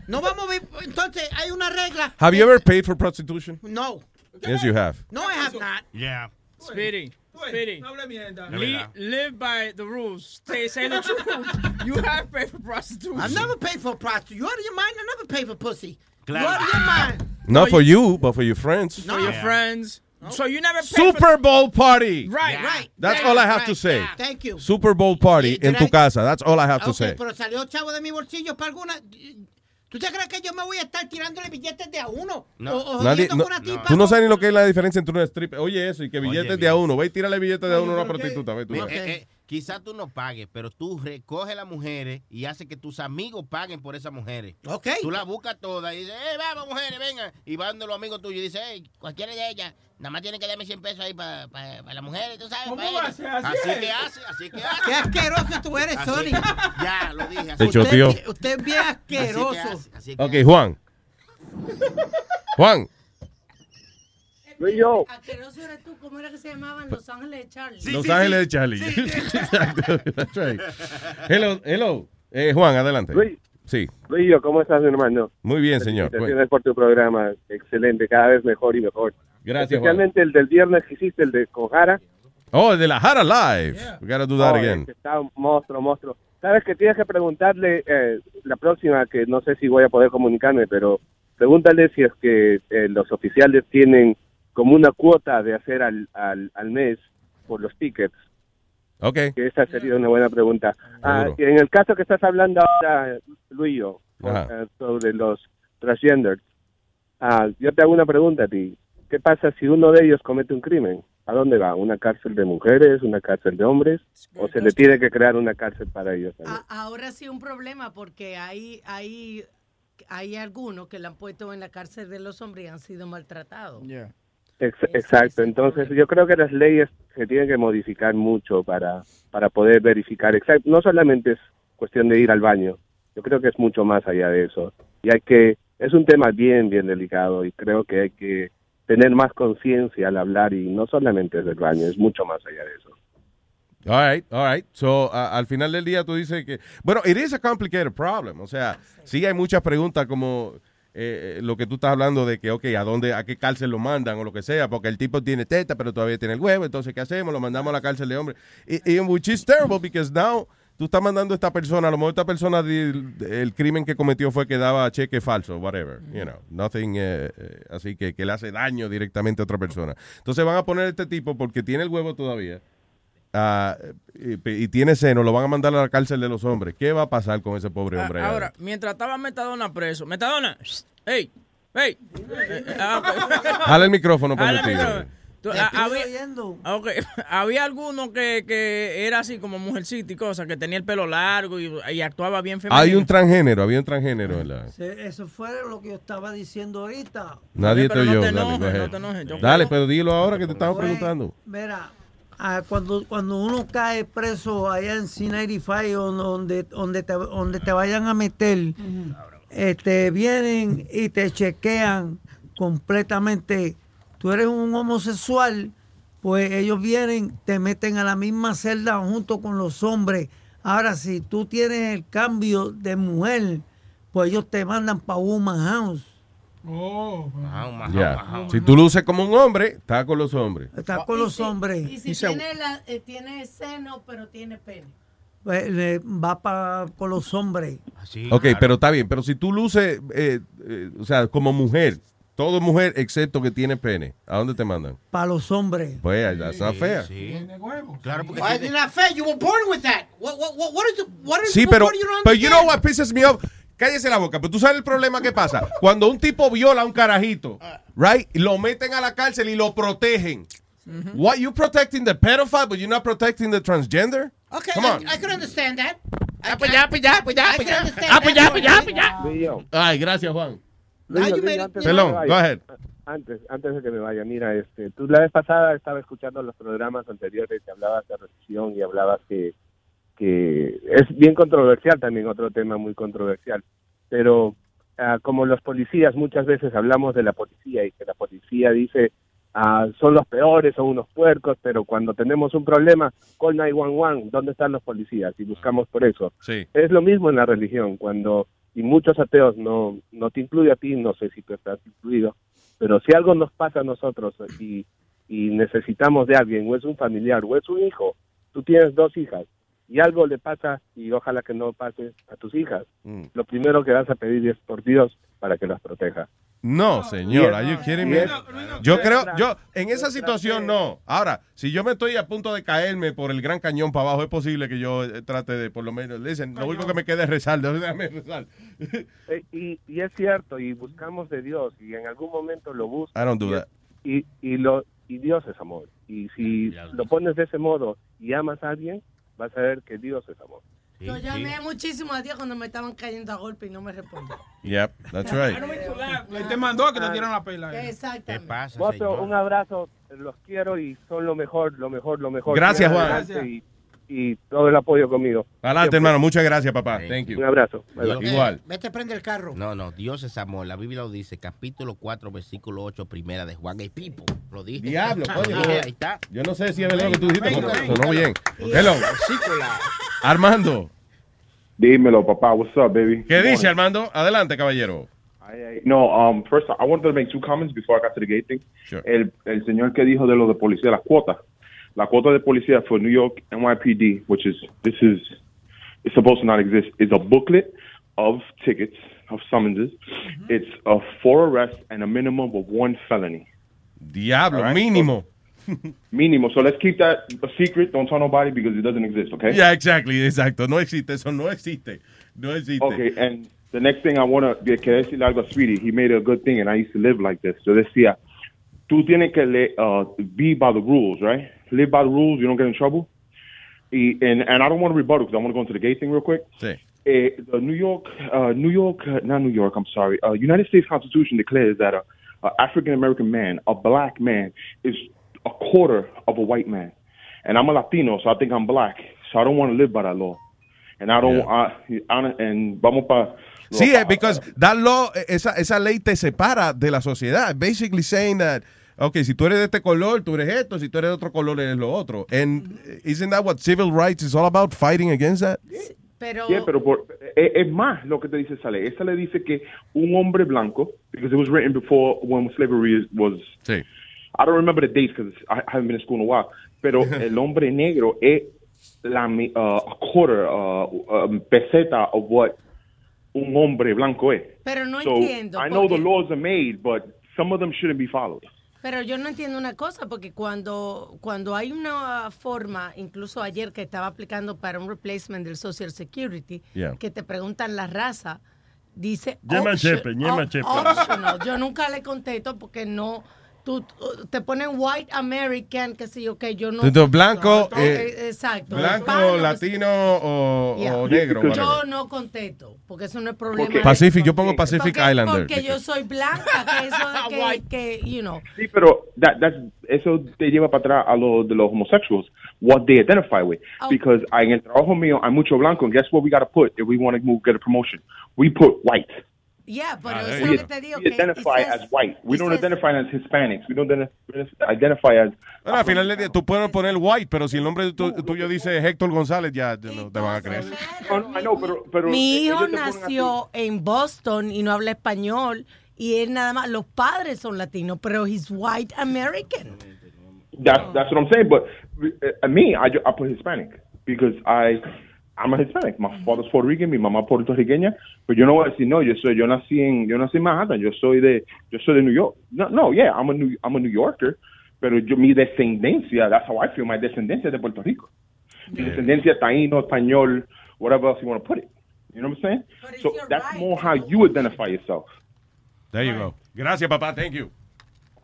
No vamos a ver. Entonces hay una regla. Have you ever paid for prostitution? No. Yes, you have. No, I have not. Yeah. Speedy, Speedy. No hable mierda. Li- live by the rules. Say, say the truth. You have paid for prostitution. I've never paid for prostitution. You out of your mind? I never paid for pussy. Claro. You out of your mind? Not for you, but for your friends. For your friends. So you never paid Super Bowl party. Right, right. That's Right, all I have right, to say. yeah. Thank you. Super Bowl party in did tu casa. That's all I have to Ok, say. pero salió chavo de mi bolsillo para alguna. ¿Tú te crees que yo me voy a estar tirándole billetes de a uno? No. O, o Nadie, jodiendo no- con una tipa tú no sabes ni lo que es la diferencia entre un strip. Oye, eso y que billetes de a uno. Ve y tírale billetes de a uno a una prostituta. Ve tú. Eh, eh, quizás tú no pagues, pero tú recoges las mujeres y haces que tus amigos paguen por esas mujeres. Ok. Tú las buscas todas y dices, eh, vamos mujeres, vengan. Y van de los amigos tuyos y dices, hey, cualquiera de ellas, nada más tiene que darme 100 pesos ahí para las mujeres, tú sabes. ¿Cómo pa' va a ellas". ser? Así Así es. que hace, así que hace. Qué asqueroso tú eres, Así- Sony. Ya, lo dije. Choteó. Usted, usted es bien asqueroso. Así que hace, así que Ok, Juan. Juan. Yo. Asqueroso eres tú, ¿cómo era que se llamaban Los Ángeles de Charlie? Los Ángeles de Charlie. Exacto. That's right. Hello, hello. Eh, Juan, adelante. Luis. Sí. Luis, ¿cómo estás, hermano? Muy bien, señor. Felicitaciones por tu programa. Excelente, cada vez mejor y mejor. Gracias, Juan. Especialmente el del viernes que hiciste, el de con Jara. Oh, el de la Jara Live. We gotta do that Oh, again. ese Está un monstruo, monstruo. Sabes que tienes que preguntarle eh, la próxima, que no sé si voy a poder comunicarme, pero pregúntale si es que eh, los oficiales tienen como una cuota de hacer al, al, al mes por los tickets. Ok. Que esa sería una buena pregunta. Ah, en el caso que estás hablando ahora, Luis, Ajá. eh, sobre los transgenders, ah, yo te hago una pregunta a ti. ¿Qué pasa si uno de ellos comete un crimen? ¿A dónde va? ¿Una cárcel de mujeres? ¿Una cárcel de hombres? ¿O se le tiene que crear una cárcel para ellos? también? A- ahora sí un problema porque hay, hay, hay algunos que le han puesto en la cárcel de los hombres y han sido maltratados. Ex- exacto. Entonces, yo creo que las leyes se tienen que modificar mucho para, para poder verificar. Exacto. No solamente es cuestión de ir al baño. Yo creo que es mucho más allá de eso. Y hay que, es un tema bien, bien delicado y creo que hay que tener más conciencia al hablar y no solamente es del baño, es mucho más allá de eso. All right, all right. So, a- al final del día tú dices que, bueno, it is a complicated problem. O sea, sí hay muchas preguntas como eh, eh, lo que tú estás hablando de que, ok, ¿a dónde, a qué cárcel lo mandan o lo que sea? Porque el tipo tiene teta, pero todavía tiene el huevo. Entonces, ¿qué hacemos? Lo mandamos a la cárcel de hombre. Y, y which is terrible because now tú estás mandando a esta persona, a lo mejor esta persona, di- el crimen que cometió fue que daba cheque falso, whatever, you know, nothing, eh, eh, así que, que le hace daño directamente a otra persona. Entonces van a poner a este tipo porque tiene el huevo todavía ah, y, y tiene seno, lo van a mandar a la cárcel de los hombres. ¿Qué va a pasar con ese pobre hombre? Ah, Ahora, mientras estaba Metadona preso. Metadona, hey, hey. Eh, ah. Jala el micrófono para el. Tú, ah, había, ah, ok. había alguno que, que era así como mujercita y cosas, que tenía el pelo largo y, y actuaba bien femenino. Hay un transgénero, había un transgénero en la... Eso fue lo que yo estaba diciendo ahorita. Nadie te pero no oyó. te dale, enojes, no te enojes, yo Dale, pero dilo ahora que te estaba Pues, preguntando. Mira, ah, cuando, cuando uno cae preso allá en C95 o donde, donde, te, donde te vayan a meter, este, vienen y te chequean completamente. Tú eres un homosexual, pues ellos vienen, te meten a la misma celda junto con los hombres. Ahora, si tú tienes el cambio de mujer, pues ellos te mandan para Woman House. Oh, Ya. Si tú luces como un hombre, está con los hombres. Está con los hombres. Y si tiene, la, eh, tiene seno, pero tiene pene. Pues, le va para con los hombres. ok, pero está bien. Pero si tú luces, eh, eh, o sea, como mujer, todo mujer excepto que tiene pene, ¿a dónde te mandan? Para los hombres. Pues, that's not fair. Claro, porque Why is it not fair? You were born with that. What, what, what, what is the, what is, Sí, pero, what do you pero you know what pisses me off? Cállese la boca, pero tú sabes el problema que pasa. Cuando un tipo viola a un carajito, right, y lo meten a la cárcel y lo protegen. What you protecting the pedophile, but you're not protecting the transgender? Okay, Come on. I, I could understand that. Ah, pues ya, pues ya, pues ya, pues can Ah, pues pues pues Ay, gracias, Juan. Perdón, go ahead. Antes, antes de que me vaya, mira, este, tú la vez pasada estaba escuchando los programas anteriores que hablabas de recesión y hablabas que, que es bien controversial también, otro tema muy controversial, pero ah, como los policías muchas veces hablamos de la policía y que la policía dice ah, son los peores, son unos puercos, pero cuando tenemos un problema, call 911, ¿dónde están los policías? Y buscamos por eso. Sí. Es lo mismo en la religión, cuando, y muchos ateos, no, no te incluye a ti, no sé si tú estás incluido, pero si algo nos pasa a nosotros y, y necesitamos de alguien, o es un familiar, o es un hijo, tú tienes dos hijas, y algo le pasa, y ojalá que no pase a tus hijas, Mm. lo primero que vas a pedir es por Dios para que las proteja. No, señor, are you kidding me? Yo creo, yo, en esa situación no. Ahora, si yo me estoy a punto de caerme por el gran cañón para abajo, es posible que yo eh, trate de, por lo menos, dicen, lo único que me queda es rezar, déjame rezar. Eh, y, y es cierto, y buscamos de Dios, y en algún momento lo buscas. I don't do y, that. Y, y, lo, y Dios es amor. Y si lo pones de ese modo y amas a alguien, vas a ver que Dios es amor. Yo llamé muchísimo a Dios cuando me estaban cayendo a golpe y no me respondió. Yep, that's right. Le te mandó a que te dieran la pela. Exactamente. Mozo, un abrazo, los quiero y son lo mejor, lo mejor, lo mejor. Gracias, Juan. Y, y todo el apoyo conmigo. Adelante, hermano. Muchas gracias, papá. Thank you. Un abrazo. Dios-. Igual. Vete, prende el carro. No, no, Dios es amor. La Biblia lo dice, capítulo 4, versículo 8, primera de Juan y Pipo. Lo dije. Diablo, coño. Ahí está. Yo no sé si es verdad lo que tú dijiste, pero sonó bien. Hello. Armando. Dímelo, papá. What's up, baby? ¿Qué dice Armando? Adelante, caballero. Ay, No, um, first, I wanted to make two comments before I got to the gay thing. El, el señor que dijo de lo de policía, las cuotas. La cuota de policía for New York NYPD, which is, this is, it's supposed to not exist, is a booklet of tickets, of summonses. It's a four arrests and a minimum of one felony. Diablo, All right? mínimo. Minimum. So let's keep that a secret. Don't tell nobody because it doesn't exist, okay? Yeah, exactly, exacto. No existe, eso no existe. No existe. Okay, and the next thing I want to que decirle algo a Sweetie. He made a good thing, and I used to live like this. So decía, tú tienes que le, uh, be by the rules, right? Live by the rules. You don't get in trouble. And and I don't want to rebuttal because I want to go into the gay thing real quick. Sí. Eh, the New York, uh, New York, uh, not New York. I'm sorry. Uh, United States Constitution declares that a, a African American man, a black man, is a quarter of a white man. And I'm a Latino, so I think I'm black. So I don't want to live by that law. And I don't. I, I, and vamos para. Sí, eh, because that law, esa, esa ley te separa de la sociedad. Basically saying that, okay, si tú eres de este color, tú eres esto, si tú eres de otro color, eres lo otro. And isn't that what civil rights is all about, fighting against that? Pero, Yeah, pero por, es, es más lo que te dice esa ley. Esa ley dice que un hombre blanco, because it was written before when slavery was. Sí. I don't remember the dates because I haven't been in school in a while. Pero el hombre negro es la mi- uh, a quarter, uh, um, peseta of what un hombre blanco es. Pero no so entiendo, I know the porque- laws are made, but some of them shouldn't be followed. Pero yo no entiendo una cosa, porque cuando, cuando hay una forma, incluso ayer que estaba aplicando para un replacement del Social Security, Yeah. que te preguntan la raza, dice Ñema option- chepe, ñema op- chepe. optional. Yo nunca le contesto porque no, tú tú- te ponen white American, que sí, ok, yo no. Entonces, blanco, Ok, eh, exacto. Blanco, Hispano, latino o, Yeah. o negro. Yo whatever. no contesto, porque eso no es problema. de- Pacific, yo pongo Pacific porque, Islander. Porque yo soy blanca, que eso de que, que, you know. Sí, pero that, that's, eso te lleva para atrás a lo de los homosexuals, what they identify with. Oh. Because en el trabajo mío hay mucho blanco, and guess what we got to put if we want to move, get a promotion? We put white. Yeah, pero Ah, eso es you lo que te digo. We identify says- as white. We don't says- identify as Hispanics. We don't ident- identify as. Bueno, al final del día, tú puedes poner white, pero si el nombre tu- tuyo dice Héctor González, ya no te van a creer. No, no, I know, pero, pero Mi hijo nació en Boston y no habla español y él nada más, los padres son latinos, pero he's white American. That's that's what I'm saying. But uh, me, I, I put Hispanic because I I'm a Hispanic. My father's Puerto Rican, mi mamá puertorriqueña. Pero yo no voy a decir no. Yo soy yo nací en yo nací en Manhattan. Yo soy de yo soy de New York. No, no, yeah, I'm a New I'm a New Yorker. Pero yo mi descendencia, that's how I feel. My descendencia es de Puerto Rico. Mi descendencia taíno, español, whatever else you want to put it. You know what I'm saying? So that's more how you identify yourself. There you go. Gracias, papá. Thank you.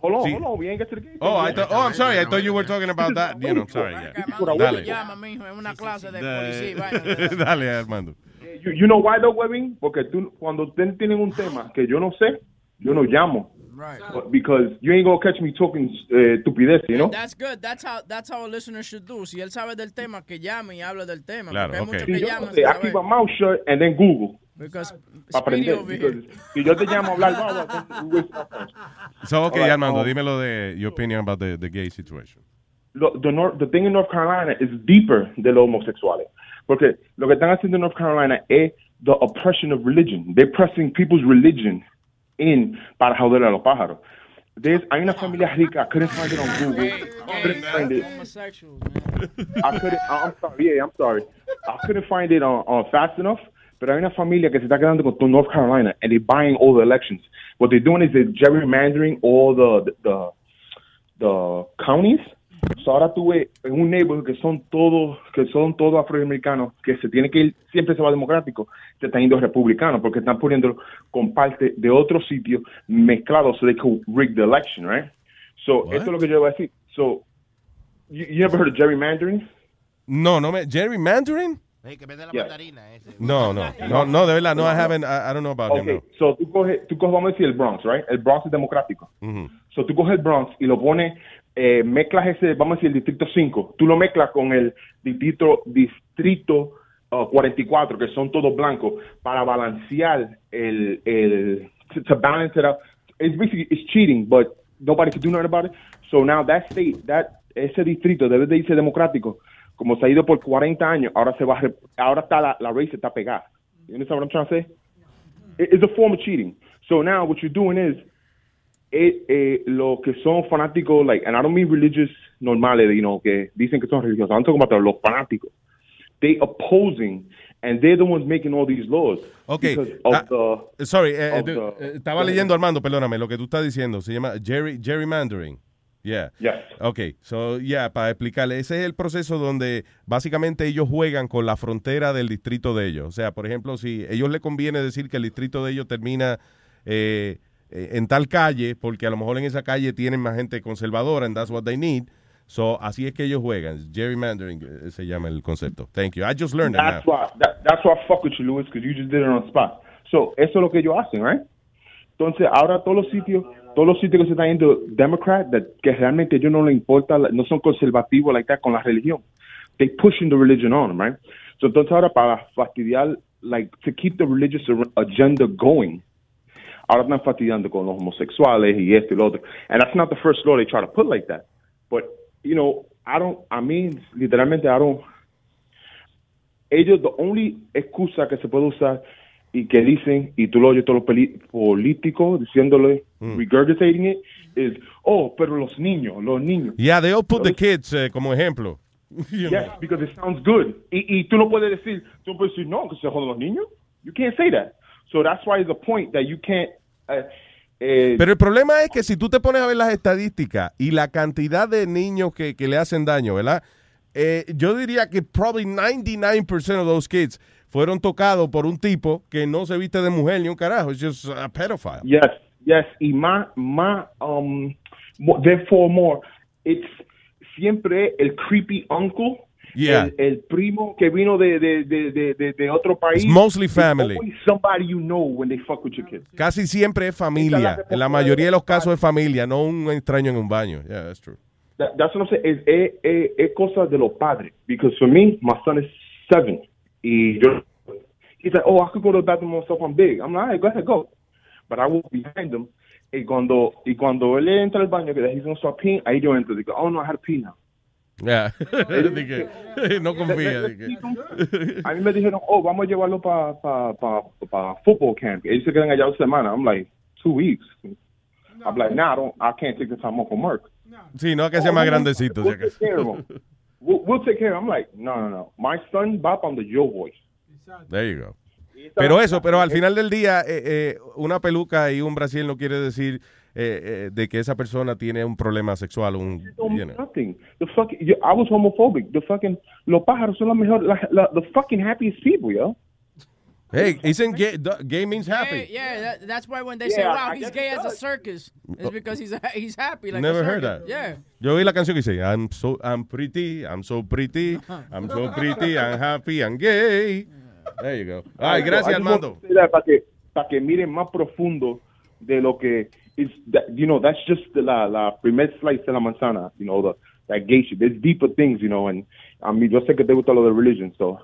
Hold on, Sí. hold on. We ain't get to the game. Oh, I thought, oh, I'm sorry. I thought you were talking about that. You know, sorry. Yeah. Dale. Llama, mijo, es una clase de Da- policía. y vaina. Dale, Armando. You, you know why though, Webin? Porque tú, cuando ustedes tienen un tema que yo no sé, yo no llamo. Right. But- Because you ain't gonna catch me talking eh, estupidez, you know? That's good. That's how that's how a listener should do. Si él sabe del tema, que llame y hable del tema. Claro, hay okay. muchos Si que yo llaman. no sé, sin I keep my mouth shut and then Google. Because Para aprender. Because si yo te llamo a hablar, time. So, okay, right, Armando, um, dímelo de your opinion about the, the gay situation. lo- the, North, the thing in North Carolina is deeper de los homosexuales. Porque lo que están haciendo en North Carolina es the oppression of religion. They're pressing people's religion in para joder a los pájaros. There's, hay una familia rica, I couldn't find it on Google. I couldn't find it. I couldn't, I'm sorry, yeah, I'm sorry. I couldn't find it on, on fast enough. Pero hay una familia que se está quedando con North Carolina and they're buying all the elections. What they're doing is they're gerrymandering all the, the, the counties. So ahora tuve en un neighborhood que son todos, que son todos afroamericanos, que se tiene que ir, siempre se va democrático, se está yendo republicano, porque están poniendo con parte de otro sitio mezclado so they can rig the election, right? So, esto es lo que yo voy a decir. So, you, you ever heard of gerrymandering? No, no me. Yeah. No, no, no, no, de verdad, no, I haven't, I, I don't know about him. Okay, so tú coges, tú coges, vamos a decir el Bronx, right? El Bronx es democrático. So tú coges el Bronx y lo pones, eh, mezclas ese, vamos a decir el distrito 5, tú lo mezclas con el distrito, distrito uh, 44, que son todos blancos, para balancear el, el, to, to balance it out. It's basically, it's cheating, but nobody can do nothing about it. So now that state, that, ese distrito debe de irse democrático, como se ha ido por 40 años, ahora se va a ahora está la, la race está pegada. You understand what I'm trying to say? It- It's a form of cheating. So now what you're doing is eh, eh, lo que son fanáticos, like, and I don't mean religious normales, you know, que dicen que son religiosos. I'm talking about los fanáticos. They opposing, and they're the ones making all these laws. Ok. Because of Ah, the, Sorry, eh, of eh, the- estaba leyendo Armando, perdóname, lo que tú estás diciendo. Se llama Jerry, gerrymandering. Yeah. Yes. Ok, so, yeah, para explicarle, ese es el proceso donde básicamente ellos juegan con la frontera del distrito de ellos. O sea, por ejemplo, si ellos le conviene decir que el distrito de ellos termina eh, eh, en tal calle, porque a lo mejor en esa calle tienen más gente conservadora, and that's what they need. So, así es que ellos juegan. Gerrymandering eh, se llama el concepto. Thank you. I just learned that That's now. why that, that's why I fuck with you, Luis, because you just did it on the spot. So, eso es lo que ellos hacen, right? Entonces, ahora todos los sitios, todos los sitios que se están yendo Democrat, that, que realmente ellos no les importa, no son conservativos like that con la religión. They pushing the religion on right? So, entonces ahora para fastidiar, like, to keep the religious agenda going, ahora están fastidiando con los homosexuales y esto y lo otro. And that's not the first law they try to put like that. But, you know, I don't, I mean, literalmente, I don't, ellos, the only excusa que se puede usar y que dicen, y tú lo oyes todos los políticos diciéndole, regurgitating it, is, oh, pero los niños, los niños. Yeah, they all put the kids eh, como ejemplo. Yes, because it sounds good. Y, y tú no puedes decir, tú no puedes decir, no, que se jodan los niños. You can't say that. So that's why the point that you can't, uh, eh, Pero el problema es que si tú te pones a ver las estadísticas y la cantidad de niños que, que le hacen daño, ¿verdad? Eh, yo diría que probably 99% of those kids fueron tocados por un tipo que no se viste de mujer ni un carajo. It's just a pedophile. Yes, yes. Y más, más, um, therefore more, it's siempre el creepy uncle, Yeah. el, el primo que vino de, de, de, de, otro país. It's mostly family. somebody you know when they fuck with your kids. Casi siempre es familia. En la mayoría de los casos es familia, no un extraño en un baño. Yeah, that's true. That, that's what I'm saying. Es, es, es, es cosa de los padres. Because for me, my son is seven. Y yo, he's like, oh, I could go to the bathroom myself. I'm big. I'm like, all right, go ahead, go. But I walk behind him. Y cuando, y cuando él entra al baño, que he's going to start peeing, ahí yo entro. Digo, oh, no, I had to pee now. Yeah. Que- no confía. A mí me dijeron, oh, vamos a llevarlo para pa, pa, pa football camp. Ellos se quedan allá una semana. I'm like, two weeks. I'm like, nah, I, don't, I can't take the time off from work. Sí, no que sea Oh, más no, grandecito. si We'll acaso. take care of him. We'll, take care. I'm like, no, no, no. My son va para donde yo voy. There you go. Pero eso, pero al final del día, eh, eh, una peluca y un brasil no quiere decir eh, eh, de que esa persona tiene un problema sexual. Un, you know. nothing. The fucking, yo- I was homophobic. The fucking, los pájaros son la mejor, la, la, the fucking happiest people, yo. Hey, isn't gay, gay means happy? Yeah, that, that's why when they Yeah, say, I "Wow, he's guess gay it as a does. circus," it's oh. because he's he's happy. Like Never a heard circus. that. Yeah. Yo oí la canción que dice, I'm so, I'm pretty, I'm so pretty, I'm so pretty, I'm happy, I'm gay. There you go. Ay, gracias, I just want Armando. to say that Para que, para que miren más profundo de lo que is that, you know, that's just the, la, la primer slice de la manzana, you know, the, that gay shit. There's deeper things, you know, and I mean, yo sé que te gusta lo de religion, so.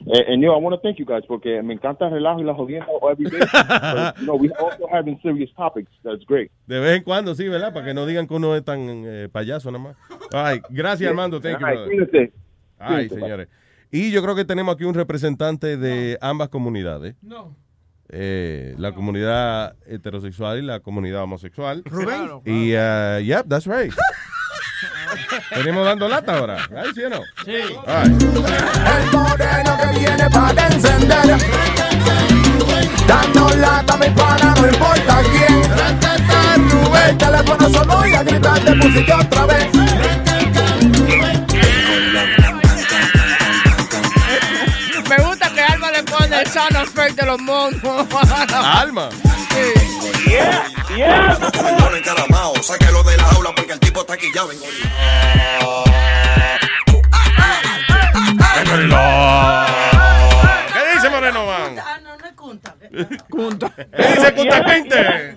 And, and yo, I want to thank you guys porque me encanta el relajo y la jodienda every day. but, you know, we also having serious topics. That's great. De vez en cuando, sí, ¿verdad? Para que no digan que uno es tan eh, payaso nada más. Ay, gracias, Armando. Thank you, brother. Ay, señores. Y yo creo que tenemos aquí un representante de ambas comunidades. No. Eh, la comunidad heterosexual y la comunidad homosexual. Rubén. Claro, Y, uh, yep, that's right. Venimos dando lata ahora. Ay, ¿sí o no? Sí. El moreno que viene para encender. Dando lata, mi pana, no importa quién. El teléfono sonó y a gritar te pusiste otra vez. Me gusta que Alma le pone el sound effect de los monos. Alma. Yeah, yeah. Sáquelo de la jaula porque el tipo está aquí ya vengo. ¿Qué dice Moreno Man? Ah, no, no es Kunta. Kunta. ¿Qué dice Kunta Quinte?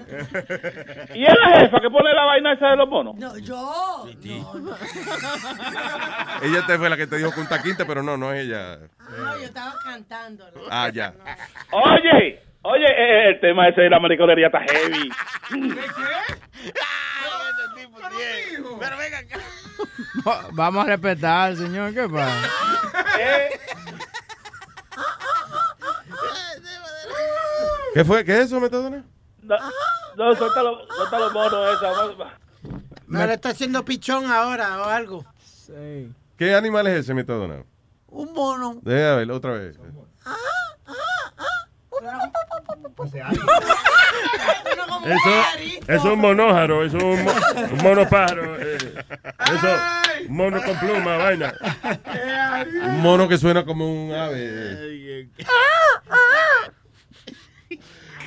¿Y es la jefa que pone la vaina esa de los monos? No, yo. Ella te fue la que te dijo Kunta Quinte, pero no, no es ella. No, yo estaba cantando. Ah, ya. Oye, oye, eh, el tema ese de la mariconería está heavy. Pero venga acá. Va- Vamos a respetar, señor. ¿Qué pasa? ¿Qué fue? ¿Qué es eso, Metadona? No, no suéltalo, suéltalo mono esa. No le está haciendo pichón ahora o algo. ¿Qué animal es ese, Metadona? Un mono. Déjame ver, otra vez. Eso, eso es un monójaro, eso es un, mo- un monopájaro. eh, eso, un mono con pluma, vaina. Un mono que suena como un ave.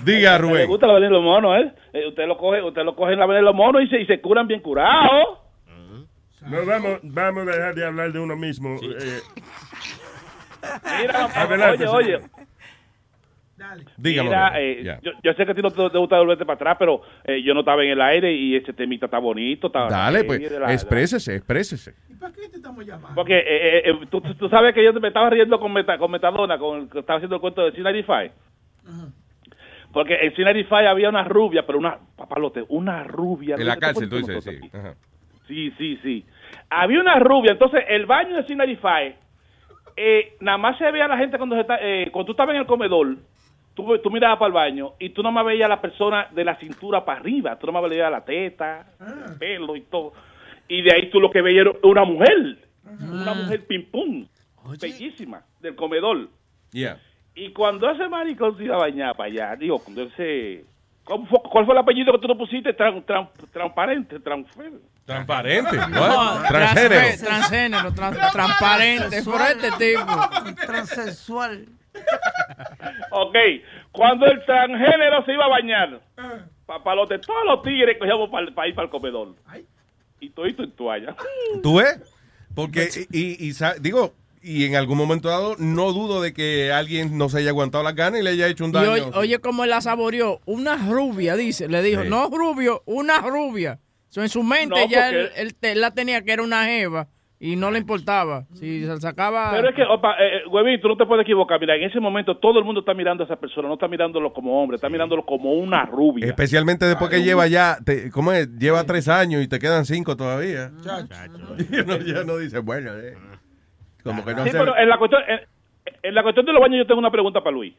Diga, Le Rubén. gusta la venir los monos, ¿eh? Eh, Usted lo coge, usted lo coge en la venir los monos y se, y se curan bien curados. No, vamos, vamos a dejar de hablar de uno mismo. eh, Mira, Adelante, oye, señor. oye. Dígame. Mira, eh, yo, yo sé que a ti no te, te gusta volverte para atrás, pero eh, yo no estaba en el aire y ese temita está bonito. Está Dale, pues, la- exprésese, exprésese. Porque eh, eh, eh, tú, tú sabes que yo me estaba riendo con, Meta- con Metadona, con, que estaba haciendo el cuento de C95. Porque en C95 había una rubia, pero una, papalote, una rubia. En la cárcel, tú dices, sí. Ajá. Sí, sí, sí. Había una rubia, entonces el baño de C95, eh, nada más se veía a la gente cuando, se está, eh, cuando tú estabas en el comedor, tú, tú mirabas para el baño y tú no más veías a la persona de la cintura para arriba, tú no más veías la teta, el pelo y todo. Y de ahí tú lo que veías era una mujer, una mujer pim pum, bellísima, del comedor. Yeah. Y cuando ese maricón se iba a bañar para allá, digo, cuando ese... ¿cómo fue- ¿Cuál fue el apellido que tú no pusiste? Tran- tran- transparente, transfer. Transparente. No? Transgénero. Transgénero, tran- transparente. Por este tipo. Transexual. Ok, cuando el transgénero se iba a bañar, papalote, todos los tigres cogíamos para ir para el comedor. Y todito en toalla. ¿Tú ves? Porque, y, y sa- digo, y en algún momento dado, no dudo de que alguien no se haya aguantado las ganas y le haya hecho un Y daño. oye, oye cómo él la saboreó. Una rubia, dice. Le dijo, Sí. no rubio, una rubia. So, en su mente No, ya porque- él, él te- él la tenía que era una jeva y no le importaba. Si se sacaba... Pero es que, opa, eh, eh, huevín, tú no te puedes equivocar. Mira, en ese momento todo el mundo está mirando a esa persona, no está mirándolo como hombre, está mirándolo como una rubia. Especialmente después que lleva ya, te- ¿cómo es? Lleva tres años y te quedan cinco todavía. Y uno ya no dice, bueno, eh, como que no Sí, se... pero en la, cuestión, en, en la cuestión de los baños yo tengo una pregunta para Luis.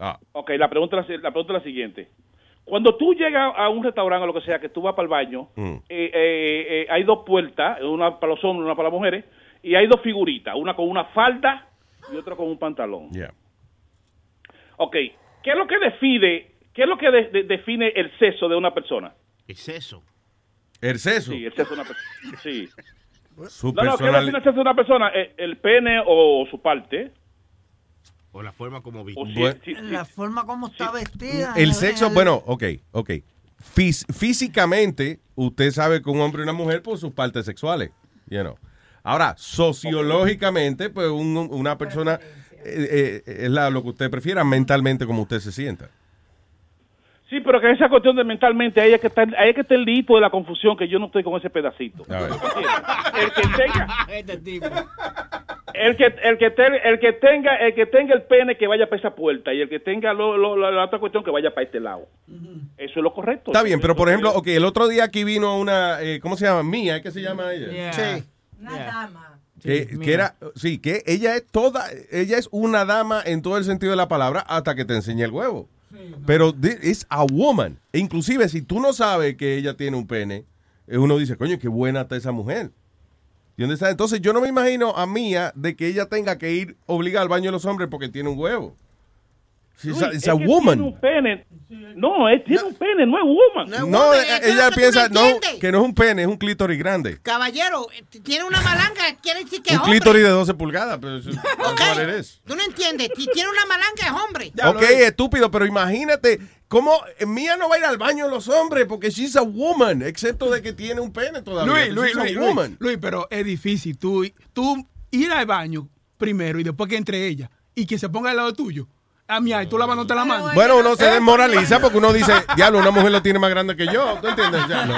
Ah, Ok, la pregunta, la pregunta es la siguiente. Cuando tú llegas a un restaurante o lo que sea, que tú vas para el baño, mm. eh, eh, eh, hay dos puertas, una para los hombres, una para las mujeres, y hay dos figuritas, una con una falda y otra con un pantalón. Yeah. Ok, ¿qué es lo que define, qué es lo que de- de- define el sexo de una persona? El sexo. El seso. Sí, el sexo de una persona. Sí. Su No, no, ¿qué define el sexo de una persona? El pene o su parte. O la forma como vi. O si- Bueno. si- si- La forma como está vestida. El sexo, bueno, ok, ok. Fis- físicamente, usted sabe que un hombre y una mujer por sus partes sexuales, you know. Ahora, sociológicamente, pues un- una persona eh, eh, es la- lo que usted prefiera mentalmente como usted se sienta. Sí, pero que esa cuestión de mentalmente, ahí es que está, ahí es que está el hito de la confusión, que yo no estoy con ese pedacito. A ver. El que tenga, Este tipo. El que, el que, te- el que tenga, el que tenga el pene que vaya para esa puerta y el que tenga lo- lo- la, la otra cuestión que vaya para este lado. Eso es lo correcto. Está bien, pero por ejemplo, ok, el otro día aquí vino una, eh, ¿cómo se llama? Mía, ¿qué se llama ella? Yeah. Sí. Una dama. Que, Sí, que era, sí, que ella es toda, ella es una dama en todo el sentido de la palabra hasta que te enseñe el huevo. Pero es a woman. E inclusive si tú no sabes que ella tiene un pene, eh, uno dice, coño, qué buena está esa mujer. ¿Y dónde está? Entonces yo no me imagino a Mía de que ella tenga que ir obligada al baño de los hombres porque tiene un huevo. She's a, it's es a woman. Tiene un pene. No, él tiene un pene, no es woman. No es No, woman, ella piensa no que no es un pene, es un clítoris grande. Caballero, eh, tiene una malanga, quiere decir que es Un hombre. clítoris de 12 pulgadas, pero eso Ok. that's what it is. Tú no entiendes, si tiene una malanga es hombre. Ok, estúpido, pero imagínate cómo Mía no va a ir al baño los hombres porque she's a woman, excepto de que tiene un pene todavía. Luis, She's Luis, a Luis, woman. Luis, Luis, pero es difícil tú, tú ir al baño primero y después que entre ella y que se ponga al lado tuyo. A mí, y tú lavándote la mano. Bueno, uno se desmoraliza porque uno dice, diablo, una mujer lo tiene más grande que yo. ¿Tú entiendes? Ya, no.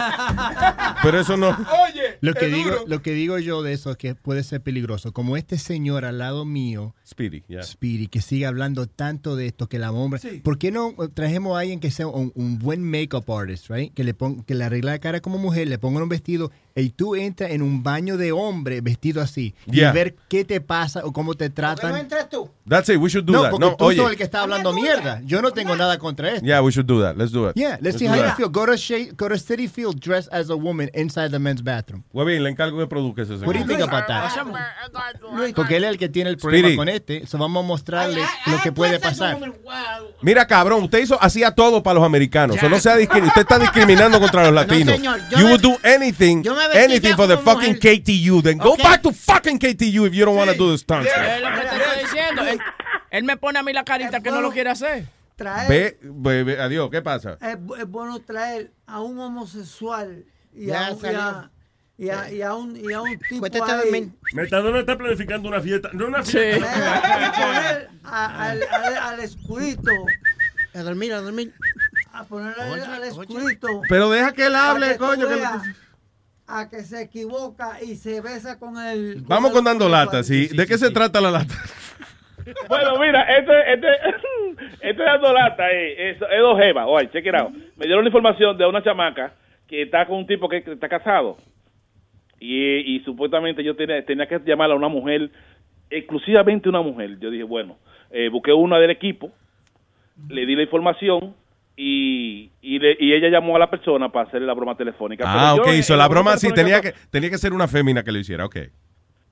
Pero eso no. Oye, Lo que, es digo, duro. lo que digo yo de eso es que puede ser peligroso. Como este señor al lado mío, Speedy. Speedy, que sigue hablando tanto de esto, que la hombre... Sí. ¿Por qué no trajemos a alguien que sea un, un buen makeup artist, right? Que le, pon, que le arregle la cara como mujer, le ponga un vestido, y tú entras en un baño de hombre vestido así Yeah. y ver qué te pasa o cómo te tratan. entres tú? That's it. We should do no, that. porque No, tú oye. sos el que está hablando mierda. Yo no tengo nada contra esto. Yeah, we should do that. Let's do it. Yeah, let's see do how you that. feel. Go to, go to City Field dressed as a woman inside the men's bathroom. Huevín, le encargo que produzca ese What do you think about that? Porque él es el que tiene el problema Speedy. con este, so vamos a mostrarle lo que puede pasar. Mira, cabrón, usted hizo, hacía todo para los americanos. O no sea usted está discriminando contra los latinos. señor, yo you me- would do anything, yo me anything for the como fucking mujer. KTU. Then go back to fucking KTU if you don't want to do the stunts. Es lo que te estoy diciendo. Él, él me pone a mí la carita que no lo quiere hacer. Traer, Ve, ve, ve, adiós, ¿qué pasa? es, bu- es bueno traer a un homosexual y, Ya a, un- y, a, y, a, y a un, y a un tipo Cuéntate ahí. Metadona está planificando una fiesta. No una Sí. fiesta. y poner a- al, al, al escudito, A dormir, a dormir. a poner al, al escudito. Pero deja que él hable, que coño. que- a que se equivoca y se besa con el. Vamos con dando lata, ¿sí? ¿De qué se trata la lata? Bueno, mira, este, este, este dando lata eh, es, es dos jevas. Oye, check it out. Me dieron la información de una chamaca que está con un tipo que, que está casado. Y, y supuestamente yo tenía, tenía que llamar a una mujer, exclusivamente una mujer. Yo dije, bueno, eh, busqué una del equipo, le di la información y, y, le- y ella llamó a la persona para hacerle la broma telefónica. Ah, Pero ok, hizo la broma sí, telefónica tenía que, tenía que ser una fémina que lo hiciera, ok.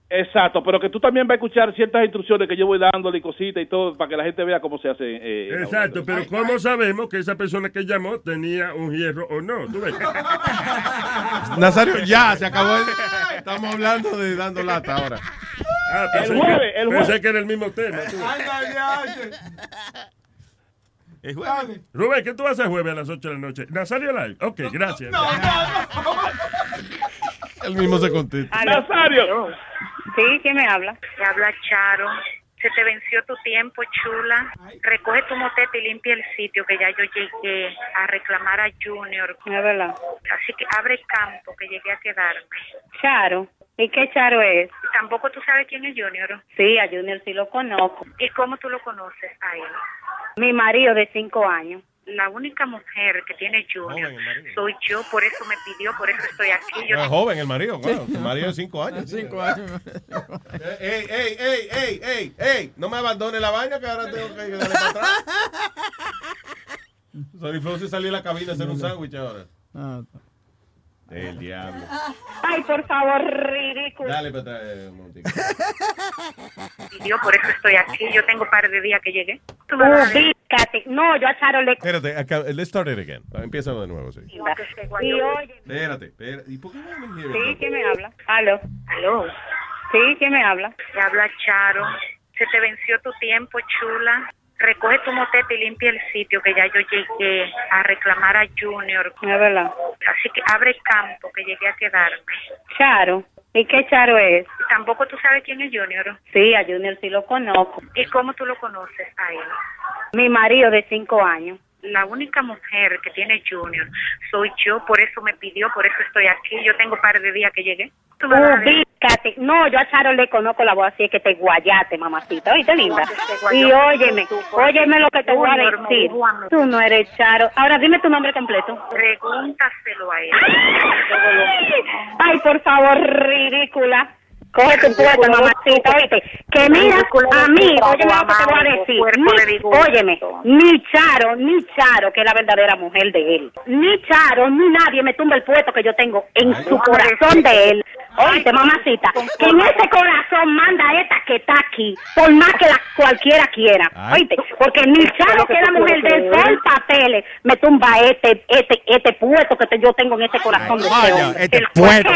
Exacto, pero que tú también vas a escuchar ciertas instrucciones que yo voy dándole y cositas y todo para que la gente vea cómo se hace. eh, Exacto, pero ¿cómo sabemos que esa persona que llamó tenía un hierro o no? ¿Tú ves? Nazario, ya, se acabó. el- Estamos hablando de dando lata ahora. Ah, El pensé, jueves, que, el pensé jueves. que era el mismo tema. tú Rubén, ¿qué tú vas a hacer jueves a las 8 de la noche? Nazario Live. Ok, gracias. El mismo se contesta. Nazario. Sí, ¿quién me habla? Me habla Charo. Se te venció tu tiempo, chula. Recoge tu motete y limpia el sitio que ya yo llegué a reclamar a Junior. Es verdad. Así que abre campo que llegué a quedarme. Charo. ¿Y qué Charo es? Tampoco tú sabes quién es Junior. Sí, a Junior sí lo conozco. ¿Y cómo tú lo conoces a él? Mi marido de cinco años. La única mujer que tiene Junior soy yo, por eso me pidió, por eso estoy aquí. Yo Es joven el marido, claro. El marido de cinco años. Cinco años. Ey, ey, ey, ey, ey, ey, no me abandone la vaina que ahora tengo que darle para atrás. Sony Flow se salió de la cabina a hacer un sándwich ahora. El diablo. Ay, por favor, ridículo. Dale para atrás, eh, Montico. pidió, por eso estoy aquí. Yo tengo un par de días que llegué. Tú me vas a decir- Ubícate. No, yo a Charo le... Espérate, acá, let's start it again. Empieza de nuevo, sí. Y oye... Espérate, espérate. ¿Y por qué no me Sí, ¿quién me habla? Aló. Aló. Sí, ¿quién me habla? Te habla Charo. Se te venció tu tiempo, chula. Recoge tu motete y limpia el sitio que ya yo llegué a reclamar a Junior. Es verdad. Así que abre campo que llegué a quedarme. Charo. ¿Y qué Charo es? Tampoco tú sabes quién es Junior. Sí, a Junior sí lo conozco. ¿Y cómo tú lo conoces a él? Mi marido de cinco años. La única mujer que tiene Junior soy yo, por eso me pidió, por eso estoy aquí. Yo tengo un par de días que llegué. Ubícate. No, yo a Charo le conozco la voz, así es que te guayate, mamacita. Oíste, linda. Y óyeme, óyeme lo que te voy a decir. Tú no eres Charo. Ahora dime tu nombre completo. Pregúntaselo a él. Ay, por favor, ridícula. Coge tu puesto, mamacita, oíste. Que mira, a mí, óyeme lo que te voy a decir. Ni- óyeme, ni Charo, ni Charo, que es la verdadera mujer de él. Ni Charo, ni nadie me tumba el puesto que yo tengo en su corazón de él. Oíste, mamacita, que en ese corazón manda esta que está aquí, por más que la cualquiera quiera. Oíste, porque ni Charo, que es la mujer de él, por papeles, me tumba este, este, este puesto que yo tengo en ese corazón de hombre. este El puesto.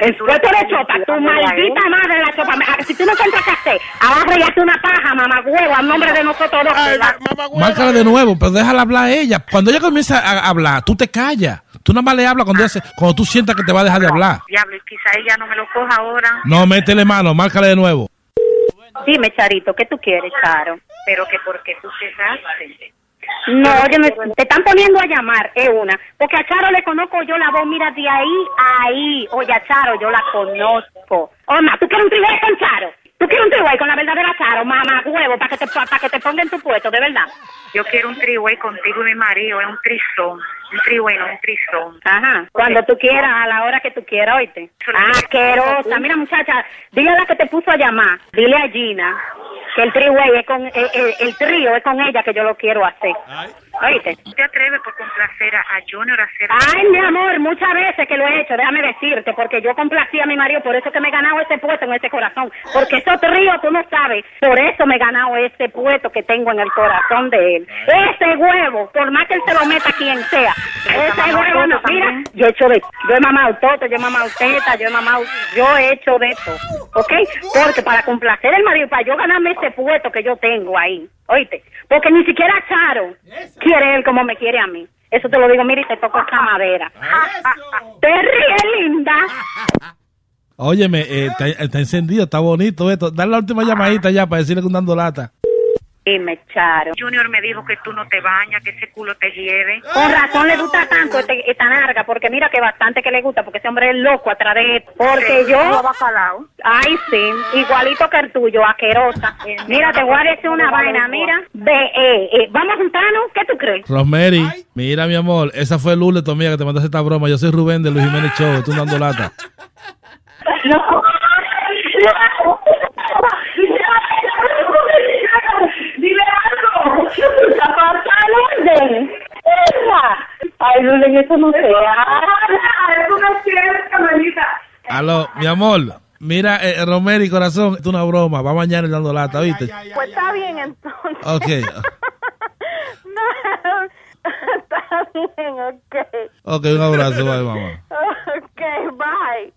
El puesto de chopa, tu maldita madre la chopa. Si tú no encuentras hacer, agarra y hazte una paja, mamá huevo, a nombre de nosotros dos. Márcala de nuevo, pero déjala hablar a ella. Cuando ella comienza a hablar, tú te callas. Tú nada más le hablas cuando, cuando tú sientas que te va a dejar de hablar. Diablo, y quizá ella no me lo coja ahora. No, métele mano, márcale de nuevo. Dime, Charito, ¿qué tú quieres, Charo? Pero que porque tú cerraste. No, oye, me- te están poniendo a llamar, es una. Porque a Charo le conozco yo la voz, mira, de ahí a ahí. Oye, a Charo yo la conozco. Oma, ¿tú quieres un trilero con Charo? ¿Tú quieres un triway con la verdadera Charo, mamá, huevo, para que te para que te ponga en tu puesto, de verdad? Yo quiero un triway contigo y mi marido, es un trisón. Un triway, no un trisón. Ajá, cuando tú quieras, a la hora que tú quieras, oíste. Asquerosa. Mira, muchacha, dile a la que te puso a llamar, dile a Gina que el triway es con, el trío es con ella que yo lo quiero hacer. Oíste. ¿Te atreves por complacer a, a Junior a hacer Ay, mi amor, muchas veces que lo he hecho, déjame decirte, porque yo complací a mi marido, por eso que me he ganado ese puesto en ese corazón. Porque esos tríos, tú no sabes, por eso me he ganado ese puesto que tengo en el corazón de él. Ese huevo, por más que él se lo meta a quien sea, ese huevo, no, mira, yo he hecho de, yo he mamado toto, yo he mamado teta, yo he mamado, yo he hecho de todo, ¿ok? Porque para complacer el marido, para yo ganarme ese puesto que yo tengo ahí, oíste, porque ni siquiera Charo quiere él como me quiere a mí. Eso te lo digo, mira, y te toco esta madera. Te ríes, linda. Óyeme, eh, está, está encendido, está bonito esto. Dale la última llamadita ya para decirle que un dando lata. Dime, Charo. Junior me dijo que tú no te bañas, que ese culo te lleve. Con razón le gusta tanto este- esta narga, porque mira que bastante que le gusta, porque ese hombre es loco atrás de él. Porque Sí, yo... como bacalao. Ay, sí, igualito que el tuyo, asquerosa. Mira, te voy a decir una vaina, mira. Ve, eh, eh, vamos a juntarnos, ¿qué tú crees? Rosemary, mira mi amor, esa fue Lule, tu amiga, que te mandaste esta broma. Yo soy Rubén de Luis Jiménez Show, tú dando lata. No. Algo. Aparta el orden. Ay, Lule, eso no se habla. Es cierto, manita. Aló, mi amor, mira, eh, Rosemary, corazón, esto es una broma. Va mañana dando lata, ¿viste? Pues está bien entonces. Ok, está bien, ok. ok, un abrazo, bye, mamá. Ok, bye.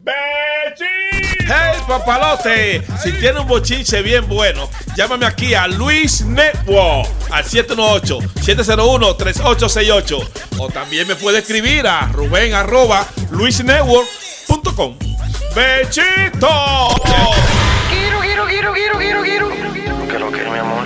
¡Hey, papalote! Si tiene un bochinche bien bueno, llámame aquí a Luis Network al 718-701-3868. O también me puede escribir a Rubén arroba luisnetwork.com. ¡Bechito! Quiero, quiero, quiero, quiero, quiero, quiero. Que lo quiero, mi amor.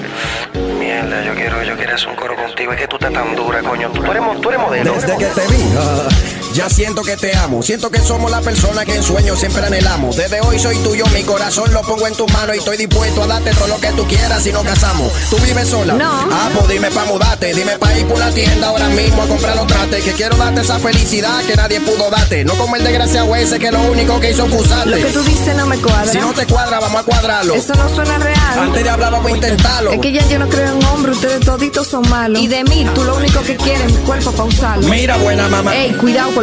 Mierda, yo quiero, yo quiero hacer un coro contigo. Es que tú estás tan dura, coño. Tú eres, tú eres modelo. Desde que te vi, ah, ya siento que te amo. Siento que somos la persona que en sueños siempre anhelamos. Desde hoy soy tuyo, mi corazón lo pongo en tus manos y estoy dispuesto a darte todo lo que tú quieras si nos casamos. ¿Tú vives sola? No. Ah, pues dime pa' mudarte. Dime pa' ir por la tienda ahora mismo a comprar los trates. Que quiero darte esa felicidad que nadie pudo darte. No como el desgraciado ese que lo único que hizo fue usarte. Lo que tú dices no me cuadra. Si no te cuadra, vamos a cuadrarlo. Eso no suena real. Antes de hablar, vamos a intentarlo. Es que ya yo no creo en hombres, ustedes toditos son malos. Y de mí, tú lo único que quieres es mi cuerpo para usarlo. Mira, buena mamá. Ey, cuidado con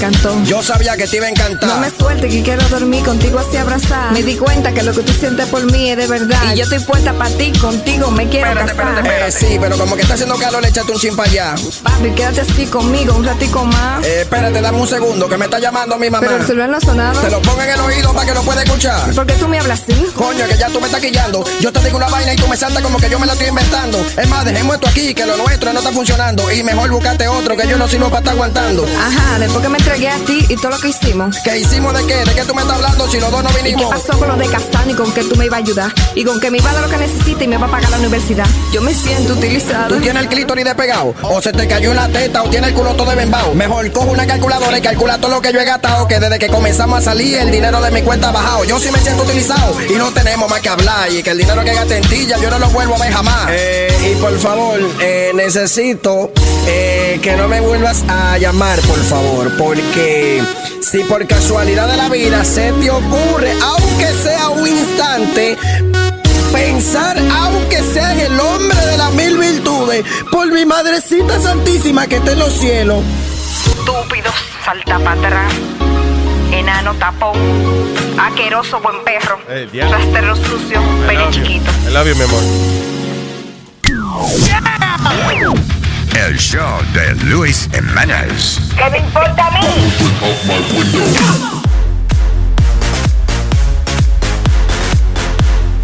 encantó. Yo sabía que te iba a encantar. No me suelte que quiero dormir contigo así abrazar. Me di cuenta que lo que tú sientes por mí es de verdad. Y yo estoy puesta para ti, contigo me quiero casar. Eh, sí, pero como que está haciendo calor, échate un chin para allá. Papi, quédate así conmigo un ratico más. Eh, espérate, dame un segundo, que me está llamando mi mamá. Pero el celular no ha sonado. Te lo pongo en el oído para que lo pueda escuchar. ¿Por qué tú me hablas así? Coño, que ya tú me estás quillando. Yo te digo una vaina y tú me saltas como que yo me la estoy inventando. Es más, dejemos esto aquí, que lo nuestro no está funcionando. Y mejor buscate otro, que yo no sirvo para estar aguantando. Ajá, después que me entregué a ti y todo lo que hicimos. ¿Qué hicimos de qué? ¿De qué tú me estás hablando si los dos no ¿Y qué vinimos? pasó con lo de Castano y con que tú me ibas a ayudar? Y con que me iba a dar lo que necesita y me va a pagar la universidad. Yo me siento utilizada. ¿Tú tienes el clítoris despegado? ¿O se te cayó en la teta? ¿O tienes el culo todo bembao? Mejor cojo una calculadora y calcula todo lo que yo he gastado. Que desde que comenzamos a salir el dinero de mi cuenta ha bajado. Yo sí me siento utilizado y no tenemos más que hablar. Y que el dinero que gasté en ti ya yo no lo vuelvo a ver jamás. Eh, y por favor, eh, necesito eh, que no me vuelvas a llamar, por favor. Porque si por casualidad de la vida se te ocurre, aunque sea un instante, pensar, aunque sea en el hombre de las mil virtudes, por mi madrecita santísima que está en los cielos. Estúpido, salta para atrás. Enano tapón. Aqueroso buen perro. Rastrero sucio, I pene love you. chiquito. Love you, mi amor. El show de Luis Jiménez. ¿Qué me importa a mí?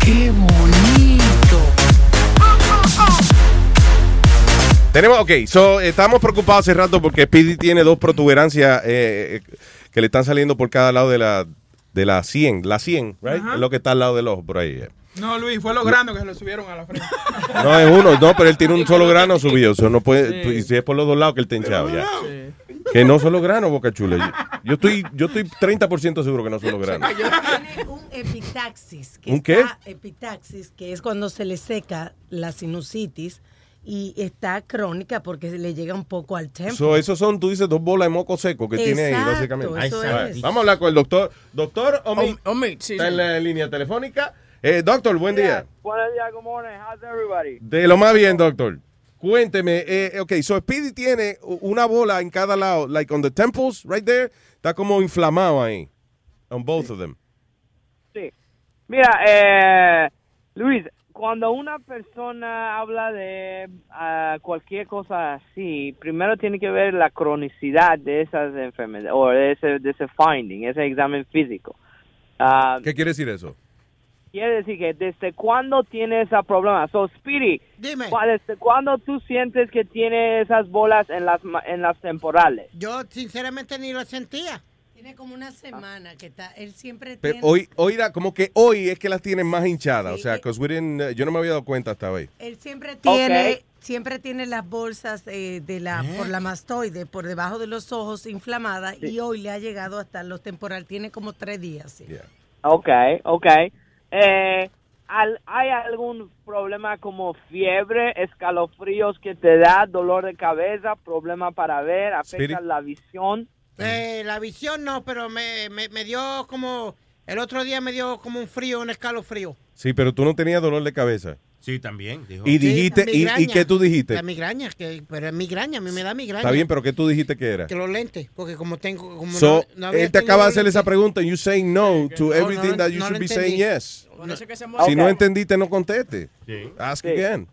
¡Qué bonito! Tenemos, ok, so, estamos preocupados hace rato porque Speedy tiene dos protuberancias eh, eh, que le están saliendo por cada lado de la, de la 100, la 100, right? Es lo que está al lado del ojo, por ahí. eh. No, Luis, fue los granos que se lo subieron a la frente. No, es uno, no, pero él tiene un solo grano subido, so no puede, y si es por los dos lados que él está hinchado ya. Que no solo granos, Boca Chula. Yo, yo estoy, yo estoy 30% seguro que no solo granos. Tiene un epitaxis. Que ¿Un qué? está- epitaxis, que es cuando se le seca la sinusitis y está crónica porque se le llega un poco al tempo. So, esos son, tú dices, dos bolas de moco seco que tiene ahí, Exacto, básicamente. eso es. Vamos a hablar con el doctor. Doctor Omi, Omi, está en la línea telefónica. Eh, doctor, buen día. Buenos días, good morning. How's everybody? De lo más bien, doctor. Cuénteme, eh, ok, so Speedy tiene una bola en cada lado, like on the temples, right there, está como inflamado ahí, on both of them. Sí. Mira, eh, Luis, cuando una persona habla de ah, cualquier cosa así, primero tiene que ver la cronicidad de esas enfermedades, o de ese, de ese finding, ese examen físico. Ah, ¿Qué quiere decir eso? Quiere decir que desde cuándo tiene ese problema. So, Speedy, Dime. ¿cuál- ¿desde cuándo tú sientes que tiene esas bolas en las, ma- en las temporales? Yo sinceramente ni lo sentía. Tiene como una semana que está, él siempre Pero tiene, hoy, hoy era como que hoy es que las tienen más hinchadas, o sea, 'cause we didn't, uh, yo no me había dado cuenta hasta hoy. él siempre tiene, Ok. siempre tiene las bolsas eh, de la, por la mastoide, por debajo de los ojos inflamadas y hoy le ha llegado hasta los temporal, tiene como tres días. sí. Ok, ok. Eh, al- ¿Hay algún problema como fiebre, escalofríos que te da, dolor de cabeza, problema para ver, afecta Spirit. la visión? Eh, la visión no, pero me, me, me dio como... El otro día me dio como un frío, un escalofrío. Sí, pero tú no tenías dolor de cabeza. Sí, también. Dijo. Y dijiste, y, migraña. y qué tú dijiste? La migraña, que, pero es migraña, a mí me da migraña. Está bien, pero ¿qué tú dijiste que era? Que los lentes, porque como tengo... Como So, no- no había él te acaba de hacer esa pregunta and you saying no to No, everything no, that you no should be entendí. saying yes. Se Si no entendiste, no conteste. Ask Sí. again.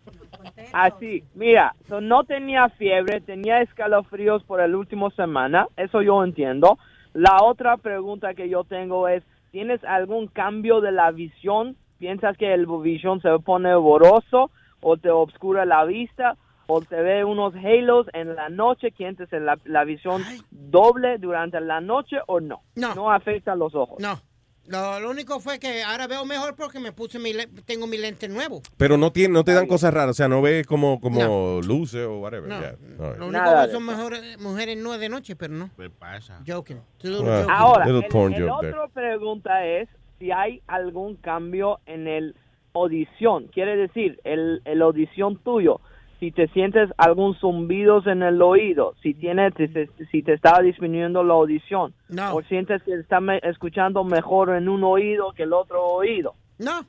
Así, mira, so no tenía fiebre, tenía escalofríos por el último semana, eso yo entiendo. La otra pregunta que yo tengo es, ¿tienes algún cambio de la visión? ¿Piensas que el visión se pone borroso o te obscura la vista o te ve unos halos en la noche? ¿Sientes la, la visión doble durante la noche o no? No. No afecta los ojos. No. Lo, lo único fue que ahora veo mejor porque me puse mi tengo mi lente nuevo. Pero no, tiene, no te dan cosas raras, o sea, no ves como, como luces o whatever. No. yeah. Right. Lo único Nada que son mejores, mujeres no de noche, pero no. ¿Qué pasa? Joking. Ah, Ahora, little el, el there. otro pregunta es si hay algún cambio en el audición. Quiere decir, el, el audición tuyo, si te sientes algún zumbidos en el oído, si tiene, si, se- si te está disminuyendo la audición, No. o sientes que está me- escuchando mejor en un oído que el otro oído. No.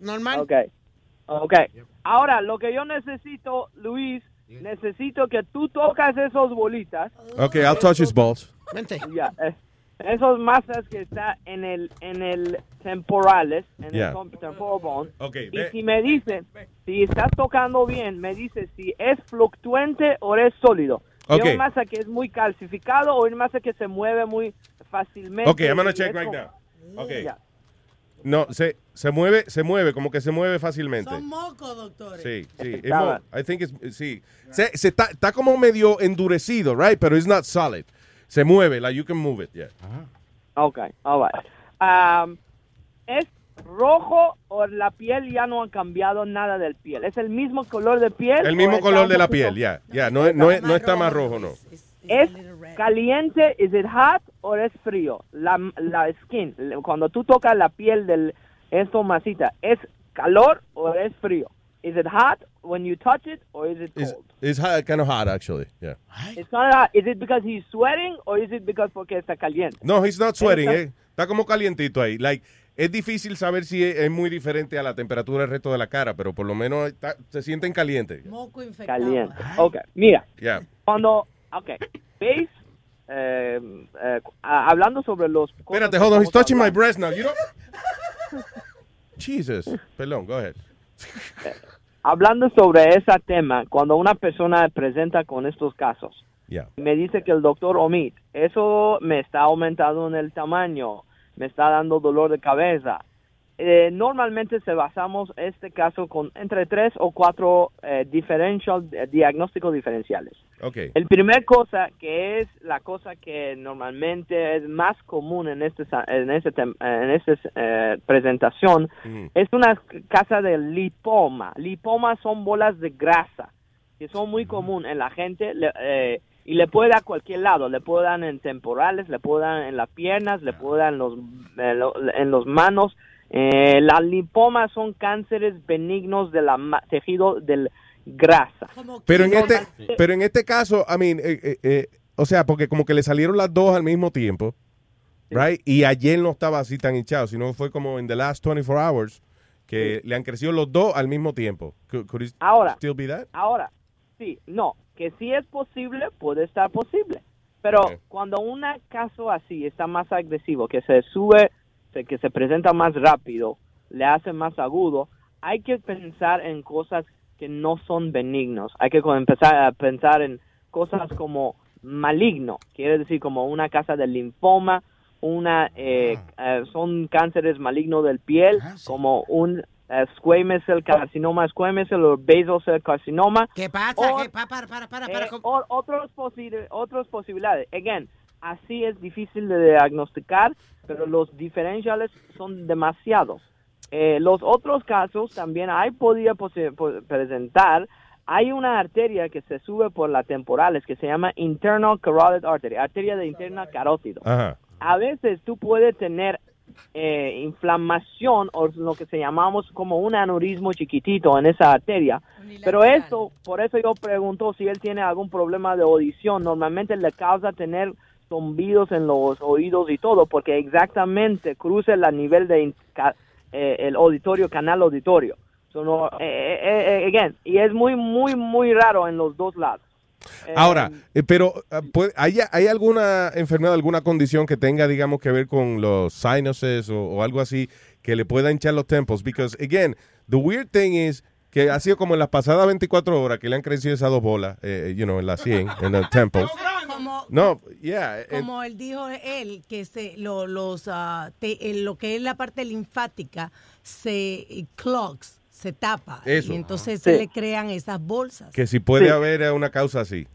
Normal. Ok, ok. Ahora, lo que yo necesito, Luis, necesito que tú tocas esos bolitas. Okay, I'll touch his balls. Vente. Ya, eh, esos masas que está en el en el temporales, en Yeah. el temporal bone. Ok, y ve- si me dicen, si estás tocando bien, me dice si es fluctuante o es sólido. Si Ok. Es un masa que es muy calcificado o es masa que se mueve muy fácilmente. Okay, I'm gonna check right now. Okay. Ya. No, se, se mueve, se mueve, como que se mueve fácilmente. Son mocos, doctores. Sí, sí. I think it's, sí. Se, se está, está como medio endurecido, right? Pero it's not solid. Se mueve, like you can move it, yeah. Ok, all right. Um, ¿Es rojo o la piel ya no ha cambiado nada del piel? ¿Es el mismo color de piel? El mismo color de la poquito- piel, ya. Ya, no, es- no, es- no está más rojo, no. ¿Es caliente? ¿Es it hot o es frío? La, la skin, cuando tú tocas la piel del esto masita, ¿es calor o es frío? ¿Is it hot when you touch it or is it It's, cold? it's hot, kind of hot, actually, yeah. It's not hot. Is it because he's sweating or is it because porque está caliente? No, he's not sweating, Está- eh. Está como calientito ahí. Like, es difícil saber si es, es muy diferente a la temperatura del resto de la cara, pero por lo menos está- se sienten calientes. Moco infectado. Caliente. Ok, mira, Yeah. cuando, ok, ¿veis? Eh, eh, hablando sobre los... Espérate, hold on. He's touching my breast now. You don't... Jesus. Perdón, go ahead. hablando sobre ese tema, cuando una persona presenta con estos casos, Yeah. me dice que el doctor omit, eso me está aumentando en el tamaño, me está dando dolor de cabeza. Eh, normalmente se basamos este caso con entre tres o cuatro eh, differential, eh, diagnósticos diferenciales. Ok. El primer cosa que es la cosa que normalmente es más común en este en este tem- en esta eh, presentación es una casa de lipoma. Lipomas son bolas de grasa que son muy común en la gente le- eh, y le puede dar a cualquier lado. Le puede dar en temporales, le puede dar en las piernas, le puede dar en los en, lo- en los manos. Eh, las lipomas son cánceres benignos del tejido del grasa. Pero en este, pero en este caso, I mean, eh, eh, eh, o sea, porque como que le salieron las dos al mismo tiempo, right? Y ayer no estaba así tan hinchado, sino fue como en the last 24 hours que le han crecido los dos al mismo tiempo. Could, could it Ahora, still be that? ahora, sí, no, que sí es posible, puede estar posible. Pero cuando un caso así está más agresivo, que se sube, que se presenta más rápido, le hace más agudo, hay que pensar en cosas que no son benignos. Hay que empezar a pensar en cosas como maligno, quiere decir como una casa de linfoma, una eh, eh, son cánceres malignos del piel, como un eh, squamous cell carcinoma, squamous cell o basal cell carcinoma. ¿Qué pasa? O- ¿Qué? Pa- para, para, para, para. eh, otros, posi- otros posibilidades. Again, así es difícil de diagnosticar, pero los diferenciales son demasiados. Eh, los otros casos también hay podía presentar. Hay una arteria que se sube por las temporales que se llama internal carotid artery, arteria de interna carótido. Ajá. A veces tú puedes tener eh, inflamación o lo que se llamamos como un aneurismo chiquitito en esa arteria. Pero eso, por eso yo pregunto si él tiene algún problema de audición. Normalmente le causa tener zumbidos en los oídos y todo, porque exactamente cruza el nivel de eh, el auditorio, canal auditorio. So, no, eh, eh, eh, again, y es muy, muy, muy raro en los dos lados. Eh, Ahora, eh, pero ah, ¿hay, ¿hay alguna enfermedad, alguna condición que tenga, digamos, que ver con los sinuses o, o algo así que le pueda hinchar los tempos? Because, again, the weird thing is que ha sido como en las pasadas 24 horas que le han crecido esas dos bolas, eh, you know, en la 100, en los tempos. Como, No, yeah. eh, como él dijo él, que se, lo, los, te- eh, lo que es la parte linfática se eh, clogs, se tapa. Eso. Y entonces Sí. se le crean esas bolsas. que si puede Sí. haber eh, una causa así.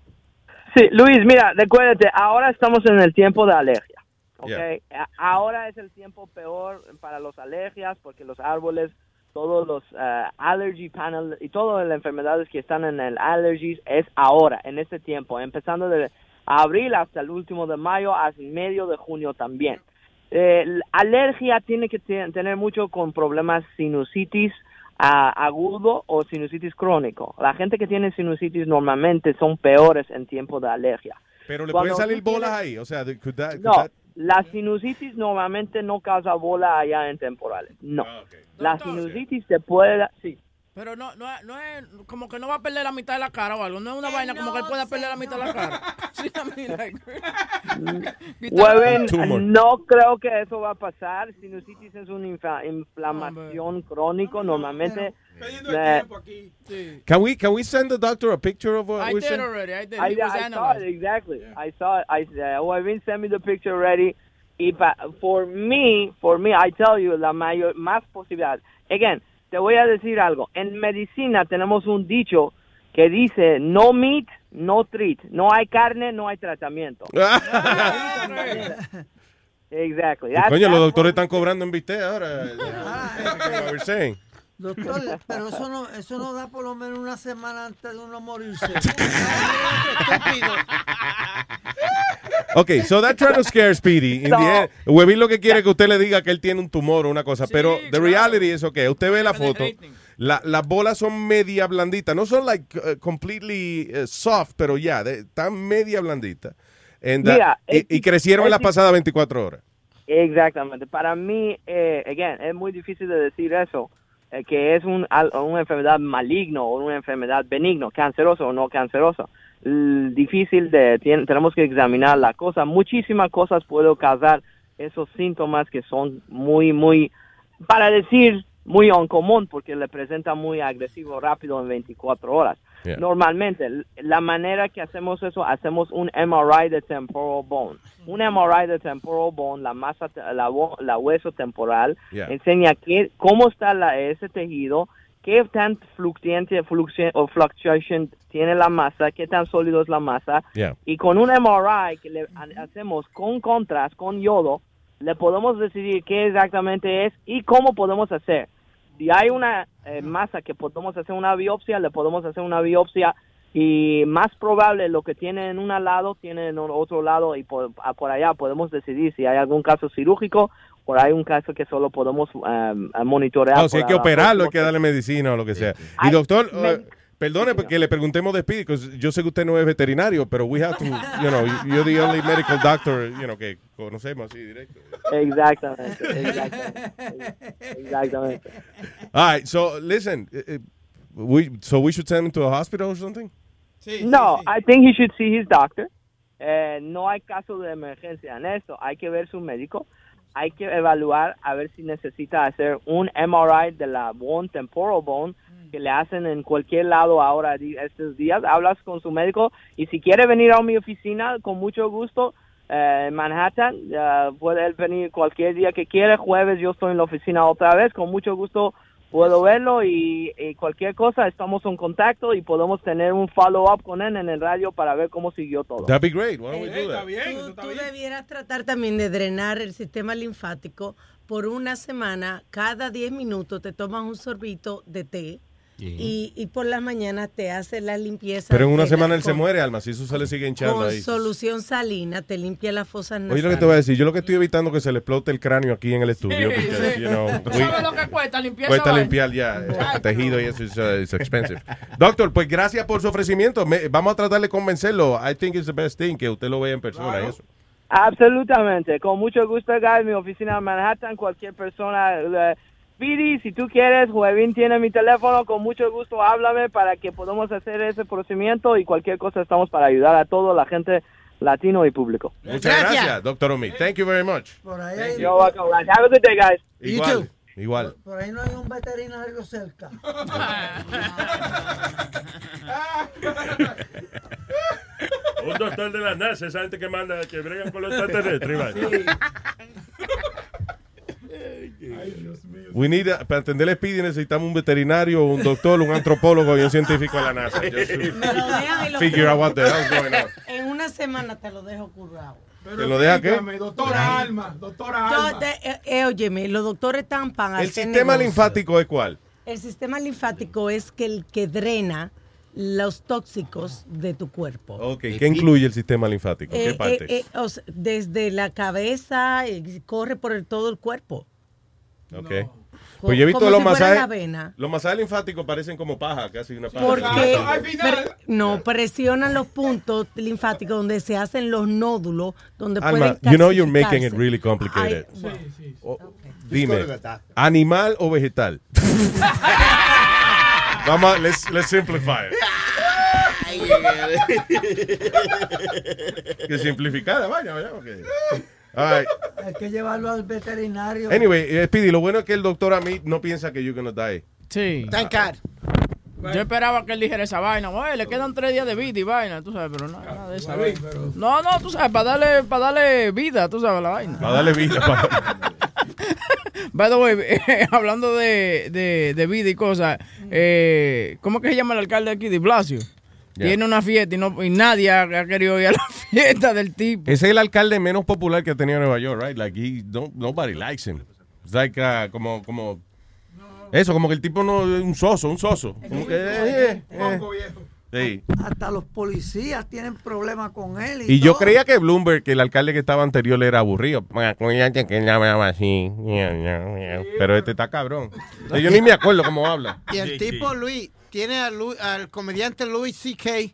Sí, Luis, mira, recuérdate, ahora estamos en el tiempo de alergia. ¿ok? Yeah. A- Ahora es el tiempo peor para los alergias porque los árboles, todos los eh, allergy panel y todas las enfermedades que están en el allergies es ahora, en este tiempo, empezando de abril hasta el último de mayo, hasta el medio de junio también. Eh, la alergia tiene que te- tener mucho con problemas sinusitis ah, agudo o sinusitis crónico. La gente que tiene sinusitis normalmente son peores en tiempo de alergia. Pero le Cuando pueden salir bolas tienes- ahí. O sea, could that- could No, that- la sinusitis normalmente no causa bola allá en temporales. No. Ah, La sinusitis se puede... Sí. Pero no, no, no es como que no va a perder la mitad de la cara o algo. No es una vaina como que él pueda perder la mitad de la cara. Sí, no creo que eso va a pasar. Sinusitis es una inflamación crónico. Normalmente... eh, Can we, can we send the doctor a picture of what I we're did saying? already. I did. I, He was I saw it exactly. I saw it. I uh, Wavin sent me the picture already. Y pa- for me, for me, I tell you, la mayor, más posibilidad. Again, te voy a decir algo. En medicina tenemos un dicho que dice no meat, no treat. No hay carne, no hay tratamiento. exactly. That's- Coño, los doctores están cobrando en viste ahora. What we're saying. Doctor, pero eso no, eso no da por lo menos una semana antes de uno morirse. Ok, so that's trying to scare Speedy. In the end, lo que quiere es que usted le diga que él tiene un tumor o una cosa, pero the reality es, ok, usted ve la foto, la- las bolas son media blanditas, no son like uh, completely uh, soft, pero ya, están media blanditas. Mira, y, es- y crecieron en las pasadas 24 horas. Exactamente. Para mí, eh, again, es muy difícil de decir eso, que es un, una enfermedad maligno o una enfermedad benigno, canceroso o no canceroso. L- difícil de, tien- tenemos que examinar la cosa. Muchísimas cosas pueden causar esos síntomas que son muy, muy, para decir muy incomún porque le presenta muy agresivo rápido en 24 horas. Yeah. Normalmente, la manera que hacemos eso, hacemos un MRI de temporal bone. Un MRI de temporal bone, la masa, la, la hueso temporal, Yeah. enseña qué, cómo está la, ese tejido, qué tan fluctuante o fluctuation tiene la masa, qué tan sólido es la masa, Yeah. y con un MRI que le ha- hacemos con contrast, con yodo, le podemos decidir qué exactamente es y cómo podemos hacer. Si hay una eh, masa que podemos hacer una biopsia, le podemos hacer una biopsia y más probable lo que tiene en un lado tiene en otro lado y por, a- por allá podemos decidir si hay algún caso cirúrgico o hay un caso que solo podemos um, monitorear. No, si hay por que operarlo, hay que darle medicina o lo que sea. Y doctor, eh, perdone porque le preguntemos de Speedy, yo sé que usted no es veterinario, pero we have to, you know, you're the only medical doctor, you know, que conocemos así directo. Exactamente, exactamente. exactamente. All right, so listen, eh, eh, we, so we should send him to a hospital or something? no, I think he should see his doctor. Eh, no hay caso de emergencia en esto. Hay que ver su médico. Hay que evaluar a ver si necesita hacer un MRI de la bone, temporal bone, que le hacen en cualquier lado ahora di- estos días. Hablas con su médico y si quiere venir a mi oficina, con mucho gusto, eh, en Manhattan, eh, puede él venir cualquier día que quiera. Jueves yo estoy en la oficina otra vez. Con mucho gusto puedo verlo y, y cualquier cosa estamos en contacto y podemos tener un follow-up con él en el radio para ver cómo siguió todo. That'd be great. Why don't we do that? Tú, tú debieras tratar también de drenar el sistema linfático por una semana. Cada 10 minutos te tomas un sorbito de té y, y por las mañanas te haces la limpieza. Pero en una semana él se con- muere, Alma, si eso se le sigue hinchando Con ahí. solución salina te limpia las fosas Oye nasales. lo que te voy a decir, yo lo que estoy evitando es que se le explote el cráneo aquí en el estudio. Sí, porque, sí. you know, ¿Tú we- sabes lo que cuesta limpiar Cuesta limpiar ya el tejido y eso es uh, expensive. Doctor, pues gracias por su ofrecimiento. Me- vamos a tratar de convencerlo. I think it's the best thing que usted lo vea en persona y eso. Absolutamente, con mucho gusto, guys. Mi oficina en Manhattan, cualquier persona. eh, Speedy, si tú quieres, Juevín tiene mi teléfono. Con mucho gusto, háblame para que podamos hacer ese procedimiento y cualquier cosa estamos para ayudar a toda la gente latino y público. Muchas gracias, doctor Omi. Thank you very much. Por ahí, You're welcome, guys. Have a good day, guys. Igual, igual. por ahí no hay un veterinario cerca. Un doctor de la NASA, esa gente que manda, que bregan con los extraterrestres. vaya. We need a- para atender el Speedy necesitamos un veterinario, un doctor, un antropólogo y un científico de la NASA. Just to Me lo dejan y lo figure out what the hell's going on. En una semana te lo dejo curado. ¿Te lo deja qué? Doctora Alma, doctora Alma. Eh, eh, óyeme, los doctores tampan ¿El sistema negocio. linfático es cuál? El sistema linfático es que el que drena los tóxicos de tu cuerpo. Ok, ¿qué incluye el sistema linfático? ¿Qué Eh, parte? eh, eh, o sea, desde la cabeza eh, corre por el- todo el cuerpo. Ok. Pues yo he visto los si masajes. Los masajes linfáticos parecen como paja, casi una paja. Porque pre- no presionan los puntos linfáticos donde se hacen los nódulos, donde Alma, pueden you know you're making it really complicated. Ay, O- Dime, ¿animal o vegetal? Vamos, let's, let's simplify it. Que simplificada, vaya, vaya. okay. All right. Hay que llevarlo al veterinario. Anyway, eh, Speedy, lo bueno es que el doctor a mí no piensa que you're gonna die. Sí. Thank God. Yo esperaba que él dijera esa vaina. Oye, le quedan tres días de vida y vaina, tú sabes, pero nada, nada de esa vaina. No, no, tú sabes, para darle, para darle vida, tú sabes, la vaina. Para darle vida. para- By the way, eh, hablando de, de, de vida y cosas, eh, ¿cómo que se llama el alcalde aquí de Blasio? Yeah. Tiene una fiesta y, no, y nadie ha, ha querido ir a la fiesta del tipo. Ese es el alcalde menos popular que ha tenido Nueva York, right? Like, he, don't, nobody likes him. It's like, uh, como, como, eso, como que el tipo no es un soso, un soso. Como que, eh, eh, sí. Hasta los policías tienen problemas con él. Y yo creía que Bloomberg, que el alcalde que estaba anterior era aburrido. Pero este está cabrón. Yo ni me acuerdo cómo habla. Y el tipo, Luis, tiene al, al comediante Louis C.K.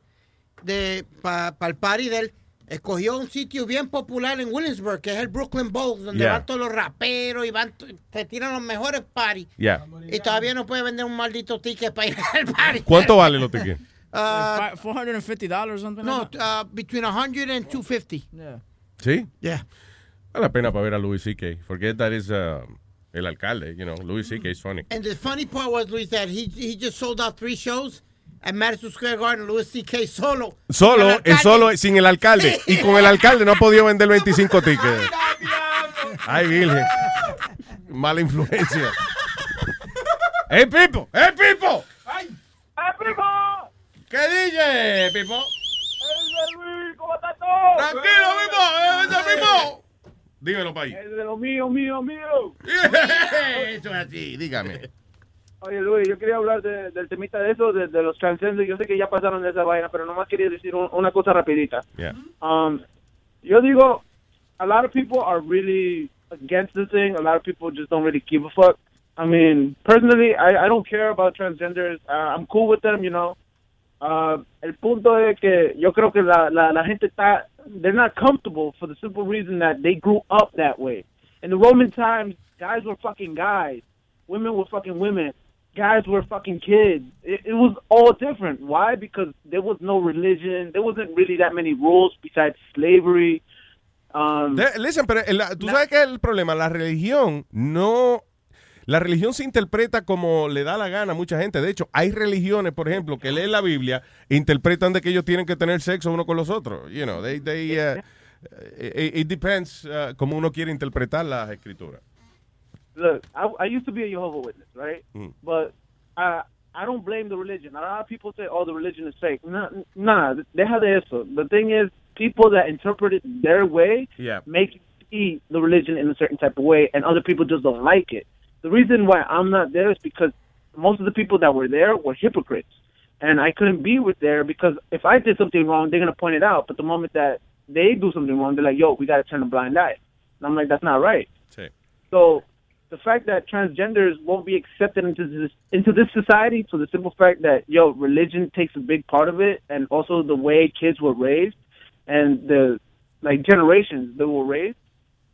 de para el party de él. Escogió un sitio bien popular en Williamsburg, que es el Brooklyn Bowl, donde Yeah. van todos los raperos y van, te tiran los mejores parties. Yeah. Y todavía no puede vender un maldito ticket para ir al party. ¿Cuánto vale los tickets? Uh, $450 something no, like that? uh, between 100 and 250. Yeah. ¿Sí? Yeah. Vale la pena para ver a Louis C.K. Forget that is, uh, El alcalde, you know, Louis C.K. is funny. And the funny part was, Luis, that he, he just sold out three shows at Madison Square Garden, Louis C.K. solo. Solo, El alcalde. solo, sin el alcalde. Y con el alcalde no ha podido vender 25 tickets. Ay, Virgen. Mala influencia. ¡Ey, Pipo! ¡Ey, Pipo! ¡Ay, Pipo! ¿Qué dice, Pipo? Luis, ¿cómo está todo? Tranquilo, Pipo. ¡Eh, ese Pipo! Dímelo, país. Es de lo mío, mío, mío. Eso es así, dígame. Oye, Luis, yo quería hablar de- del temita de eso, de, de los transgéneros. Yo sé que ya pasaron de esa vaina, pero nomás quería decir un- una cosa rapidita. Yeah. Um, yo digo, a lot of people are really against the thing. A lot of people just don't really give a fuck. I mean, personally, I, I don't care about transgenders. Uh, I'm cool with them, you know. Uh, el punto es que yo creo que la, la, la gente está, they're not comfortable for the simple reason that they grew up that way. In the Roman times, guys were fucking guys. Women were fucking women. Guys were fucking kids. It, it was all different. Why? Because there was no religion. There wasn't really that many rules besides slavery. Um, listen, pero el- tú sabes que el problema, la religión no... La religión se interpreta como le da la gana a mucha gente. De hecho, hay religiones, por ejemplo, que leen la Biblia, interpretan de que ellos tienen que tener sexo uno con los otros. You know, they, they, uh, it, it depends uh, cómo uno quiere interpretar las escrituras. look, I, I used to be a Jehovah Witness, right? Mm. But I I don't blame the religion. A lot of people say, "Oh, the religion is fake." Nah, nah, deja de eso. The thing is, people that interpret it their way Yeah. make you see the religion in a certain type of way, and other people just don't like it. The reason why I'm not there is because most of the people that were there were hypocrites, and I couldn't be with there because if I did something wrong, they're gonna point it out. But the moment that they do something wrong, they're like, "Yo, we gotta turn a blind eye," and I'm like, "That's not right." So the fact that transgenders won't be accepted into this into this society, so the simple fact that yo religion takes a big part of it, and also the way kids were raised, and the like generations that were raised,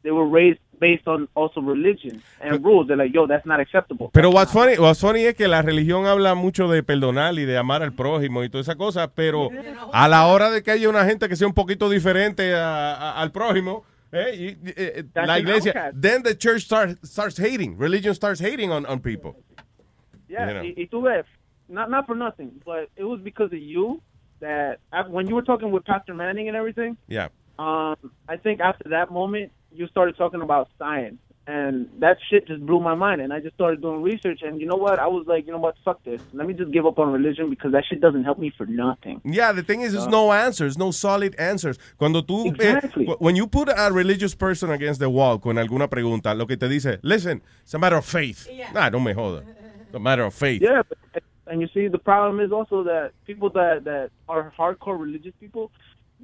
they were raised based on also religion and rules. They're like, yo, that's not acceptable. Pero what's funny, what's funny es que la religión habla mucho de perdonar y de amar al prójimo y toda esa cosa, pero a la hora de que haya una gente que sea un poquito diferente a- a- al prójimo, eh, y- eh, That's la iglesia, then the church start, starts hating, religion starts hating on, on people. Yeah, You know. y, y tú ves, not not for nothing, but it was because of you that when you were talking with Pastor Manning and everything. Yeah. Um, I think after that moment, you started talking about science, and that shit just blew my mind. And I just started doing research, and you know what? I was like, you know what? Fuck this. Let me just give up on religion because that shit doesn't help me for nothing. Yeah, the thing is, there's no answers, no solid answers. Cuando tú, eh, Exactly. when you put a religious person against the wall con alguna pregunta, lo que te dice, listen, it's a matter of faith. Nah, no me joda. It's a matter of faith. Yeah, but, and you see, the problem is also that people that that are hardcore religious people,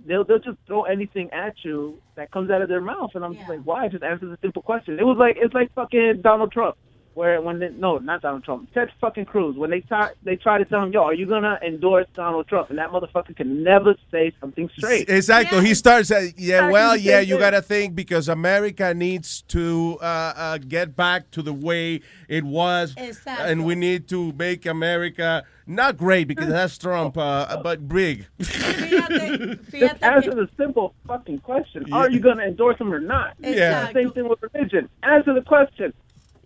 they'll they'll just throw anything at you that comes out of their mouth, and I'm just like, why? Just answer the simple question. It was like it's like fucking Donald Trump, where when they, no, not Donald Trump, Ted fucking Cruz, when they try they try to tell him, yo, are you gonna endorse Donald Trump? And that motherfucker can never say something straight. Exacto. He starts, uh, yeah, Starts well, yeah, you this. got to think because America needs to uh, uh, get back to the way it was. Exacto. And we need to make America not great because that's Trump, uh, but big. Just answer the simple fucking question. Are you gonna endorse him or not? Yeah. Same thing with religion. Answer the question.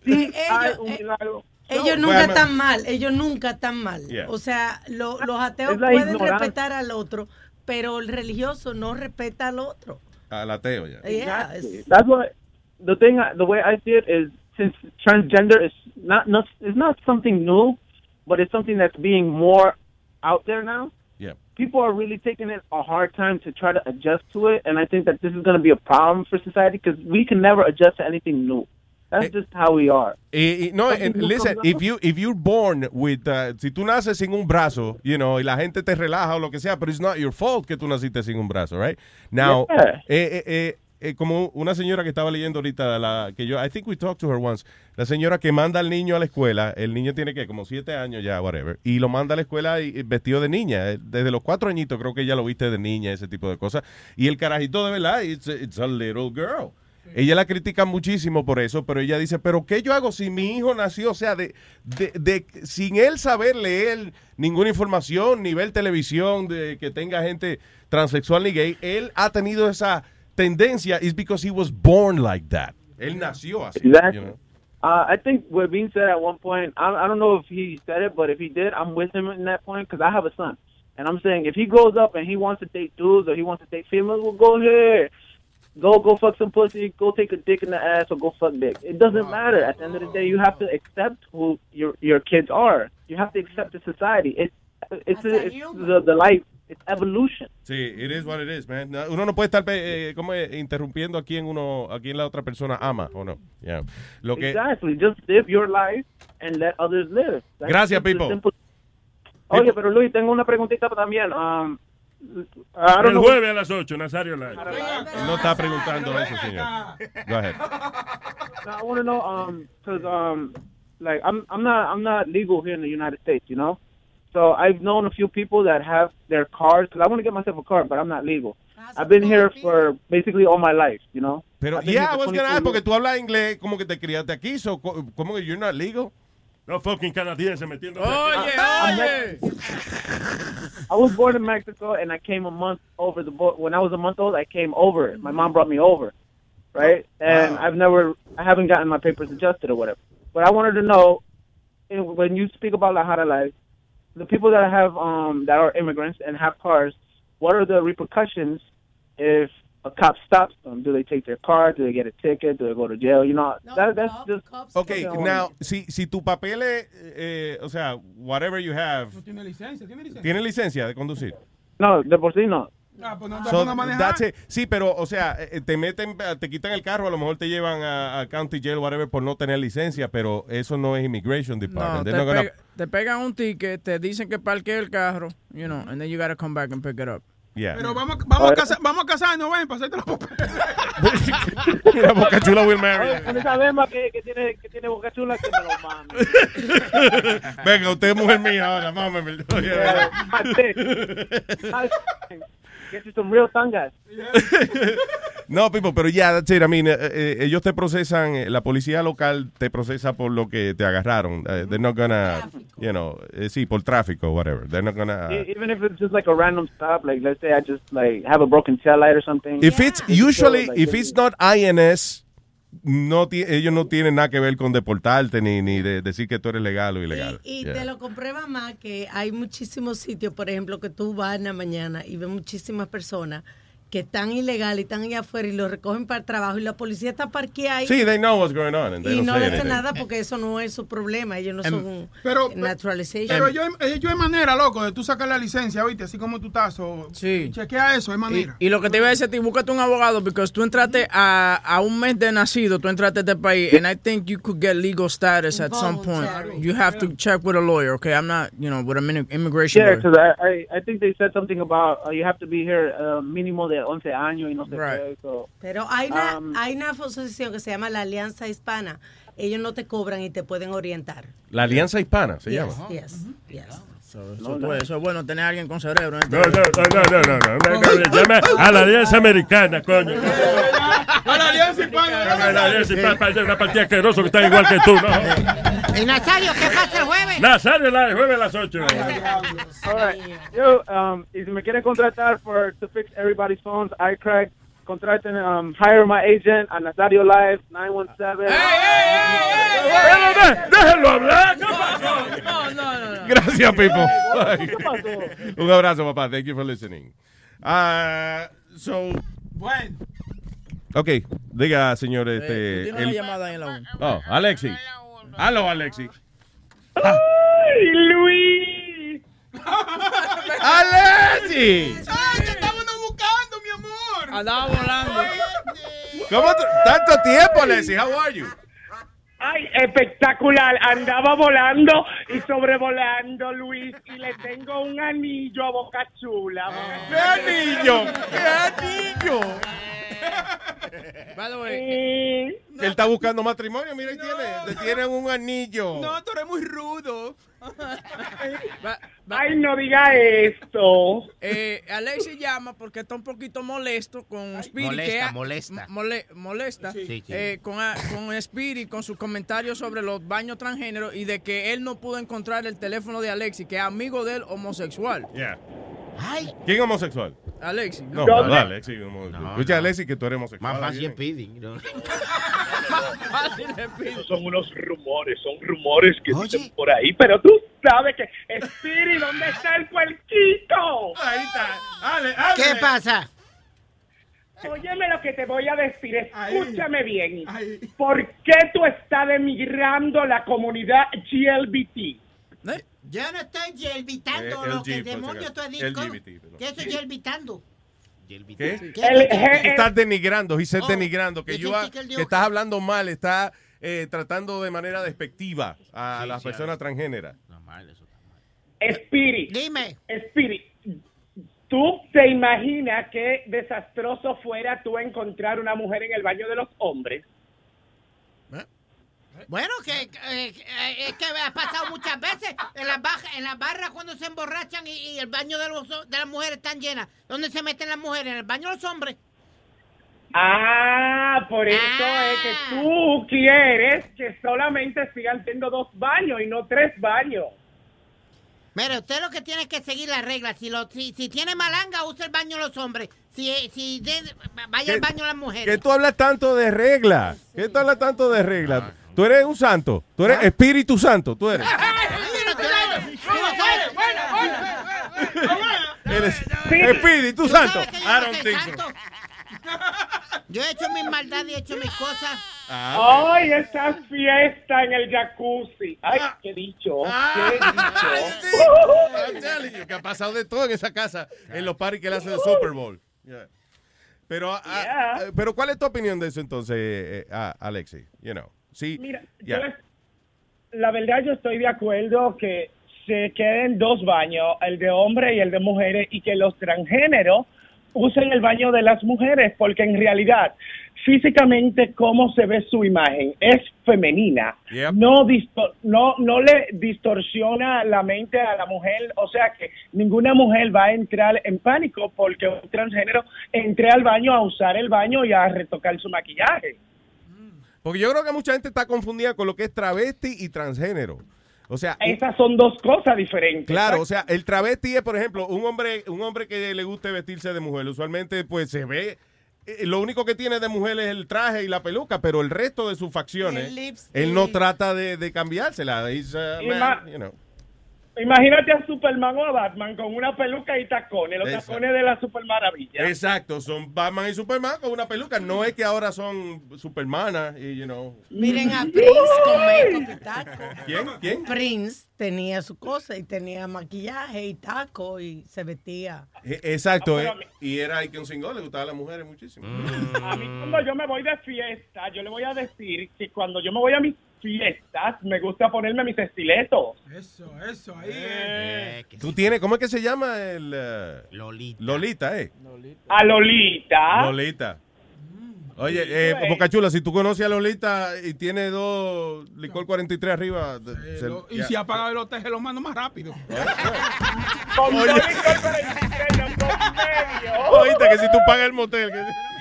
Sí, hay un eh, milagro. ellos nunca Bueno, están mal, ellos nunca están mal. Yeah. O sea, lo- los ateos pueden ignorancia. respetar al otro, pero el religioso no respeta al otro. Al ateo ya. Yeah, Exactly. That's what the thing. The way I see it is, since transgender is not not is not something new, but it's something that's being more out there now. Yeah. People are really taking it a hard time to try to adjust to it, and I think that this is going to be a problem for society because we can never adjust to anything new. That's just how we are. Y, y no, and new listen, if you if you're born with, uh, si tú naces sin un brazo, you know, y la gente te relaja o lo que sea, pero it's not your fault que tú naciste sin un brazo, right? Now, Yeah. eh, eh, eh, eh, como una señora que estaba leyendo ahorita, la que yo, I think we talked to her once, la señora que manda al niño a la escuela, el niño tiene que como siete años ya, whatever, y lo manda a la escuela y, y vestido de niña, eh, desde los cuatro añitos creo que ella lo viste de niña, ese tipo de cosas, y el carajito de verdad, it's, it's a little girl. Ella la critica muchísimo por eso, pero ella dice, pero ¿qué yo hago si mi hijo nació, o sea, de, de, de- sin él saber leer ninguna información, ni ver televisión, de que tenga gente transexual ni gay, él ha tenido esa tendencia, is because he was born like that. Él nació así. Exactly. you know. Uh, I think what Bean said at one point, I, I don't know if he said it, but if he did, I'm with him in that point because I have a son. And I'm saying if he grows up and he wants to date dudes or he wants to date females, well, go ahead. Go go fuck some pussy, go take a dick in the ass or go fuck dick. It doesn't matter. At the end of the day, you have to accept who your your kids are. You have to accept the society. It's it's, it's the, the life. It's evolution. Sí, it is what it is, man. No, Uno no puede estar eh, como eh, interrumpiendo a quien uno, a quien la otra persona ama o no. Yeah. Lo que, Exactly. Just live your life and let others live. That's Gracias, people. simple- Oye, pero Luis, tengo una preguntita también. Um, El jueves a las 8, Nazario Live. no está preguntando eso, señor. Go ahead. No, I want to know, um, because um, like I'm I'm not I'm not legal here in the United States, you know. So I've known a few people that have their cars because I want to get myself a car, but I'm not legal. I've been here for basically all my life, you know. Pero, yeah, I was gonna 24 ask, porque tú hablas inglés como que te criaste aquí, so, co- ¿cómo que you're not legal? No fucking canadiense metiendo. Oye, I'm oye. I was born in Mexico, and I came a month over the boat. When I was a month old, I came over. My mom brought me over, right? And I've never, I haven't gotten my papers adjusted or whatever. But I wanted to know, eh, when you speak about La Jara life, the people that have, um, that are immigrants and have cars, what are the repercussions if a cop stops them? Do they take their car? Do they get a ticket? Do they go to jail? You know, that, that's just. Okay, something I wanna now, si, si tu papel es, eh, o sea, whatever you have, Tiene licencia, tiene licencia. ¿tiene licencia de conducir? No, de por sí no. Ah, pues no te So. Sí, pero, o sea, eh, te meten, te quitan el carro, a lo mejor te llevan a, a county jail, whatever, por no tener licencia, pero eso no es immigration No, department. te, They're not gonna- pega- te pegan un ticket, te dicen que parque el carro, you know, and then you gotta come back and pick it up. Yeah. Pero vamos, vamos, a casar, vamos a casarnos, ven, para hacerte los papeles. Mira, Boca Chula will marry. Oye, con esa bemba que, que tiene que tiene boca chula que me lo mame. Venga, usted es mujer mía ahora, mámeme. Yeah. Get you some real tangas. No, Pipo, pero ya, that's it. I mean, eh, eh, ellos te procesan, eh, la policía local te procesa por lo que te agarraron. Eh, they're not gonna, you know, eh, sí, por tráfico, whatever. They're not gonna... Even if it's just like a random stop, like let's say I just like have a broken tail light or something. If it's usually, if it's not INS, no ellos no tienen nada que ver con deportarte ni, ni de decir que tú eres legal o ilegal. Y Yeah. te lo comprueba más que hay muchísimos sitios, por ejemplo, que tú vas en la mañana y ves muchísimas personas que están ilegales y están allá afuera y lo recogen para el trabajo y la policía está parqueada ahí. Sí, they know what's going on and they y don't no anything. nada porque eso no es su problema. Ellos no Em, son pero- naturalization. Pero yo, eh, yo hay manera, loco, de tú sacar la licencia, ¿viste? Así como tú estás. o- Sí. Chequea eso, hay Y, manera. y lo que te iba a decir ti, búscate un abogado, porque tú entraste a, a un mes de nacido, tú entraste a este país, and I think you could get legal status at some point. You have to check with a lawyer, okay? I'm not, you know, with an immi- immigration Yeah, lawyer. because I, I I think they said something about uh, you have to be here uh, mínimo de de 11 años y no sé right. qué. So, Pero hay una, um, hay una asociación que se llama la Alianza Hispana. Ellos no te cobran y te pueden orientar. La Alianza Hispana se yes, llama. Yes, uh -huh. yes. Eso, no, puede, no. eso, es bueno tener a alguien con cerebro. ¿eh? No, no, no, no, no, no. Llame a la alianza americana, coño. A la alianza hispana. A la alianza hispana, una partida asqueroso que está igual que tú, ¿no? ¿Y Nazario qué pasa el jueves? Nazario Live, jueves a las 8. all right. Yo, um, y si me quieren contratar for to fix everybody's phones, I crack. Contraten, um, hire my agent a Nazario Live 917. Déjenlo hablar, ¿qué pasó? No, no, no. no. Gracias, Pipo. ¿Qué pasó? Un abrazo, papá. Thank you for listening. Ah, so, Bueno. ok, diga, señor, Eh, este... el- llamada en la 1. Oh, Alexi. Aló, Alexi. ¡Ay, Luis! ¡Alexi! ¡Ay, te estábamos buscando, mi amor! Andaba volando. ¿Cómo tanto tiempo, Alexi? How are you? ¡Ay, espectacular! Andaba volando y sobrevolando, Luis, y le tengo un anillo a Boca Chula. ¿Qué anillo? ¿Qué anillo? By the way, Él está buscando matrimonio, mira, ahí tiene. Le tienen un anillo. No, tú eres muy rudo. Va- va- ¡Ay, no diga esto! eh, Alexi llama porque está un poquito molesto con Spirit. molesta, que ha- molesta. mole- molesta Sí, sí. eh, con, con Spirit, con sus comentarios sobre los baños transgénero y de que él no pudo encontrar el teléfono de Alexi, que es amigo de él homosexual. Yeah. ¿Quién es homosexual? Alexi. No, ¿no? no, Alexi. es homosexual. Escucha, Alexi, que tú eres homosexual. Más fácil. ¿no? Esos son unos rumores, son rumores que dicen por ahí, pero tú sabes que, Spiri, ¿dónde está el puerquito? Ahí está. Ale, ¿Qué pasa? Óyeme lo que te voy a decir, escúchame bien. ¿Por qué tú estás demigrando la comunidad GLBT? Yo no estoy gelbitando Eh, lo que el demonio estoy diciendo. LGBT, ¿Qué es eso gelbitando? ¿Qué? ¿Qué? El- Tú estás denigrando, dice Oh, denigrando, que, yo que que estás hablando mal, estás eh, tratando de manera despectiva a Sí, las sí, personas transgéneras. Spiri. Dime. Spiri, ¿tú te imaginas qué desastroso fuera tú encontrar una mujer en el baño de los hombres? Bueno, que, que, eh, eh, es que ha pasado muchas veces en las, baja- en las barras cuando se emborrachan y, y el baño de, los, de las mujeres están llenas. ¿Dónde se meten las mujeres? ¿En el baño de los hombres? Ah, por eso es que tú quieres que solamente sigan siendo dos baños y no tres baños. Mire, usted lo que tiene es que seguir las reglas. Si, lo, si, si tiene malanga, usa el baño los hombres. Si, eh, si de- vaya al ¿Qué- baño las mujeres. ¿Qué tú hablas tanto de reglas? ¿Qué tú hablas tanto de reglas? Tú eres un santo, tú eres Espíritu Santo, tú eres. Eres Espíritu Santo. I don't think so. Yo he hecho mis maldades y he hecho mis cosas. Ah, Ay, esa fiesta en el jacuzzi. Ay, qué dicho, qué dicho. I'm telling you, que ha pasado de todo en esa casa, en los parties que le hacen de Super Bowl. Yeah. Pero, ah, ah, pero ¿cuál es tu opinión de eso entonces, eh, eh, ah, Alexi? You know, sí. Mira, yo la verdad yo estoy de acuerdo que se queden dos baños, el de hombres y el de mujeres, y que los transgéneros usen el baño de las mujeres, porque en realidad, físicamente, cómo se ve su imagen es femenina. Yep. No, disto- no, no le distorsiona la mente a la mujer, o sea que ninguna mujer va a entrar en pánico porque un transgénero entre al baño a usar el baño y a retocar su maquillaje. Porque yo creo que mucha gente está confundida con lo que es travesti y transgénero. O sea, Esas son dos cosas diferentes. Claro, o sea, el travesti es, por ejemplo, un hombre, un hombre que le guste vestirse de mujer. Usualmente, pues se ve. eh, Lo único que tiene de mujer es el traje y la peluca, pero el resto de sus El facciones, él no trata de, de cambiársela. He's a Y man, ma- you know. Imagínate a Superman o a Batman con una peluca y tacones, los Exacto. tacones de la Super Maravilla. Exacto, son Batman y Superman con una peluca. No es que ahora son Supermanas y, you know. Miren a Prince con make-up y taco. ¿Quién? ¿Quién? Prince tenía su cosa y tenía maquillaje y taco y se vestía. Eh, Exacto, Ah, eh, mí- y era Icon Single, le gustaba a las mujeres muchísimo. A mí cuando yo me voy de fiesta, yo le voy a decir que cuando yo me voy a mis fiestas, me gusta ponerme mis estiletos. Eso, eso, ahí. Tú tienes, ¿cómo es que se llama el eh, Lolita? Lolita, eh. A Lolita. Lolita. Oye, eh, Boca Chula, si tú conoces a Lolita y tiene dos licor 43 arriba, te- se- Y ya. si ha pagado el hotel, se lo mando más rápido. Con Oye. dos licor 43 en dos medios. Oíste que si tú pagas el motel. que-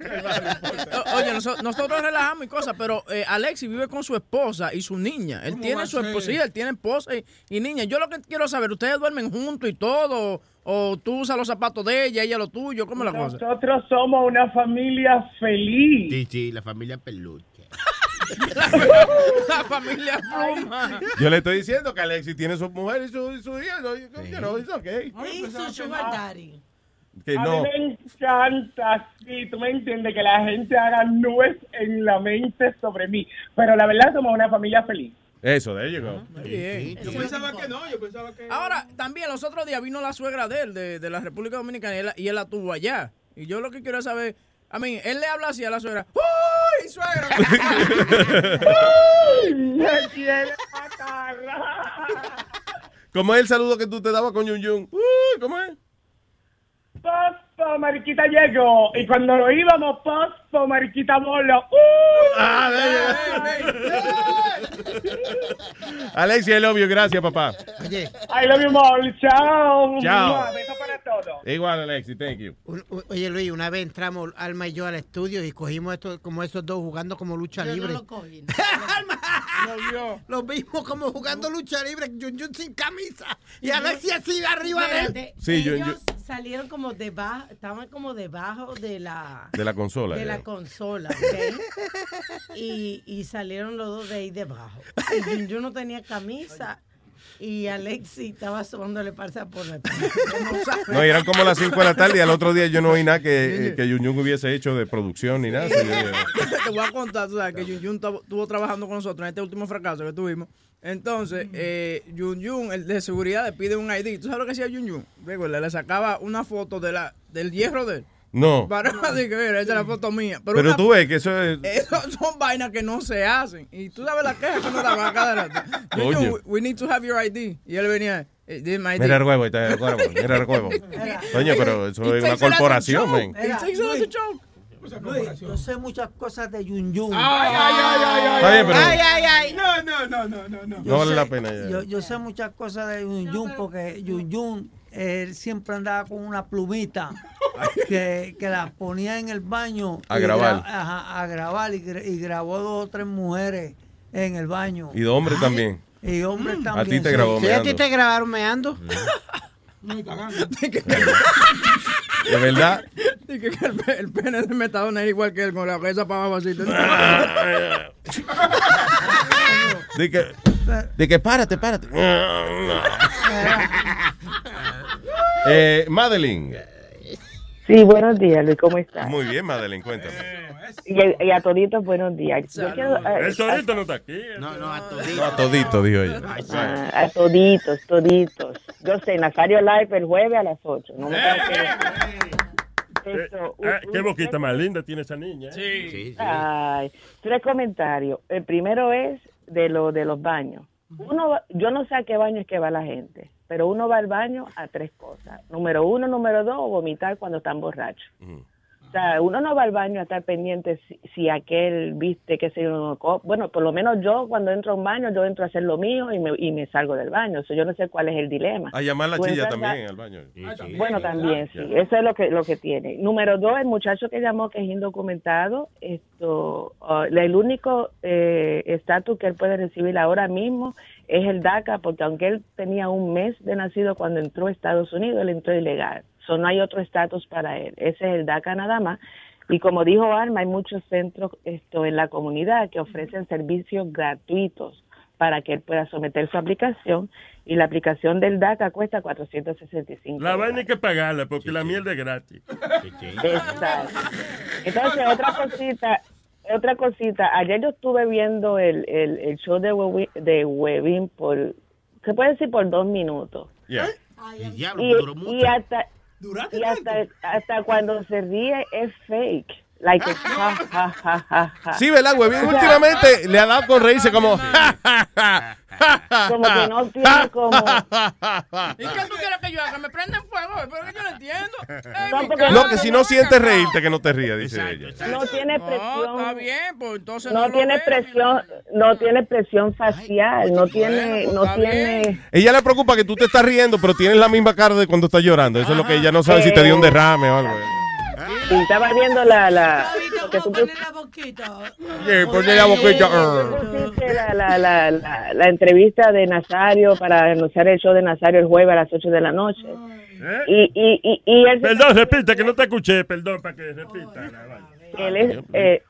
Oye, noso- nosotros relajamos y cosas, pero eh, Alexi vive con su esposa y su niña. Él ¿Cómo va tiene su esposa, sí, él tiene esposa y, y niña. Yo lo que quiero saber, ¿ustedes duermen juntos y todo? ¿O tú usas los zapatos de ella, ella los tuyos? ¿Cómo es la cosa? Nosotros somos una familia feliz. Sí, sí, la familia peluche. La familia Pluma. Yo le estoy diciendo que Alexi tiene su mujer y su, y su hija. ¿no? You know, it's okay. Y su sugar daddy. Que a no. mí me encanta, sí, tú me entiendes, que la gente haga nubes en la mente sobre mí. Pero la verdad somos una familia feliz. Eso, de llegó. Bien. Yo pensaba que no, yo pensaba que. Ahora, también los otros días vino la suegra de él, de, de la República Dominicana, y él, y él la tuvo allá. Y yo lo que quiero saber, a mí, él le habla así a la suegra. ¡Uy, suegra! ¡Ay, me quiere matar! ¿Cómo es el saludo que tú te dabas con Yun Yun? Uy, ¿Cómo es? Pospo, Mariquita llegó. Y cuando lo íbamos, Pospo, Mariquita voló. ¡Uh! Ah, Alexi, I love you. Gracias, papá. I love you, more. Chao. Chao. Beso para todos. todo. Igual, Alexi, thank you. Oye, Luis, una vez entramos Alma y yo al estudio y cogimos esto, como esos dos jugando como lucha Yo no libre. lo cogí. Los vimos como jugando lucha libre, Jun Jun sin camisa. Y Alexi así arriba de él. Espérate, Sí, yo- ellos salieron como debajo, estaban como debajo de la De la consola. de ya. La consola, ¿ok? y, y salieron los dos de ahí debajo. Y Jun Jun no tenía camisa y Alexi estaba sobándole parza por la No, y eran como las 5 de la tarde y al otro día yo no oí nada que, eh, que Yun Yun hubiese hecho de producción ni nada. Yo dije, Te voy a contar, tú sabes que Yun Yun estuvo trabajando con nosotros en este último fracaso que tuvimos. Entonces, eh, Yun Yun, el de seguridad, le pide un ID. ¿Tú sabes lo que hacía Yun Yun? Le sacaba una foto de la, del hierro de él. No. Para que, mira, esa es la foto mía. Pero, Pero una- tú ves que eso es... Eso son vainas que no se hacen. Y tú sabes la queja que nos daban a cada rato. Coño. we- we need to have your ID. Y él venía, eh. Mira el huevo, el mira el huevo. Coño, pero eso es una corporación, man. Yo sé muchas cosas de Yun Yun. Ay, ay, ay, ay, Está bien, pero- Ay, ay, ay. No, no, no, no, no, no. No vale la pena ya. Yo sé muchas cosas de Yun Yun porque Yun Yun él siempre andaba con una plumita que, que la ponía en el baño A grabar. gra- ajá, a grabar y, gra- y grabó dos o tres mujeres en el baño Y de hombre también. y hombres A también. ti te sí. grabó Sí, a ti te grabaron meando. Cagando. De verdad. Y que el, el pene de Metadona era igual que él, con la cabeza para abajo así. De que, de que párate, párate. Eh, Madeline. Sí, buenos días, Luis, ¿cómo estás? Muy bien, Madeline, cuéntame. Y, a- y a buenos días. Yo quiero, eh, El torito no está aquí. No, no, a No, a todito, dijo ella. ah, a toditos, toditos. Yo sé, Nazario Live el jueves a las 8. No me tengo que un- Ah, qué un- boquita más linda tiene esa niña. Sí. Ay, tres comentarios. El primero es de lo de los baños. Uno, yo no sé a qué baño es que va la gente, pero uno va al baño a tres cosas. Número uno, número dos, vomitar cuando están borrachos. O sea, uno no va al baño a estar pendiente si, si aquel viste que se bueno, por lo menos yo cuando entro a un baño, yo entro a hacer lo mío y me, y me salgo del baño. O sea, yo no sé cuál es el dilema. A llamar la chilla también al baño. bueno, también, sí. Eso es lo que lo que tiene. Número dos, el muchacho que llamó que es indocumentado, esto, ah, el único eh, estatus que él puede recibir ahora mismo es el DACA, porque aunque él tenía un mes de nacido cuando entró a Estados Unidos, él entró ilegal. So, no hay otro estatus para él. Ese es el DACA nada más. Y como dijo Alma, hay muchos centros esto en la comunidad que ofrecen servicios gratuitos para que él pueda someter su aplicación y la aplicación del DACA cuesta 465. La vaina hay que pagarla porque la mierda es gratis. Exacto. Entonces, otra cosita, otra cosita. Ayer yo estuve viendo el, el, el show de, Webin, de Webin por, se puede decir por dos minutos. Yeah. Diablo, Y, duró y mucho. hasta, y hasta, hasta cuando se ríe es fake. Like, it's ja, ja, ja, ja, ja. Sí, ¿verdad, sea, Últimamente le ha dado con reírse como... Como que no tiene como... ¿Y qué tú quieres que yo haga? ¿Me prenden fuego? Pero que yo no entiendo. Ey, No, cara, No, que si no sientes reírte, que no te rías, dice ella. No tiene No, presión. está bien, pues entonces no no tiene veo. presión, no tiene presión facial, no tiene, pues no tiene. Ella le preocupa que tú te estás riendo, pero tienes la misma cara de cuando estás llorando. Eso es lo que ella no sabe si te dio un derrame o algo. Y estaba viendo la, la, que tú Poner la boquita. Yeah, ponle la boquita. pusiste la, la, la, la, la entrevista de Nazario para anunciar el show de Nazario el jueves a las 8 de la noche. Y, y, y, y él, Perdón, repite, que no te escuché. Perdón, para que repita. él es, eh,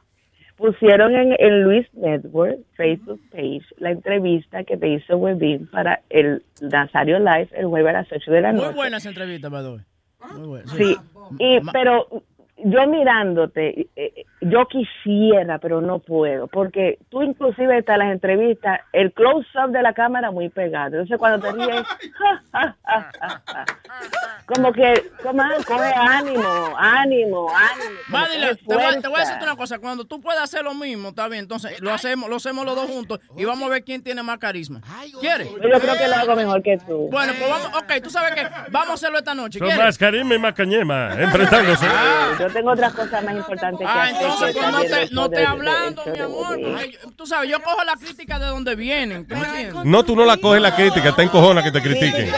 pusieron en el Luis Network Facebook page la entrevista que te hizo Webin para el Nazario Live el jueves a las 8 de la Muy noche. buena esa entrevista, Bado. Muy buena. Sí, y, pero yo mirándote, eh, yo quisiera, pero no puedo, porque tú inclusive estás en las entrevistas, el close-up de la cámara muy pegado. Entonces cuando te ríes, ja, ja, ja, ja, ja. como que, como, coge ánimo, ánimo, ánimo. coge te voy, a- te voy a decirte una cosa. Cuando tú puedas hacer lo mismo, está bien. Entonces lo hacemos, lo hacemos los dos juntos y vamos a ver quién tiene más carisma. ¿Quieres? Yo creo que lo hago mejor que tú. Bueno, pues vamos, ok, tú sabes que vamos a hacerlo esta noche. Son ¿Quieres? más carisma y más cañema, enfrentándose. Yo tengo otras cosas más importantes que Ah, hacer. Entonces pues, no te, no hablando, mi amor. Tú sabes, yo cojo la crítica de donde vienen. No, tú no la coges la crítica, está en cojona que te critiquen.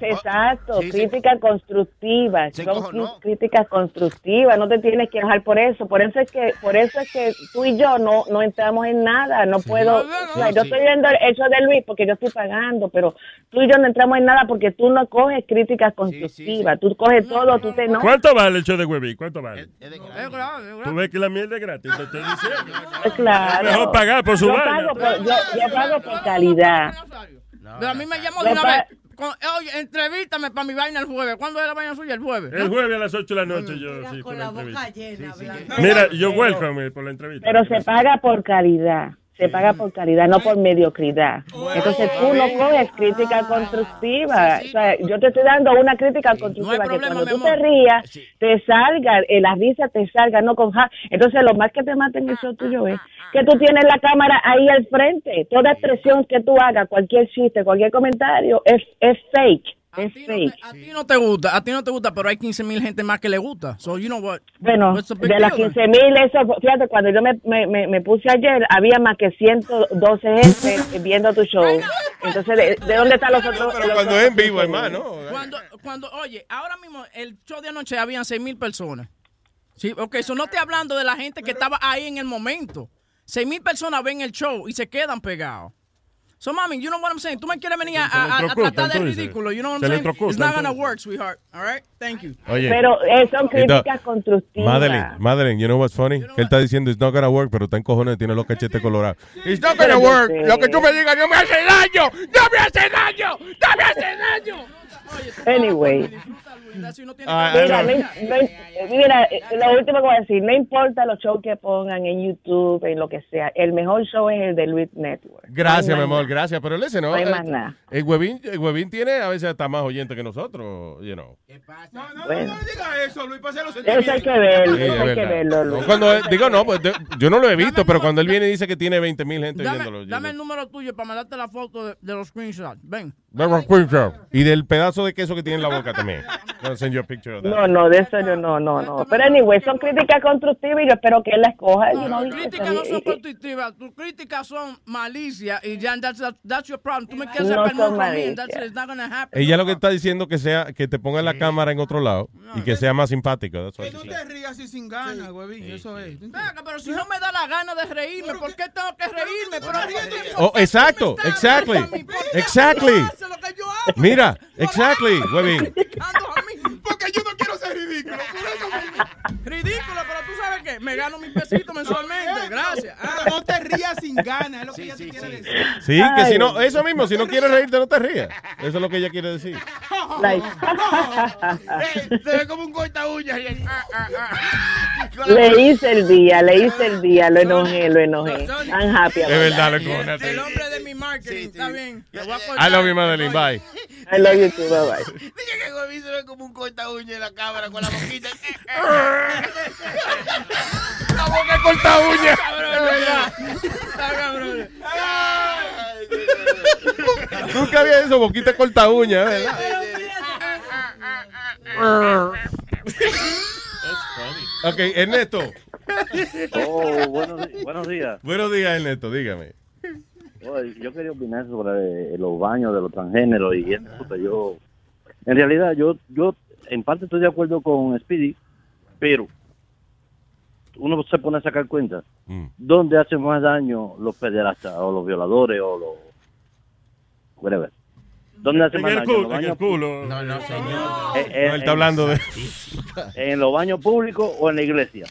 Exacto, crítica constructiva, son cri- críticas constructivas, no te tienes que enojar por eso, por eso es que, por eso es que tú y yo no, no entramos en nada, no puedo, o sea, yo estoy viendo el show de Luis porque yo estoy pagando, pero tú y yo no entramos en nada porque tú no coges críticas constructivas, tú coges todo, tú te enojas. ¿Cuánto vale el show de Huevín? ¿Cuánto vale? Es es Tú ves que la mierda es gratis, te estoy diciendo. Claro. Es mejor pagar por su yo vaina. pago por, yo, yo pago por calidad. Pero a mí me llamó Yo de una vez. con- oye, entrevístame para mi vaina el jueves. ¿Cuándo es la vaina suya? El jueves. El ¿no? jueves a las 8 de la noche yo sí, por la entrevista. llena, Mira, yo welcome por la entrevista. Pero se paga por calidad, se paga por calidad, no por mediocridad. Entonces tú no coges crítica constructiva. O sea, yo te estoy dando una crítica constructiva que cuando tú te rías, te salga, eh, la risa te salga, no con ja. Entonces lo más que te mata en el show tuyo es que tú tienes la cámara ahí al frente. Toda expresión que tú hagas, cualquier chiste, cualquier comentario, es, es fake. Es fake. A ti no te gusta, a ti no te gusta, pero hay 15 mil gente más que le gusta. So, you know what? Bueno, de las deal? 15 mil, eso, fíjate, cuando yo me, me, me, me puse ayer, había más que 112 gente viendo tu show. Entonces, ¿de, de dónde están los otros? Pero los cuando otros es en vivo, 15.000? hermano. Cuando, cuando, oye, ahora mismo el show de anoche habían 6 mil personas. Sí, ok, eso no estoy hablando de la gente que estaba ahí en el momento. 6 mil personas ven el show y se quedan pegados. So, mami, you know what I'm saying? Tú me quieres venir a, a- a tratar de ridículo. You know what I'm saying? It's not gonna work, sweetheart. All right? Thank you. Oye. Pero eh, son críticas constructivas. Madeline, Madeline, you know what's funny? que él está diciendo it's not gonna work, pero está en cojones y tiene los cachetes colorados. It's not gonna work. Lo que tú me digas no me hace daño. No me hace daño. No me hace daño. Anyway. Ah, Mira, ah, no, no- mira, eh, lo último que voy a decir, no importa los shows que pongan en YouTube, en lo que sea, el mejor show es el de Luis Network. Gracias, No mi amor, gracias. Pero ese no. No hay eh, más nada. El huevín, el huevín tiene a veces hasta más oyente que nosotros, you know. Bueno. Diga eso, Luis, pase los Eso hay que verlo, Sí, eso es hay que verlo, No, Luis. cuando digo, no, pues de- yo no lo he visto, pero cuando él viene y dice que tiene 20 mil gente viéndolo. Dame, dame el número tuyo para mandarte la foto de, de los screenshots. Ven. Y del pedazo de queso que tiene en la boca también. I'll send you a picture of that. No, no, de eso yo no, no, no. Pero anyway, son críticas constructivas y yo espero que él la escoja. No, y- críticas no y- son y- constructivas, tus críticas son malicia y ya that's, that's your problem. Tú me quieres No hacer son malicia. that's it's not gonna happen. Ella lo que está diciendo que sea que te ponga la cámara en otro lado y que sea más simpático. what No te rías así sin ganas, huevín, eso es. Venga, pero si no me da la gana de reírme, ¿por qué tengo que reírme? Pero Oh, exacto, exactly, exactly. Mira, exactly, huevín. Porque yo no quiero ser ridículo. Ridículo, pero tú sabes qué, me gano mis pesitos mensualmente, gracias. Pero no te rías sin ganas, es lo que ella te quiere decir. Sí, que si no, eso mismo, si no quieres reírte, no te rías. Eso es lo que ella quiere decir. Se ve como un corta uñas. Le hice el día, le hice el día, lo enojé, lo enojé. I'm happy Es verdad, lo encojonaste. El hombre de mi marketing, está bien. Lo voy a I love you, Madeline. Bye. I love you too, bye bye. Dije que Huevín se ve como un corta uñas en la cámara con la boquita. La boca corta uña. Nunca había eso, boquita corta uña, ¿verdad? ok, Ernesto. Oh, buenos, días. Buenos días, Ernesto, dígame. Yo quería opinar sobre eh, los baños de los transgéneros y eso, yo, en realidad, yo, yo en parte estoy de acuerdo con Speedy, pero uno se pone a sacar cuenta. Mm. ¿Dónde hacen más daño los pederastas o los violadores o los... whatever? ¿Dónde hacen En más el daño? culo, ¿En los en el baños culo. No, no, señor. Eh, eh, No, él está hablando de- ¿En los baños públicos o en la iglesia?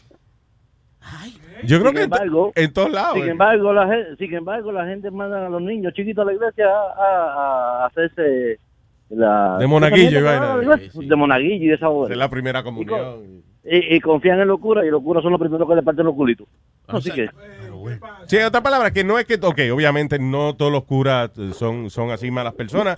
Yo creo Sin que en embargo, en todos lados. Sin eh. embargo, la gente, sin embargo, la gente manda a los niños chiquitos a la iglesia a, a- a hacerse la De monaguillo y esa vaina. mierda, de monaguillo y de esa boda. Es la primera comunión. Y, y confían en los curas y los curas son los primeros que le parten los culitos. Así que Sí, en otras palabras, que no es que, ok, obviamente no todos los curas son, son así malas personas,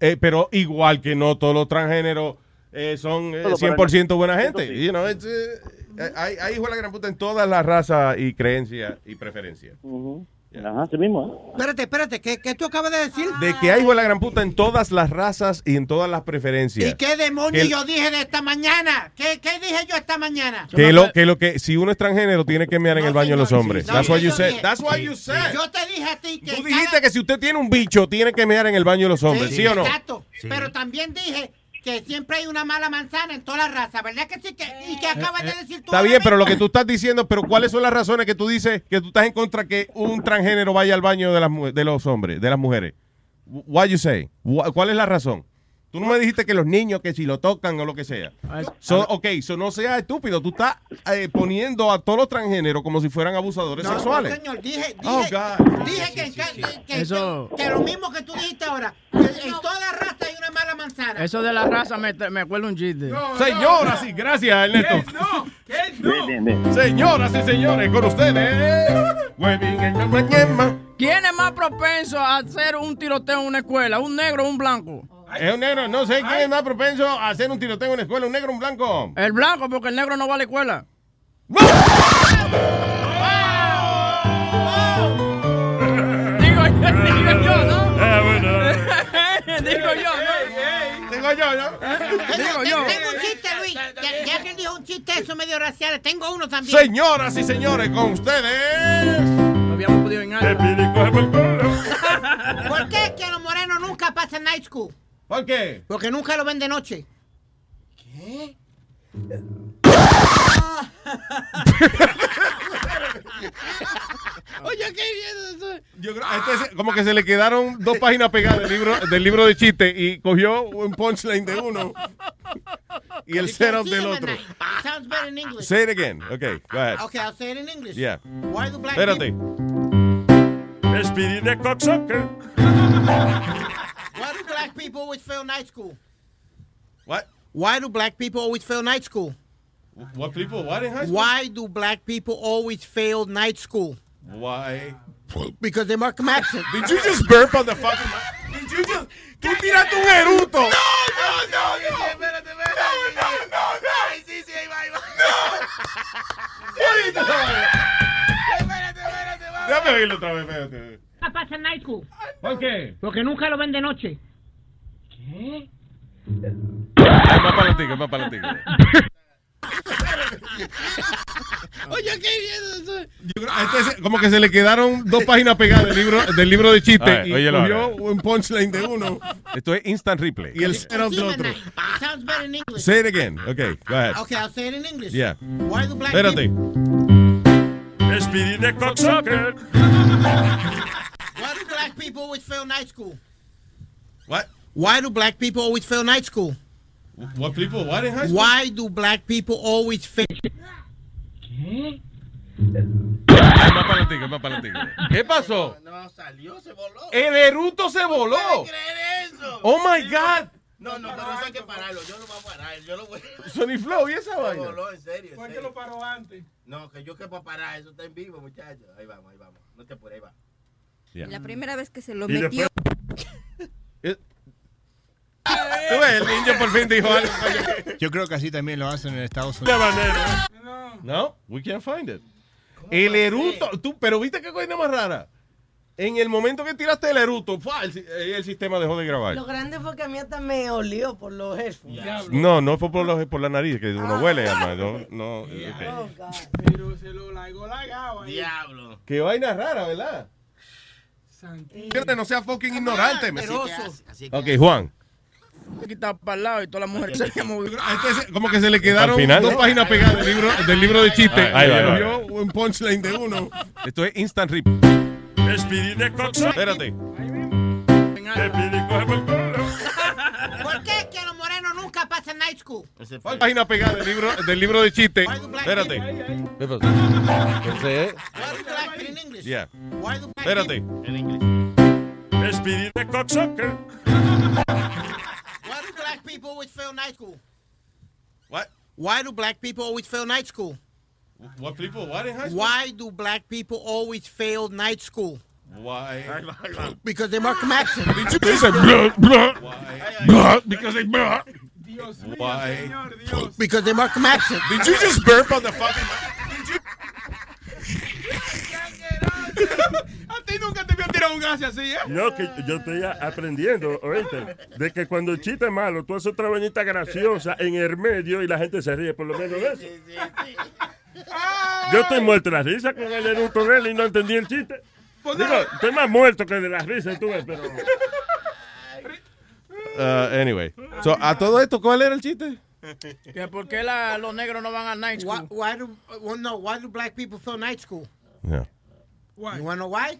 eh, pero igual que no todos los transgéneros eh, son eh, Todo, pero 100% buena gente. You know, it's, eh, hay, hay hijo de la gran puta en todas las razas y creencias y preferencias. Ujú. Ajá, así mismo. ¿eh? Espérate, espérate, ¿qué, qué tú acabas de decir? De que hay hijo de la gran puta en todas las razas y en todas las preferencias. ¿Y qué demonio Que- yo dije de esta mañana? ¿Qué, qué dije yo esta mañana? Que lo, que lo que si uno es transgénero tiene que mear en el baño de los hombres. No, That's what you dije- said. That's what you said. Yo te dije a ti que. Tú dijiste que si usted tiene un bicho tiene que mear en el baño de los hombres, ¿sí, o no? Exacto. Pero también dije que siempre hay una mala manzana en toda la raza, ¿verdad que sí? Que, y que acabas de decir tú. Está bien, pero lo que tú estás diciendo, pero ¿cuáles son las razones que tú dices que tú estás en contra que un transgénero vaya al baño de, las, de los hombres, de las mujeres? What you say? ¿Cuál es la razón? Tú no me dijiste que los niños, que si lo tocan o lo que sea. So, ok, so no seas estúpido. Tú estás eh, poniendo a todos los transgéneros como si fueran abusadores No, no, sexuales. señor, dije, dije, Oh, God. dije que, que- que- Eso- que lo mismo que tú dijiste ahora, que en toda raza manzana. Eso de la raza me, me acuerdo un chiste. Señora, sí, gracias, Ernesto. Bien, bien, bien. Señoras y señores, con ustedes. ¿Quién es más propenso a hacer un tiroteo en una escuela? ¿Un negro o un blanco? Es un negro, no sé quién es más propenso a hacer un tiroteo en una escuela, un negro o un blanco. El blanco, porque el negro no va a la escuela. digo, yo, digo yo, ¿no? Ah, digo yo, ¿no? Digo yo, ¿no? Digo yo. Tengo un chiste, Luis. Ya, ya que él dijo un chiste, eso medio racial. Tengo uno también. Señoras y señores, con ustedes. No habíamos podido en ¿Por qué es que los morenos nunca pasan night school? ¿Por qué? Porque nunca lo ven de noche. ¿Qué? Oye, qué bien eso. Yo creo- a este se- como que se le quedaron dos páginas pegadas del libro, del libro de chiste y cogió un punchline de uno y el setup del otro. Sounds better in English. Say it again. Okay, go ahead. Okay, I'll say it in English. Yeah. Why do black Espérate. people, Speedy de cocksucker. why do black people always fail night school? What? Why do black people always fail night school? What people? What in high school? Why do black people always fail night school? Why? Because they mark them absent. Did you just burp on the fucking mic? Did you just... Tú tiraste un eruto. No, no, no, no. Espérate, espérate. No, no, no, no. Sí, sí, ahí va, ahí va. Espérate, espérate, vamos. Déjame oírlo otra vez, espérate. Nunca pasa night school. ¿Por qué? Porque nunca lo ven de noche. ¿Qué? Es más para la tica, es más para la tica. Oye, qué bien eso. Yo creo- a este como que se le quedaron dos páginas pegadas del libro, del libro de chiste Ay, y óyelo cogió un punchline de uno. Esto es instant replay. Y el setup del otro. Sounds better in English. Say it again. Okay, go ahead. Okay, I'll say it in English. Yeah. Why do black Espérate. people, Speedy de cocksucker. why do black people always fail night school? What? Why do black people always fail night school? What people? What in high school? Why do black people always fail? Es más para más para. ¿Qué pasó? No, salió, se voló. El eruto se voló. creer eso? Oh my God. No, no, pero eso hay que pararlo. Yo lo voy a parar. Yo lo voy Sony Flow, ¿y esa Se vaina? voló, en serio. ¿Por qué lo paró antes? No, que yo que para parar. Eso está en vivo, muchachos. Ahí vamos, ahí vamos. No te apures, ahí va. La primera vez que se lo Y metió. Tú ves, el niño por fin dijo algo. Yo creo que así también lo hacen en Estados Unidos. No, we can't find it. El eruto, tú, pero viste qué cosa más rara. En el momento que tiraste el eruto, ¡fua! el, si- eh, el sistema dejó de grabar. Lo grande fue que a mí hasta me olió por los headphones. No, no fue por, los- por la nariz, que uno huele, además. No, no, ok. Pero se lo lagó lagado ahí. Diablo. Qué vaina rara, ¿verdad? Fíjate, no sea fucking ignorante. me- Ok, Juan. Quitado para el lado y todas las mujeres se. Este Como que se le quedaron Al final, dos ¿no? páginas pegadas del libro, del libro de chiste. Ahí va, ahí cogió un punchline de uno. Esto es instant rip. Espérate. Por el culo. ¿Por qué es que los morenos nunca pasan night school? ¿Cuál página pegada del libro, del libro de chiste? Espérate. ¿Qué pasó? Ese es- Why do black people in English? Yeah. Why do black Espérate. Speedy de people always fail night school? What? Why do black people always fail night school? What people? What in high school? Why do black people always fail night school? Why? Because they mark them absent. They say blah, blah, Why? blah, because they blah. Why? Because they mark them absent. Did you just burp on the fucking A ti hace así, ¿eh? No, que yo estoy a- aprendiendo, oíste, de que cuando el chiste es malo, tú haces otra vainita graciosa en el medio y la gente se ríe, por lo menos de eso. Yo estoy muerto de la risa con el eructo de él y no entendí el chiste. Digo, estoy más muerto que de la risa, tú ves, pero... Uh, anyway. So, a todo esto, ¿cuál era el chiste? Que ¿Por qué la- los negros no van a night Why, school? why do well, no? Why do black people feel night school? Yeah. You wanna know why?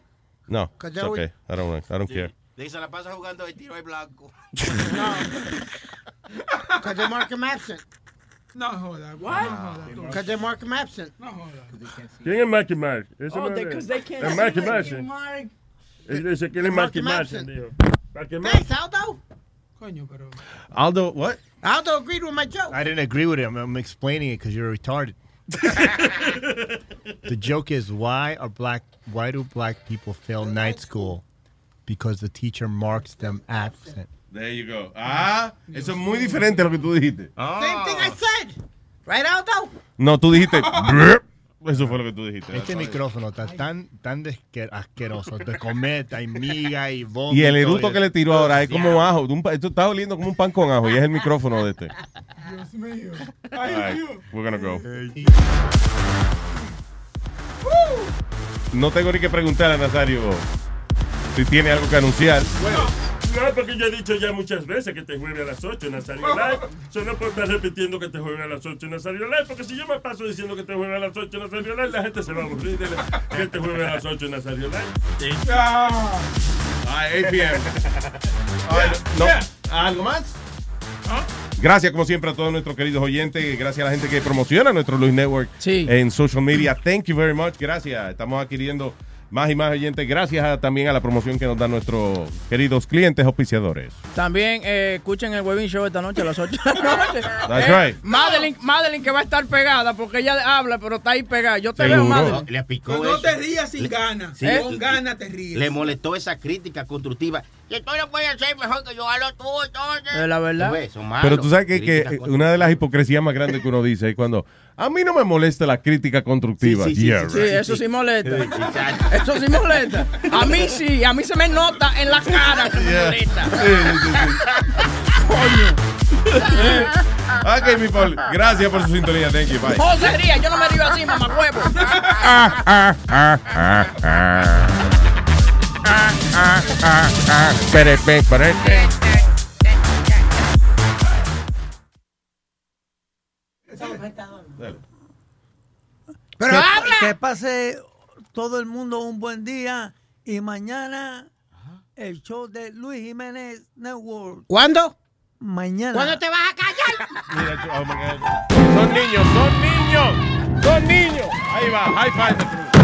No, Cause it's they would- okay. I don't, I don't care. De ahí se la pasa jugando de tiro al blanco. Because they mark him absent. No joda. What? No. Because they mark him absent. No joda. ¿Quién es Marky Mark? Oh, no they- 'cause they can't es see Marky Marky eh. Mark. Él dice que él es Marky Marky Mark, Mark. dijo. Marky Mark. Thanks, Aldo. Coño, pero. Aldo, what? Aldo agreed with my joke. I didn't agree with it. I'm, I'm explaining it because you're retarded. the joke is why are black why do black people fail night school? Because the teacher marks them absent. There you go. Ah, eso es muy diferente a lo que tú dijiste. Same thing I said. Right, Aldo? No, tú dijiste. Eso fue lo que tú dijiste. Este micrófono está tan, tan asqueroso. De cometa y miga y vómito. Y el eruto que le tiró ahora es como ajo. Esto está oliendo como un pan con ajo y es el micrófono de este. Dios mío. Ay, right, Dios. we're gonna go. No tengo ni que preguntar a Nazario si tiene algo que anunciar. Bueno, no, porque yo he dicho ya muchas veces que te juegue a las 8 en Nazario Live. Yo no puedo estar repitiendo que te juegue a las 8 en Nazario Live, porque si yo me paso diciendo que te juegue a las 8 en Nazario Live, la gente se va a aburrir de la- que te juegue a las 8 en Nazario Live. Ah. Ay, 8 p.m. Ay, no, ¿Algo más? Gracias, como siempre, a todos nuestros queridos oyentes. Gracias a la gente que promociona nuestro Luis Network en social media. Thank you very much. Gracias. Estamos adquiriendo más y más oyentes. Gracias a- también a la promoción que nos dan nuestros queridos clientes auspiciadores. También eh, escuchen el Webin Show esta noche a las 8 de la noche. That's Eh, right. Madeline, Madeline que va a estar pegada porque ella habla, pero está ahí pegada. Yo te veo. Madeline. Le picó no eso. te rías sin ganas. Sí. Con ganas te ríes. Le molestó esa crítica constructiva. Y tú no puedes ser mejor que yo, hazlo tú, entonces. Es la verdad. Malos. Pero tú sabes que, que una de las hipocresías más grandes que uno dice es cuando a mí no me molesta la crítica constructiva. Sí, sí, Yeah, sí, right. eso sí molesta. Eso sí molesta. A mí sí, a mí se me nota en la cara que me molesta. Ok, people, gracias por su sintonía. Thank you. Bye. José ría, yo no me río así, mamá huevo. Ah, ah, ah, pere, pe. Pero habla. Que pase todo el mundo un buen día y mañana el show de Luis Jiménez Network. ¿Cuándo? Mañana. ¿Cuándo te vas a callar? Mira, oh. Son niños, son niños, son niños. Ahí va, high five.